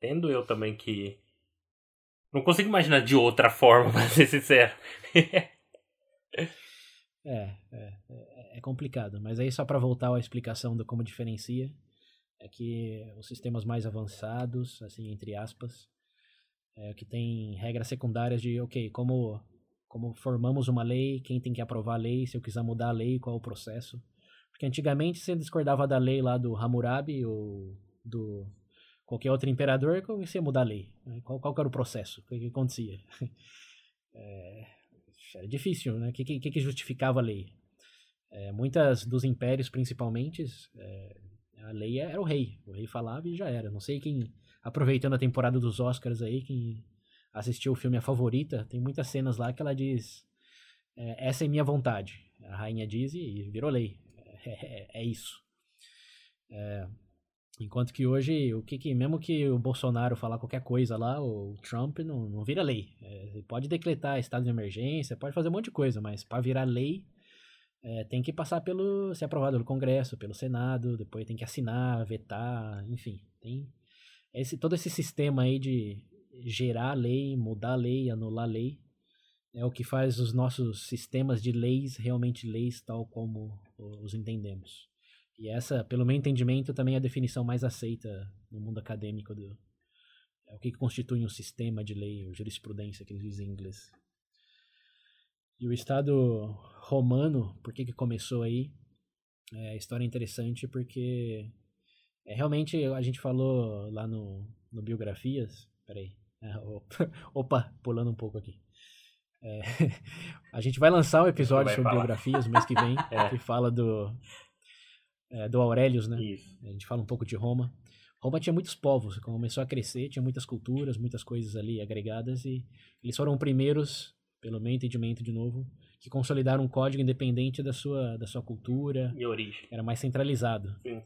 Tendo eu também que. Não consigo imaginar de outra forma, pra ser sincero. É, é, é complicado, mas aí só para voltar à explicação do como diferencia, é que os sistemas mais avançados, assim, entre aspas, é, que tem regras secundárias de, ok, como, como formamos uma lei, quem tem que aprovar a lei, se eu quiser mudar a lei, qual é o processo. Porque antigamente você discordava da lei lá do Hammurabi ou do qualquer outro imperador, como você ia mudar a lei? Qual, qual era o processo? O que, que acontecia? É, era difícil, né? O que, que, que justificava a lei? É, muitas dos impérios, principalmente, é, a lei era o rei. O rei falava e já era. Não sei quem, aproveitando a temporada dos Oscars aí, quem assistiu o filme A Favorita, tem muitas cenas lá que ela diz: é, Essa é minha vontade. A rainha diz e virou lei. É, é, é isso. Enquanto que hoje, o que, que mesmo que o Bolsonaro falar qualquer coisa lá, o Trump não, não vira lei. É, pode decretar estado de emergência, pode fazer um monte de coisa, mas para virar lei é, tem que passar pelo. ser aprovado pelo Congresso, pelo Senado, depois tem que assinar, vetar, enfim. Tem esse, todo esse sistema aí de gerar lei, mudar lei, anular lei. É o que faz os nossos sistemas de leis realmente leis tal como os entendemos. E essa, pelo meu entendimento, também é a definição mais aceita no mundo acadêmico do é o que constitui um sistema de lei, ou jurisprudência que eles dizem em inglês. E o Estado romano, por que, que começou aí? É, a história é interessante porque é, realmente a gente falou lá no, no Biografias. Peraí. É, opa, pulando um pouco aqui. É, a gente vai lançar um episódio sobre falar. biografias no mês que vem, é. que fala do, é, do Aurelius, né? Isso. A gente fala um pouco de Roma. Roma tinha muitos povos, começou a crescer, tinha muitas culturas, muitas coisas ali agregadas, e eles foram primeiros pelo meu entendimento de novo, que consolidaram um código independente da sua, da sua cultura. E origem. Era mais centralizado. Sim.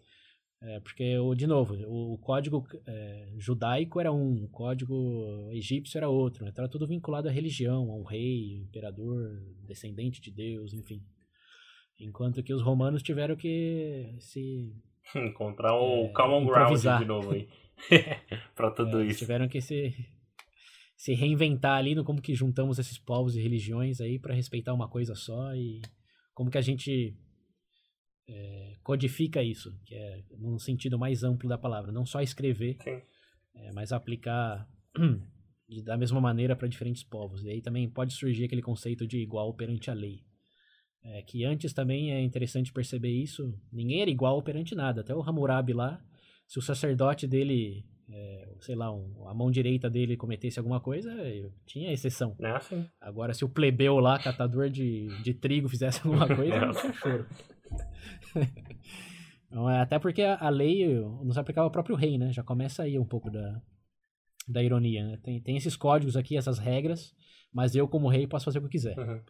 É, porque, de novo, o código é, judaico era um, o código egípcio era outro. Né? Então era tudo vinculado à religião, ao rei, imperador, descendente de Deus, enfim. Enquanto que os romanos tiveram que se. Encontrar um é, common ground de novo aí. pra tudo é, isso. Tiveram que se se reinventar ali no como que juntamos esses povos e religiões aí para respeitar uma coisa só e como que a gente é, codifica isso, que é num sentido mais amplo da palavra, não só escrever, é, mas aplicar da mesma maneira para diferentes povos. E aí também pode surgir aquele conceito de igual perante a lei. É, que antes também é interessante perceber isso, ninguém era igual perante nada, até o Hammurabi lá, se o sacerdote dele é, sei lá, um, a mão direita dele cometesse alguma coisa, tinha exceção. Assim. Agora, se o plebeu lá, catador de, de trigo, fizesse alguma coisa, é não tinha choro. então, é, até porque a, a, lei não se aplicava ao próprio rei, né? Já começa aí um pouco da, da ironia. Né? Tem, tem esses códigos aqui, essas regras, mas eu, como rei, posso fazer o que eu quiser. Uhum.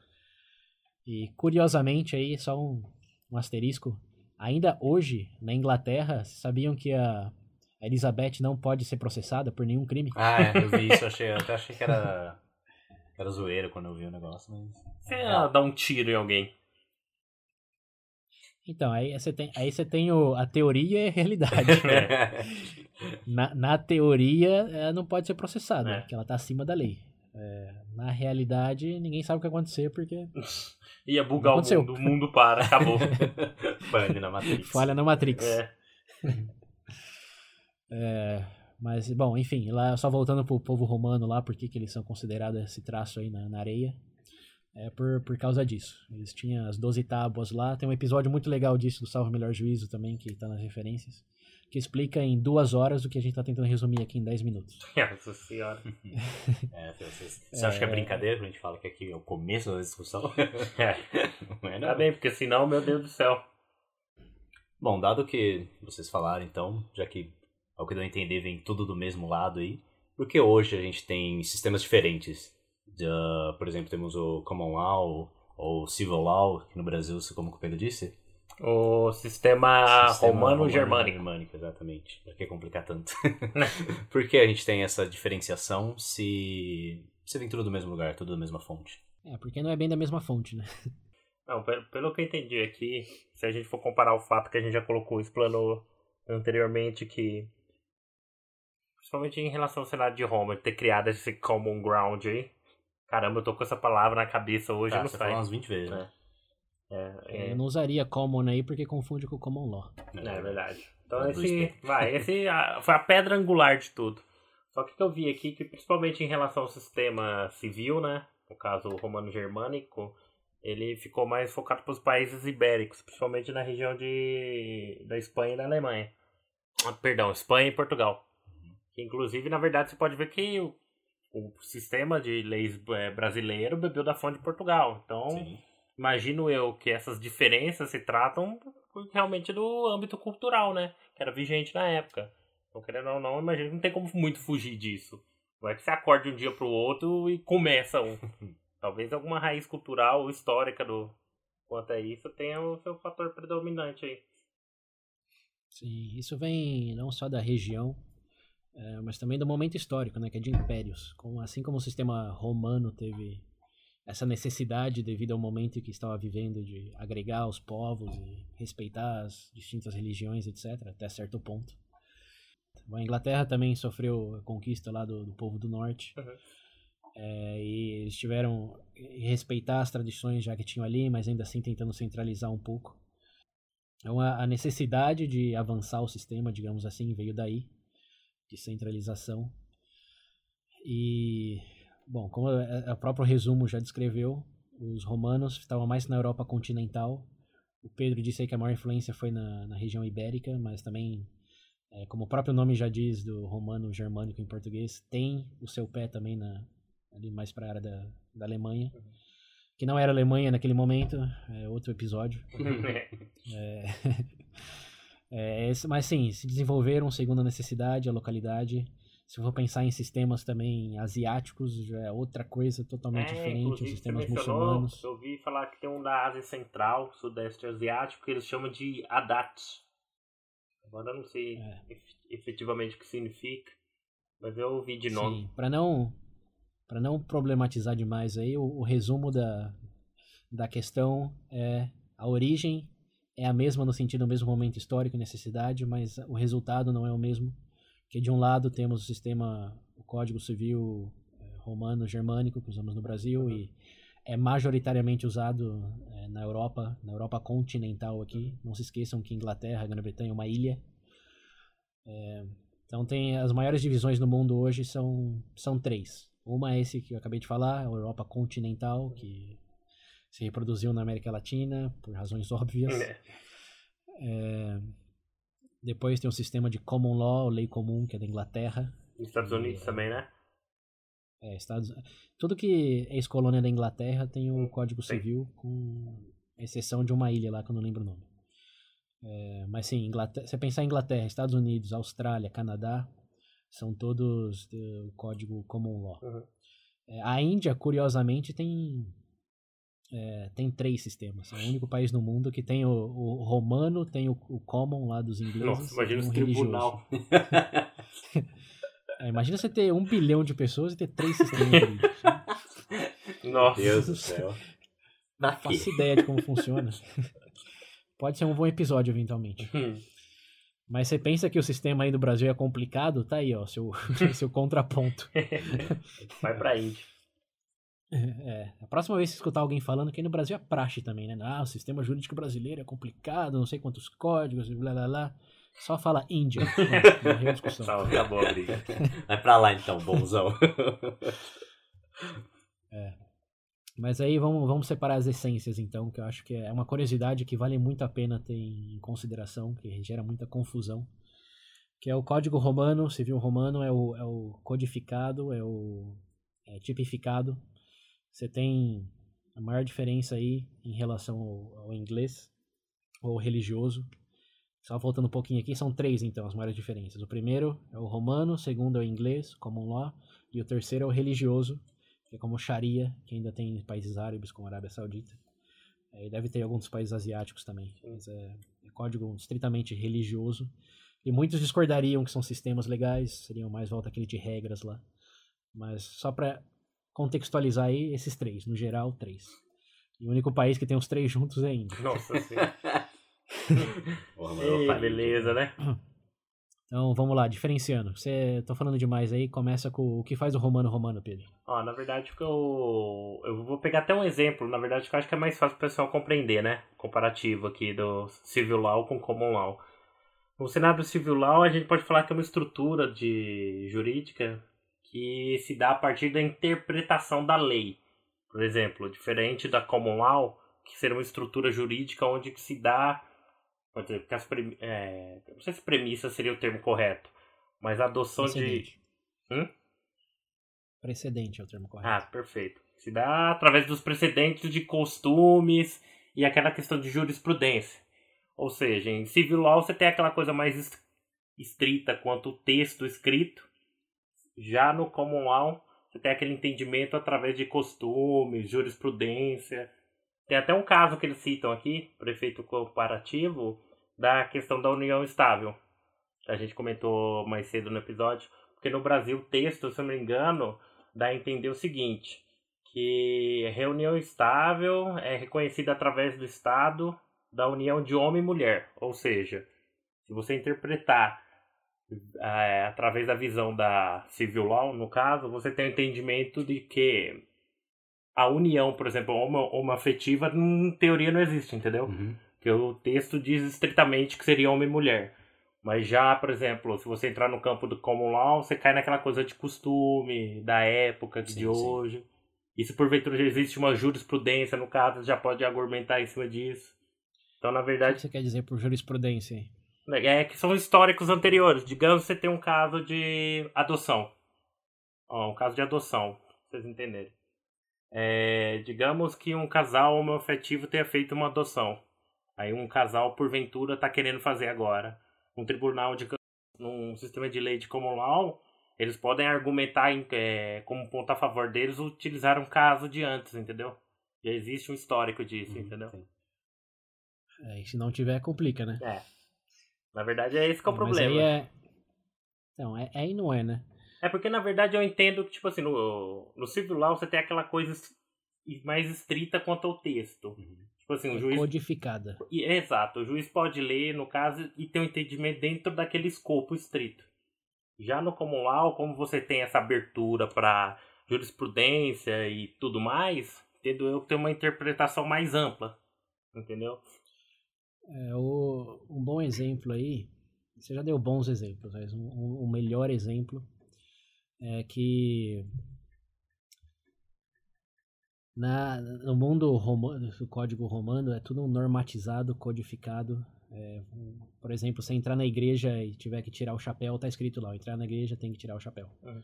E, curiosamente, aí, só um, um asterisco, ainda hoje, na Inglaterra, sabiam que a Elizabeth não pode ser processada por nenhum crime. Ah, é, eu vi isso, achei, até achei que era, era zoeiro quando eu vi o negócio, mas... Se ela dá um tiro em alguém. Então, aí você tem, aí você tem o, a teoria e a realidade. na, na teoria, ela não pode ser processada, é. porque ela tá acima da lei. É, na realidade, ninguém sabe o que vai acontecer, porque... Ia bugar o mundo, o mundo para, acabou. Falha na Matrix. Falha na Matrix. É. É, mas, bom, enfim, lá só voltando pro povo romano lá, por que eles são considerados esse traço aí na, na, areia? É por, por causa disso. Eles tinham as 12 tábuas lá. Tem um episódio muito legal disso do Salvo Melhor Juízo também, que tá nas referências. Que explica em duas horas o que a gente tá tentando resumir aqui em 10 minutos. Nossa senhora. é, você, você acha que é brincadeira quando a gente fala que aqui é o começo da discussão? é. Não é, não. Tá bem, porque senão, meu Deus do céu. Bom, dado que vocês falaram, então, já que ao que deu a entender, vem tudo do mesmo lado aí. Porque hoje a gente tem sistemas diferentes. Uh, por exemplo, temos o Common Law ou Civil Law, que no Brasil, como o Pedro disse. O sistema, sistema romano-germânico. Romano exatamente. Por que complicar tanto? Por que a gente tem essa diferenciação se, se vem tudo do mesmo lugar, tudo da mesma fonte? É, porque não é bem da mesma fonte, né? Não, pelo, pelo que eu entendi aqui, se a gente for comparar o fato que a gente já colocou, explanou anteriormente que principalmente em relação ao cenário de Roma, ter criado esse common ground aí. Caramba, eu tô com essa palavra na cabeça hoje, Tá, não você sai. falou umas 20 vezes, né? É, é, Eu não usaria common aí porque confunde com common law. é verdade. Então É, esse, vai, esse ah, foi a pedra angular de tudo. Só que o que eu vi aqui, que principalmente em relação ao sistema civil, né, no caso romano-germânico, ele ficou mais focado para os países ibéricos, principalmente na região de, da Espanha e da Alemanha. Ah, perdão, Espanha e Portugal. Que, inclusive, na verdade, você pode ver que o, o sistema de leis eh, brasileiro bebeu da fonte de Portugal. Então, Sim. Imagino eu que essas diferenças se tratam realmente do âmbito cultural, né? Que era vigente na época. Então, querendo ou não, imagino que não tem como muito fugir disso. Não é que você acorde um dia pro outro e começa um. Talvez alguma raiz cultural ou histórica do quanto a isso tenha o seu fator predominante aí. Sim, isso vem não só da região, eh, mas também do momento histórico, né, que é de impérios. Como, assim como o sistema romano teve essa necessidade devido ao momento que estava vivendo de agregar os povos e respeitar as distintas religiões, etc., até certo ponto. A Inglaterra também sofreu a conquista lá do, do povo do norte. Uhum. Eh, e eles tiveram que respeitar as tradições já que tinham ali, mas ainda assim tentando centralizar um pouco. Então a, a necessidade de avançar o sistema, digamos assim, veio daí, de centralização. E, bom, como a- o próprio resumo já descreveu, os romanos estavam mais na Europa continental. O Pedro disse aí que a maior influência foi na, na região ibérica, mas também, é, como o próprio nome já diz, do romano germânico em português, tem o seu pé também na, ali mais para a área da, da Alemanha. Que não era Alemanha naquele momento, é outro episódio. É, é, mas sim, se desenvolveram segundo a necessidade, a localidade. Se for pensar em sistemas também asiáticos, já é outra coisa totalmente diferente, os sistemas muçulmanos. Eu ouvi falar que tem um da Ásia Central, Sudeste Asiático, que eles chamam de Adat. Agora eu não sei É. ef- efetivamente o que significa, mas eu ouvi de nome. Sim, para não para não problematizar demais aí, o, o resumo da, da questão é a origem é a mesma no sentido do mesmo momento histórico e necessidade, mas o resultado não é o mesmo. Que de um lado temos o sistema, o Código Civil eh, romano germânico que usamos no Brasil e é majoritariamente usado eh, na Europa, na Europa continental aqui. Não se esqueçam que Inglaterra, a Grã-Bretanha é uma ilha. É, então tem as maiores divisões no mundo hoje são, são três. Uma é esse que eu acabei de falar, a Europa continental, que se reproduziu na América Latina por razões óbvias. É. Depois tem o sistema de common law, lei comum, que é da Inglaterra. Nos Estados Unidos também, né? É, Estados... Tudo que é ex-colônia da Inglaterra tem o Hum, Código tem. Civil, com exceção de uma ilha lá que eu não lembro o nome. É, mas sim, Inglaterra... você pensar em Inglaterra, Estados Unidos, Austrália, Canadá, são todos do Código Common Law. Uhum. É, a Índia, curiosamente, tem é, tem três sistemas. É o único país no mundo que tem o, o romano, tem o, o common lá dos ingleses. Nossa, imagina um religioso. tribunal. É, imagina você ter um bilhão de pessoas e ter três sistemas jurídicos. Nossa. Deus do céu. Não faço ideia de como funciona. Pode ser um bom episódio eventualmente. Hum. Mas você pensa que o sistema aí do Brasil é complicado? Tá aí, ó, seu, seu contraponto. Vai pra Índia. É, a próxima vez que você escutar alguém falando que aí no Brasil é praxe também, né? Ah, o sistema jurídico brasileiro é complicado, não sei quantos códigos, blá blá blá. Só fala Índia. Pronto, Morreu a discussão. Tá, acabou a briga. Vai pra lá então, bonzão. Mas aí vamos, vamos separar as essências, então, que eu acho que é uma curiosidade que vale muito a pena ter em consideração, que gera muita confusão. Que é o código romano, civil romano, é o, é o codificado, é o é tipificado. Você tem a maior diferença aí em relação ao, ao inglês, ou religioso. Só voltando um pouquinho aqui, são três então as maiores diferenças. O primeiro é o romano, o segundo é o inglês, common law, e o terceiro é o religioso, que é como Sharia, que ainda tem em países árabes, como a Arábia Saudita. É, e deve ter alguns países asiáticos também. Mas é, é código estritamente religioso. E muitos discordariam que são sistemas legais, seriam mais volta aquele de regras lá. Mas só para contextualizar aí, esses três, no geral, três. E o único país que tem os três juntos é a Índia. Nossa senhora. Porra, mano, eu Ei, beleza, né? Então vamos lá, diferenciando. Você tô falando demais aí, começa com o que faz o romano romano, Pedro. Ó, na verdade, eu, eu vou pegar até um exemplo, na verdade, que eu acho que é mais fácil o pessoal compreender, né? Comparativo aqui do Civil Law com Common Law. No cenário Civil Law, a gente pode falar que é uma estrutura de jurídica que se dá a partir da interpretação da lei. Por exemplo, diferente da Common Law, que seria uma estrutura jurídica onde se dá Pode dizer, as premi é, não sei se premissa seria o termo correto, mas a adoção Precedente. de. Hum? Precedente é o termo correto. Ah, perfeito. Se dá através dos precedentes de costumes e aquela questão de jurisprudência. Ou seja, em civil law você tem aquela coisa mais estrita quanto o texto escrito. Já no common law você tem aquele entendimento através de costumes, jurisprudência. Tem até um caso que eles citam aqui, prefeito comparativo, da questão da união estável. A gente comentou mais cedo no episódio. Porque no Brasil o texto, se eu não me engano, dá a entender o seguinte: que reunião estável é reconhecida através do Estado da união de homem e mulher. Ou seja, se você interpretar é, através da visão da civil law, no caso, você tem o entendimento de que a união, por exemplo, homo, afetiva, em teoria não existe, entendeu? Uhum. Porque o texto diz estritamente que seria homem e mulher. Mas já, por exemplo, se você entrar no campo do common law, você cai naquela coisa de costume, da época, sim, de sim. hoje. E se porventura já existe uma jurisprudência, no caso, já pode argumentar em cima disso. Então, na verdade. O que você quer dizer por jurisprudência? É que são históricos anteriores. Digamos que você tem um caso de adoção. Ó, um caso de adoção, pra vocês entenderem. É, digamos que um casal homoafetivo tenha feito uma adoção. Aí um casal, porventura, está querendo fazer agora. Um tribunal de num sistema de lei de common law, eles podem argumentar em, é, como ponto a favor deles utilizar um caso de antes, entendeu? Já existe um histórico disso, uhum, entendeu? É, e se não tiver, complica, né? É. Na verdade, é esse que é o problema. É... Então, é, é e não é, né? É porque, na verdade, eu entendo que, tipo assim, no, no civil law você tem aquela coisa mais estrita quanto ao texto. Uhum. Tipo assim, o é juiz. Codificada. E, exato, o juiz pode ler, no caso, e ter um entendimento dentro daquele escopo estrito. Já no common law, como você tem essa abertura para jurisprudência e tudo mais, entendo eu que tem uma interpretação mais ampla. Entendeu? É, o, um bom exemplo aí, você já deu bons exemplos, mas um, um melhor exemplo é que na, no mundo romano, do código romano é tudo normatizado, codificado. É, por exemplo, se entrar na igreja e tiver que tirar o chapéu, tá escrito lá, entrar na igreja tem que tirar o chapéu. Uhum.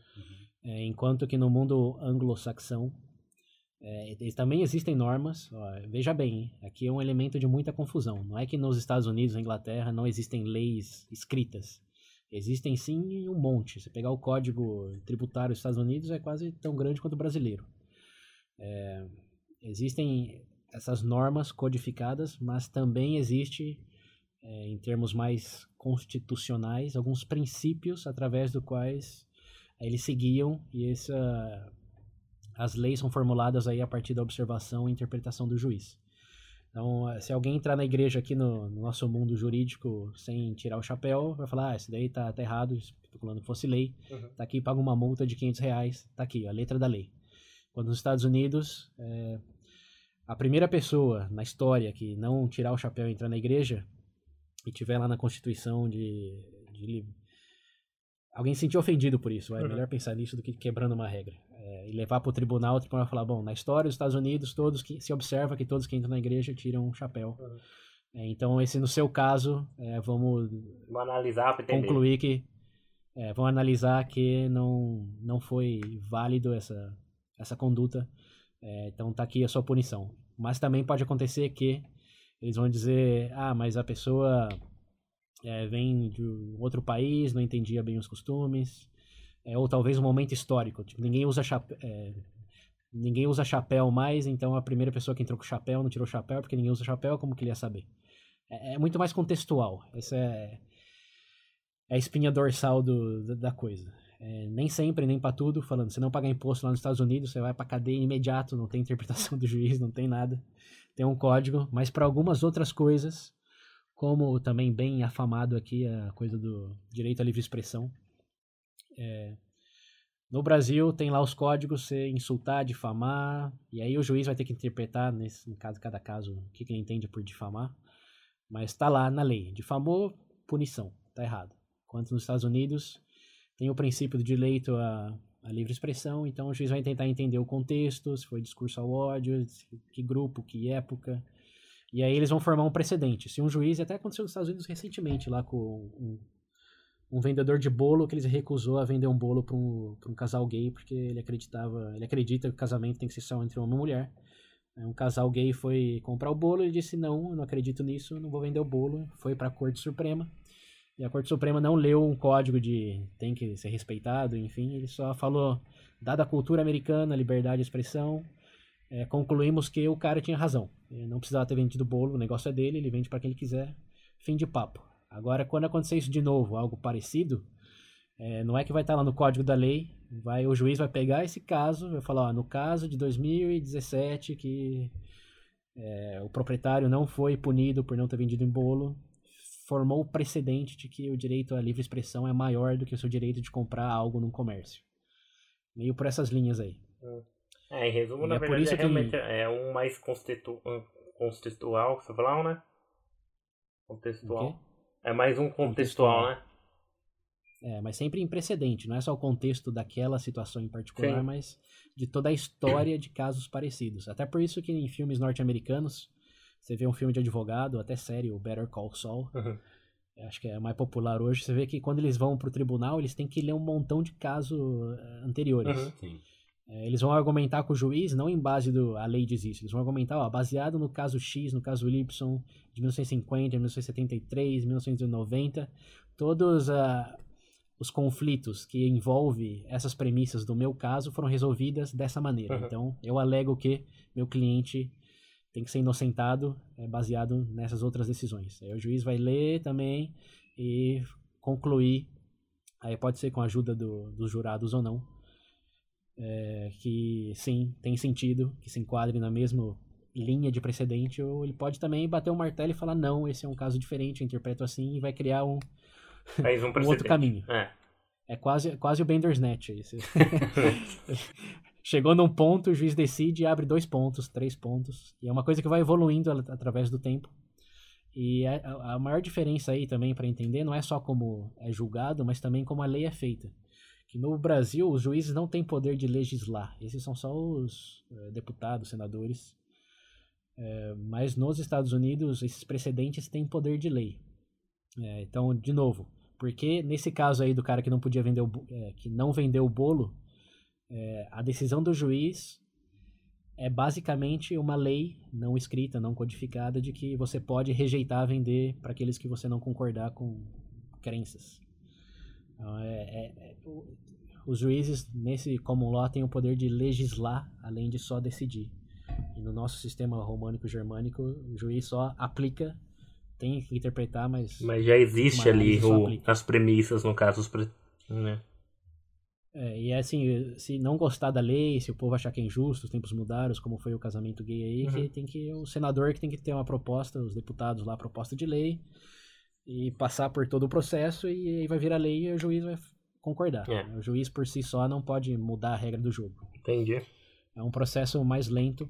É, enquanto que no mundo anglo-saxão é, também existem normas. Ó, veja bem, aqui é um elemento de muita confusão. Não é que nos Estados Unidos, na Inglaterra, não existem leis escritas. Existem sim um monte. Se pegar o código tributário dos Estados Unidos, é quase tão grande quanto o brasileiro. É, existem essas normas codificadas, mas também existe, é, em termos mais constitucionais, alguns princípios através dos quais eles seguiam e essa, as leis são formuladas aí a partir da observação e interpretação do juiz. Então, se alguém entrar na igreja aqui no, no, nosso mundo jurídico sem tirar o chapéu, vai falar, ah, isso daí tá, tá errado, especulando que fosse lei, uhum. tá aqui, paga uma multa de 500 reais, tá aqui, a letra da lei. Quando nos Estados Unidos, é, a primeira pessoa na história que não tirar o chapéu e entrar na igreja, e tiver lá na Constituição de, de alguém se sentiu ofendido por isso. É uhum. melhor pensar nisso do que quebrando uma regra é, e levar para o tribunal, o tribunal vai falar, bom, na história dos Estados Unidos, todos que se observa que todos que entram na igreja tiram um chapéu. Uhum. É, então, esse no seu caso, é, vamos, vamos analisar concluir que é, vamos analisar que não não foi válido essa essa conduta. É, então, tá aqui a sua punição. Mas também pode acontecer que eles vão dizer, ah, mas a pessoa é, vem de outro país, não entendia bem os costumes, é, ou talvez um momento histórico. Tipo, ninguém usa chapéu. É, ninguém usa chapéu mais, então a primeira pessoa que entrou com chapéu não tirou chapéu porque ninguém usa chapéu, como que ele ia saber? É, é muito mais contextual. Essa é, é a espinha dorsal do, da coisa. É, nem sempre, nem para tudo, falando, se não pagar imposto lá nos Estados Unidos, você vai para cadeia imediato, não tem interpretação do juiz, não tem nada. Tem um código, mas para algumas outras coisas, como também bem afamado aqui a coisa do direito à livre expressão. É, no Brasil tem lá os códigos, você insultar, difamar, e aí o juiz vai ter que interpretar, nesse caso, cada caso, o que, que ele entende por difamar. Mas está lá na lei. Difamou, punição. Tá errado. Enquanto nos Estados Unidos tem o princípio do direito à, à livre expressão, então o juiz vai tentar entender o contexto, se foi discurso ao ódio, que grupo, que época. E aí eles vão formar um precedente. Se um juiz, até aconteceu nos Estados Unidos recentemente, lá com um, um vendedor de bolo que ele recusou a vender um bolo para um, um casal gay porque ele acreditava, ele acredita que o casamento tem que ser só entre homem e mulher. Um casal gay foi comprar o bolo e disse não, eu não acredito nisso, não vou vender o bolo. Foi para a Corte Suprema e a Corte Suprema não leu um código de tem que ser respeitado, enfim, ele só falou, dada a cultura americana, liberdade de expressão, é, concluímos que o cara tinha razão. Ele não precisava ter vendido o bolo, o negócio é dele, ele vende para quem ele quiser. Fim de papo. Agora, quando acontecer isso de novo, algo parecido, é, não é que vai estar lá no código da lei, vai o juiz vai pegar esse caso, vai falar, ó, no caso de 2017 que é, o proprietário não foi punido por não ter vendido em bolo, formou o precedente de que o direito à livre expressão é maior do que o seu direito de comprar algo num comércio. Meio por essas linhas aí. É, em resumo, e na é verdade, é realmente que... é um mais contextual, você falou, né? Contextual. É mais um contextual, contextual, né? É, mas sempre em precedente, não é só o contexto daquela situação em particular, Sim. mas de toda a história de casos parecidos. Até por isso que em filmes norte-americanos, você vê um filme de advogado, até série, o Better Call Saul, uhum. acho que é mais popular hoje, você vê que quando eles vão pro tribunal, eles têm que ler um montão de casos eh, anteriores. Uhum. É, eles vão argumentar com o juiz, não em base do a lei diz isso, eles vão argumentar, ó, baseado no caso X, no caso Y, de 1950, 1973, 1990, todos uh, os conflitos que envolvem essas premissas do meu caso foram resolvidas dessa maneira. Uhum. Então, eu alego que meu cliente tem que ser inocentado é, baseado nessas outras decisões. Aí o juiz vai ler também e concluir, aí pode ser com a ajuda do, dos jurados ou não, é, que sim, tem sentido, que se enquadre na mesma linha de precedente, ou ele pode também bater o um martelo e falar, não, esse é um caso diferente, eu interpreto assim, e vai criar um, um, um outro caminho. É. É quase, quase o Bender's Net. Esse. Chegou num ponto, o juiz decide e abre dois pontos, três pontos. E é uma coisa que vai evoluindo através do tempo. E a, a maior diferença aí também para entender não é só como é julgado, mas também como a lei é feita. Que no Brasil os juízes não têm poder de legislar. Esses são só os é, deputados, senadores. É, mas nos Estados Unidos esses precedentes têm poder de lei. É, então, de novo, porque nesse caso aí do cara que não podia vender o, que não vendeu o bolo, a decisão do juiz é basicamente uma lei não escrita, não codificada, de que você pode rejeitar vender para aqueles que você não concordar com crenças. Então, é, é, é os juízes nesse common law têm o poder de legislar, além de só decidir. E no nosso sistema românico germânico, o juiz só aplica tem que interpretar, mas. Mas já existe ali o, as premissas, no caso, os pre... né? É, e é assim, se não gostar da lei, se o povo achar que é injusto, os tempos mudaram, como foi o casamento gay aí, uhum. que tem que. O senador que tem que ter uma proposta, os deputados lá, proposta de lei, e passar por todo o processo, e aí vai virar lei e o juiz vai concordar. É. O juiz por si só não pode mudar a regra do jogo. Entendi. É um processo mais lento.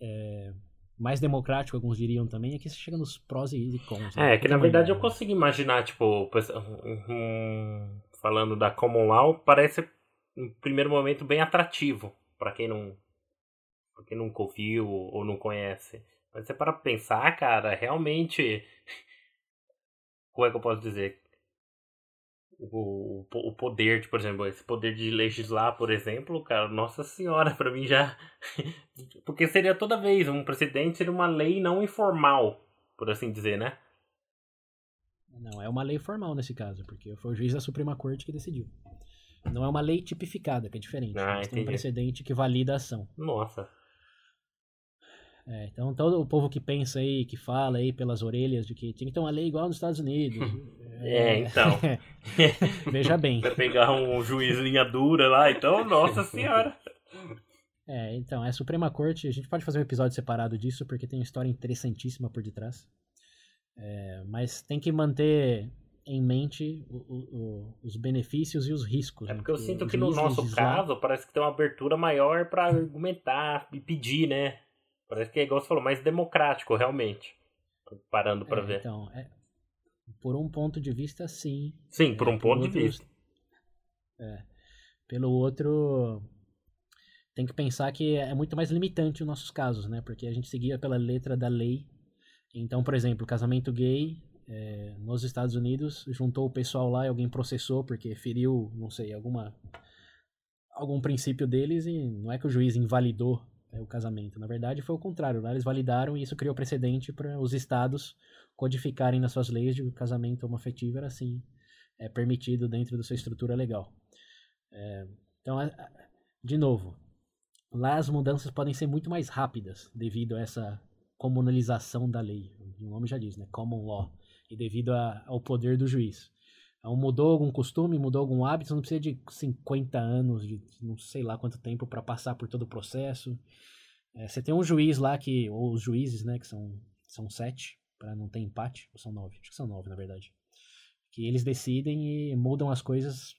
É, mais democrático, alguns diriam também, é que você chega nos prós e cons. Né? É, que na verdade eu consigo imaginar, tipo, falando da Common Law, parece, em primeiro momento, bem atrativo para quem não pra quem nunca ouviu ou não conhece. Mas você para pensar, cara, realmente. Como é que eu posso dizer? o, o poder, de, por exemplo, esse poder de legislar, por exemplo, cara, nossa senhora, para mim já. Porque seria toda vez um precedente, seria uma lei não informal, por assim dizer, né? Não, é uma lei formal nesse caso, porque foi o juiz da Suprema Corte que decidiu. Não é uma lei tipificada, que é diferente. Ah, tem um precedente que valida a ação. Nossa. É, então todo o povo que pensa aí, que fala aí pelas orelhas de que tinha que ter uma lei igual nos Estados Unidos. é, então. Veja bem. Vai pegar um juiz linha dura lá, então, nossa senhora. É, então, é a Suprema Corte, a gente pode fazer um episódio separado disso, porque tem uma história interessantíssima por detrás. É, mas tem que manter em mente o, o, os benefícios e os riscos. É né? porque eu sinto que no nosso legislar- caso parece que tem uma abertura maior pra argumentar e pedir, né? Parece que é igual você falou, mais democrático, realmente. Parando pra É, ver. Então, é, por um ponto de vista, sim. Sim, por É, um por ponto de outros- vista. Pelo outro, tem que pensar que é muito mais limitante os nossos casos, né? Porque a gente seguia pela letra da lei. Então, por exemplo, casamento gay é, nos Estados Unidos juntou o pessoal lá e alguém processou porque feriu, não sei, alguma algum princípio deles e não é que o juiz invalidou é, o casamento. Na verdade, foi o contrário. Lá eles validaram e isso criou precedente para os estados codificarem nas suas leis de que o casamento homoafetivo era assim, é permitido dentro da sua estrutura legal. É, então, de novo, lá as mudanças podem ser muito mais rápidas devido a essa comunalização da lei. O nome já diz, né? Common law. E devido a- ao poder do juiz. Então, mudou algum costume, mudou algum hábito, não precisa de 50 anos, de não sei lá quanto tempo para passar por todo o processo. É, você tem um juiz lá que, ou os juízes, né, que são, são sete, para não ter empate, ou são nove, acho que são nove na verdade. Que eles decidem e mudam as coisas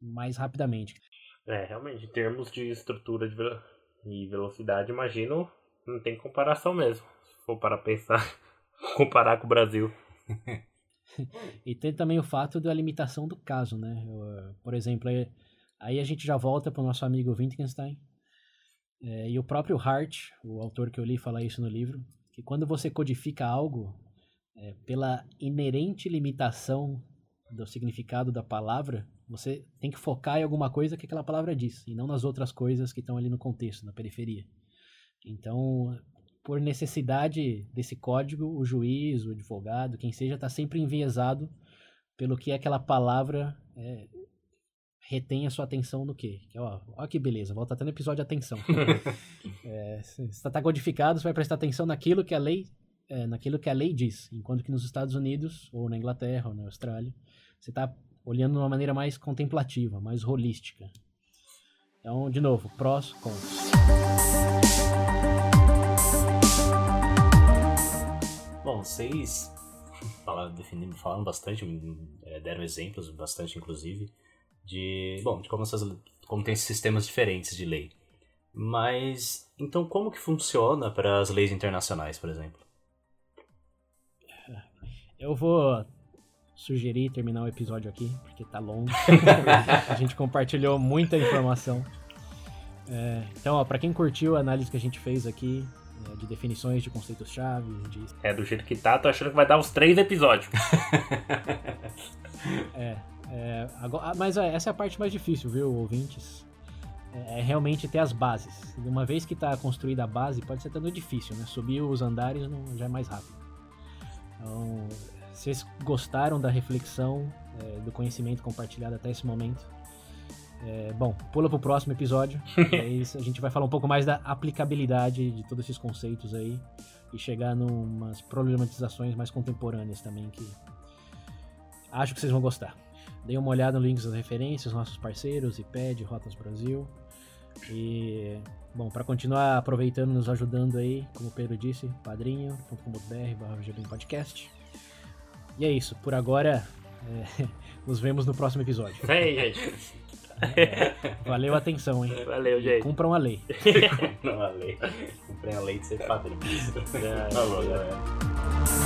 mais rapidamente. É, realmente, em termos de estrutura de velo- e velocidade, imagino, não tem comparação mesmo. Se for para pensar, comparar com o Brasil. E tem também o fato da limitação do caso, né? Eu, eh, por exemplo, aí- aí a gente já volta para o nosso amigo Wittgenstein. eh, e o próprio Hart, o autor que eu li, fala isso no livro, que quando você codifica algo, eh, pela inerente limitação do significado da palavra, você tem que focar em alguma coisa que aquela palavra diz, e não nas outras coisas que estão ali no contexto, na periferia. Então, por necessidade desse código, o juiz, o advogado, quem seja, está sempre enviesado pelo que aquela palavra é, retém a sua atenção no quê? Que, ó, ó que beleza, volta até no episódio atenção. é, se está codificado, você vai prestar atenção naquilo que a lei é, naquilo que a lei diz, enquanto que nos Estados Unidos, ou na Inglaterra, ou na Austrália, você está olhando de uma maneira mais contemplativa, mais holística. Então, de novo, prós, contras. Vocês falaram, definindo, falaram bastante, eh, deram exemplos, bastante inclusive, de, bom, de como, essas, como tem esses sistemas diferentes de lei. Mas, então como que funciona para as leis internacionais, por exemplo? Eu vou sugerir terminar o episódio aqui, porque tá longo. a gente compartilhou muita informação. É, então, ó, pra quem curtiu a análise que a gente fez aqui, é, de definições de conceitos-chave, de É, do jeito que tá, tô achando que vai dar uns três episódios. É, é, agora- ah, mas é, essa é a parte mais difícil, viu, ouvintes? É, é realmente ter as bases. Uma vez que está construída a base, pode ser no difícil, né? Subir os andares não, já é mais rápido. Então, se vocês gostaram da reflexão, é, do conhecimento compartilhado até esse momento, é, bom, pula pro próximo episódio. e aí a gente vai falar um pouco mais da aplicabilidade de todos esses conceitos aí e chegar numas problematizações mais contemporâneas também que acho que vocês vão gostar. Deem uma olhada no links das referências, nossos parceiros, IPED, Rotas Brasil. E, bom, para continuar aproveitando, nos ajudando aí, como o Pedro disse, padrinho.com.br barra podcast. E é isso, por agora, é, nos vemos no próximo episódio. Vem, Valeu a atenção, hein? Valeu, gente. Cumpram a lei. Não, a lei. Comprei a lei de ser padrinho. É, Falou, galera.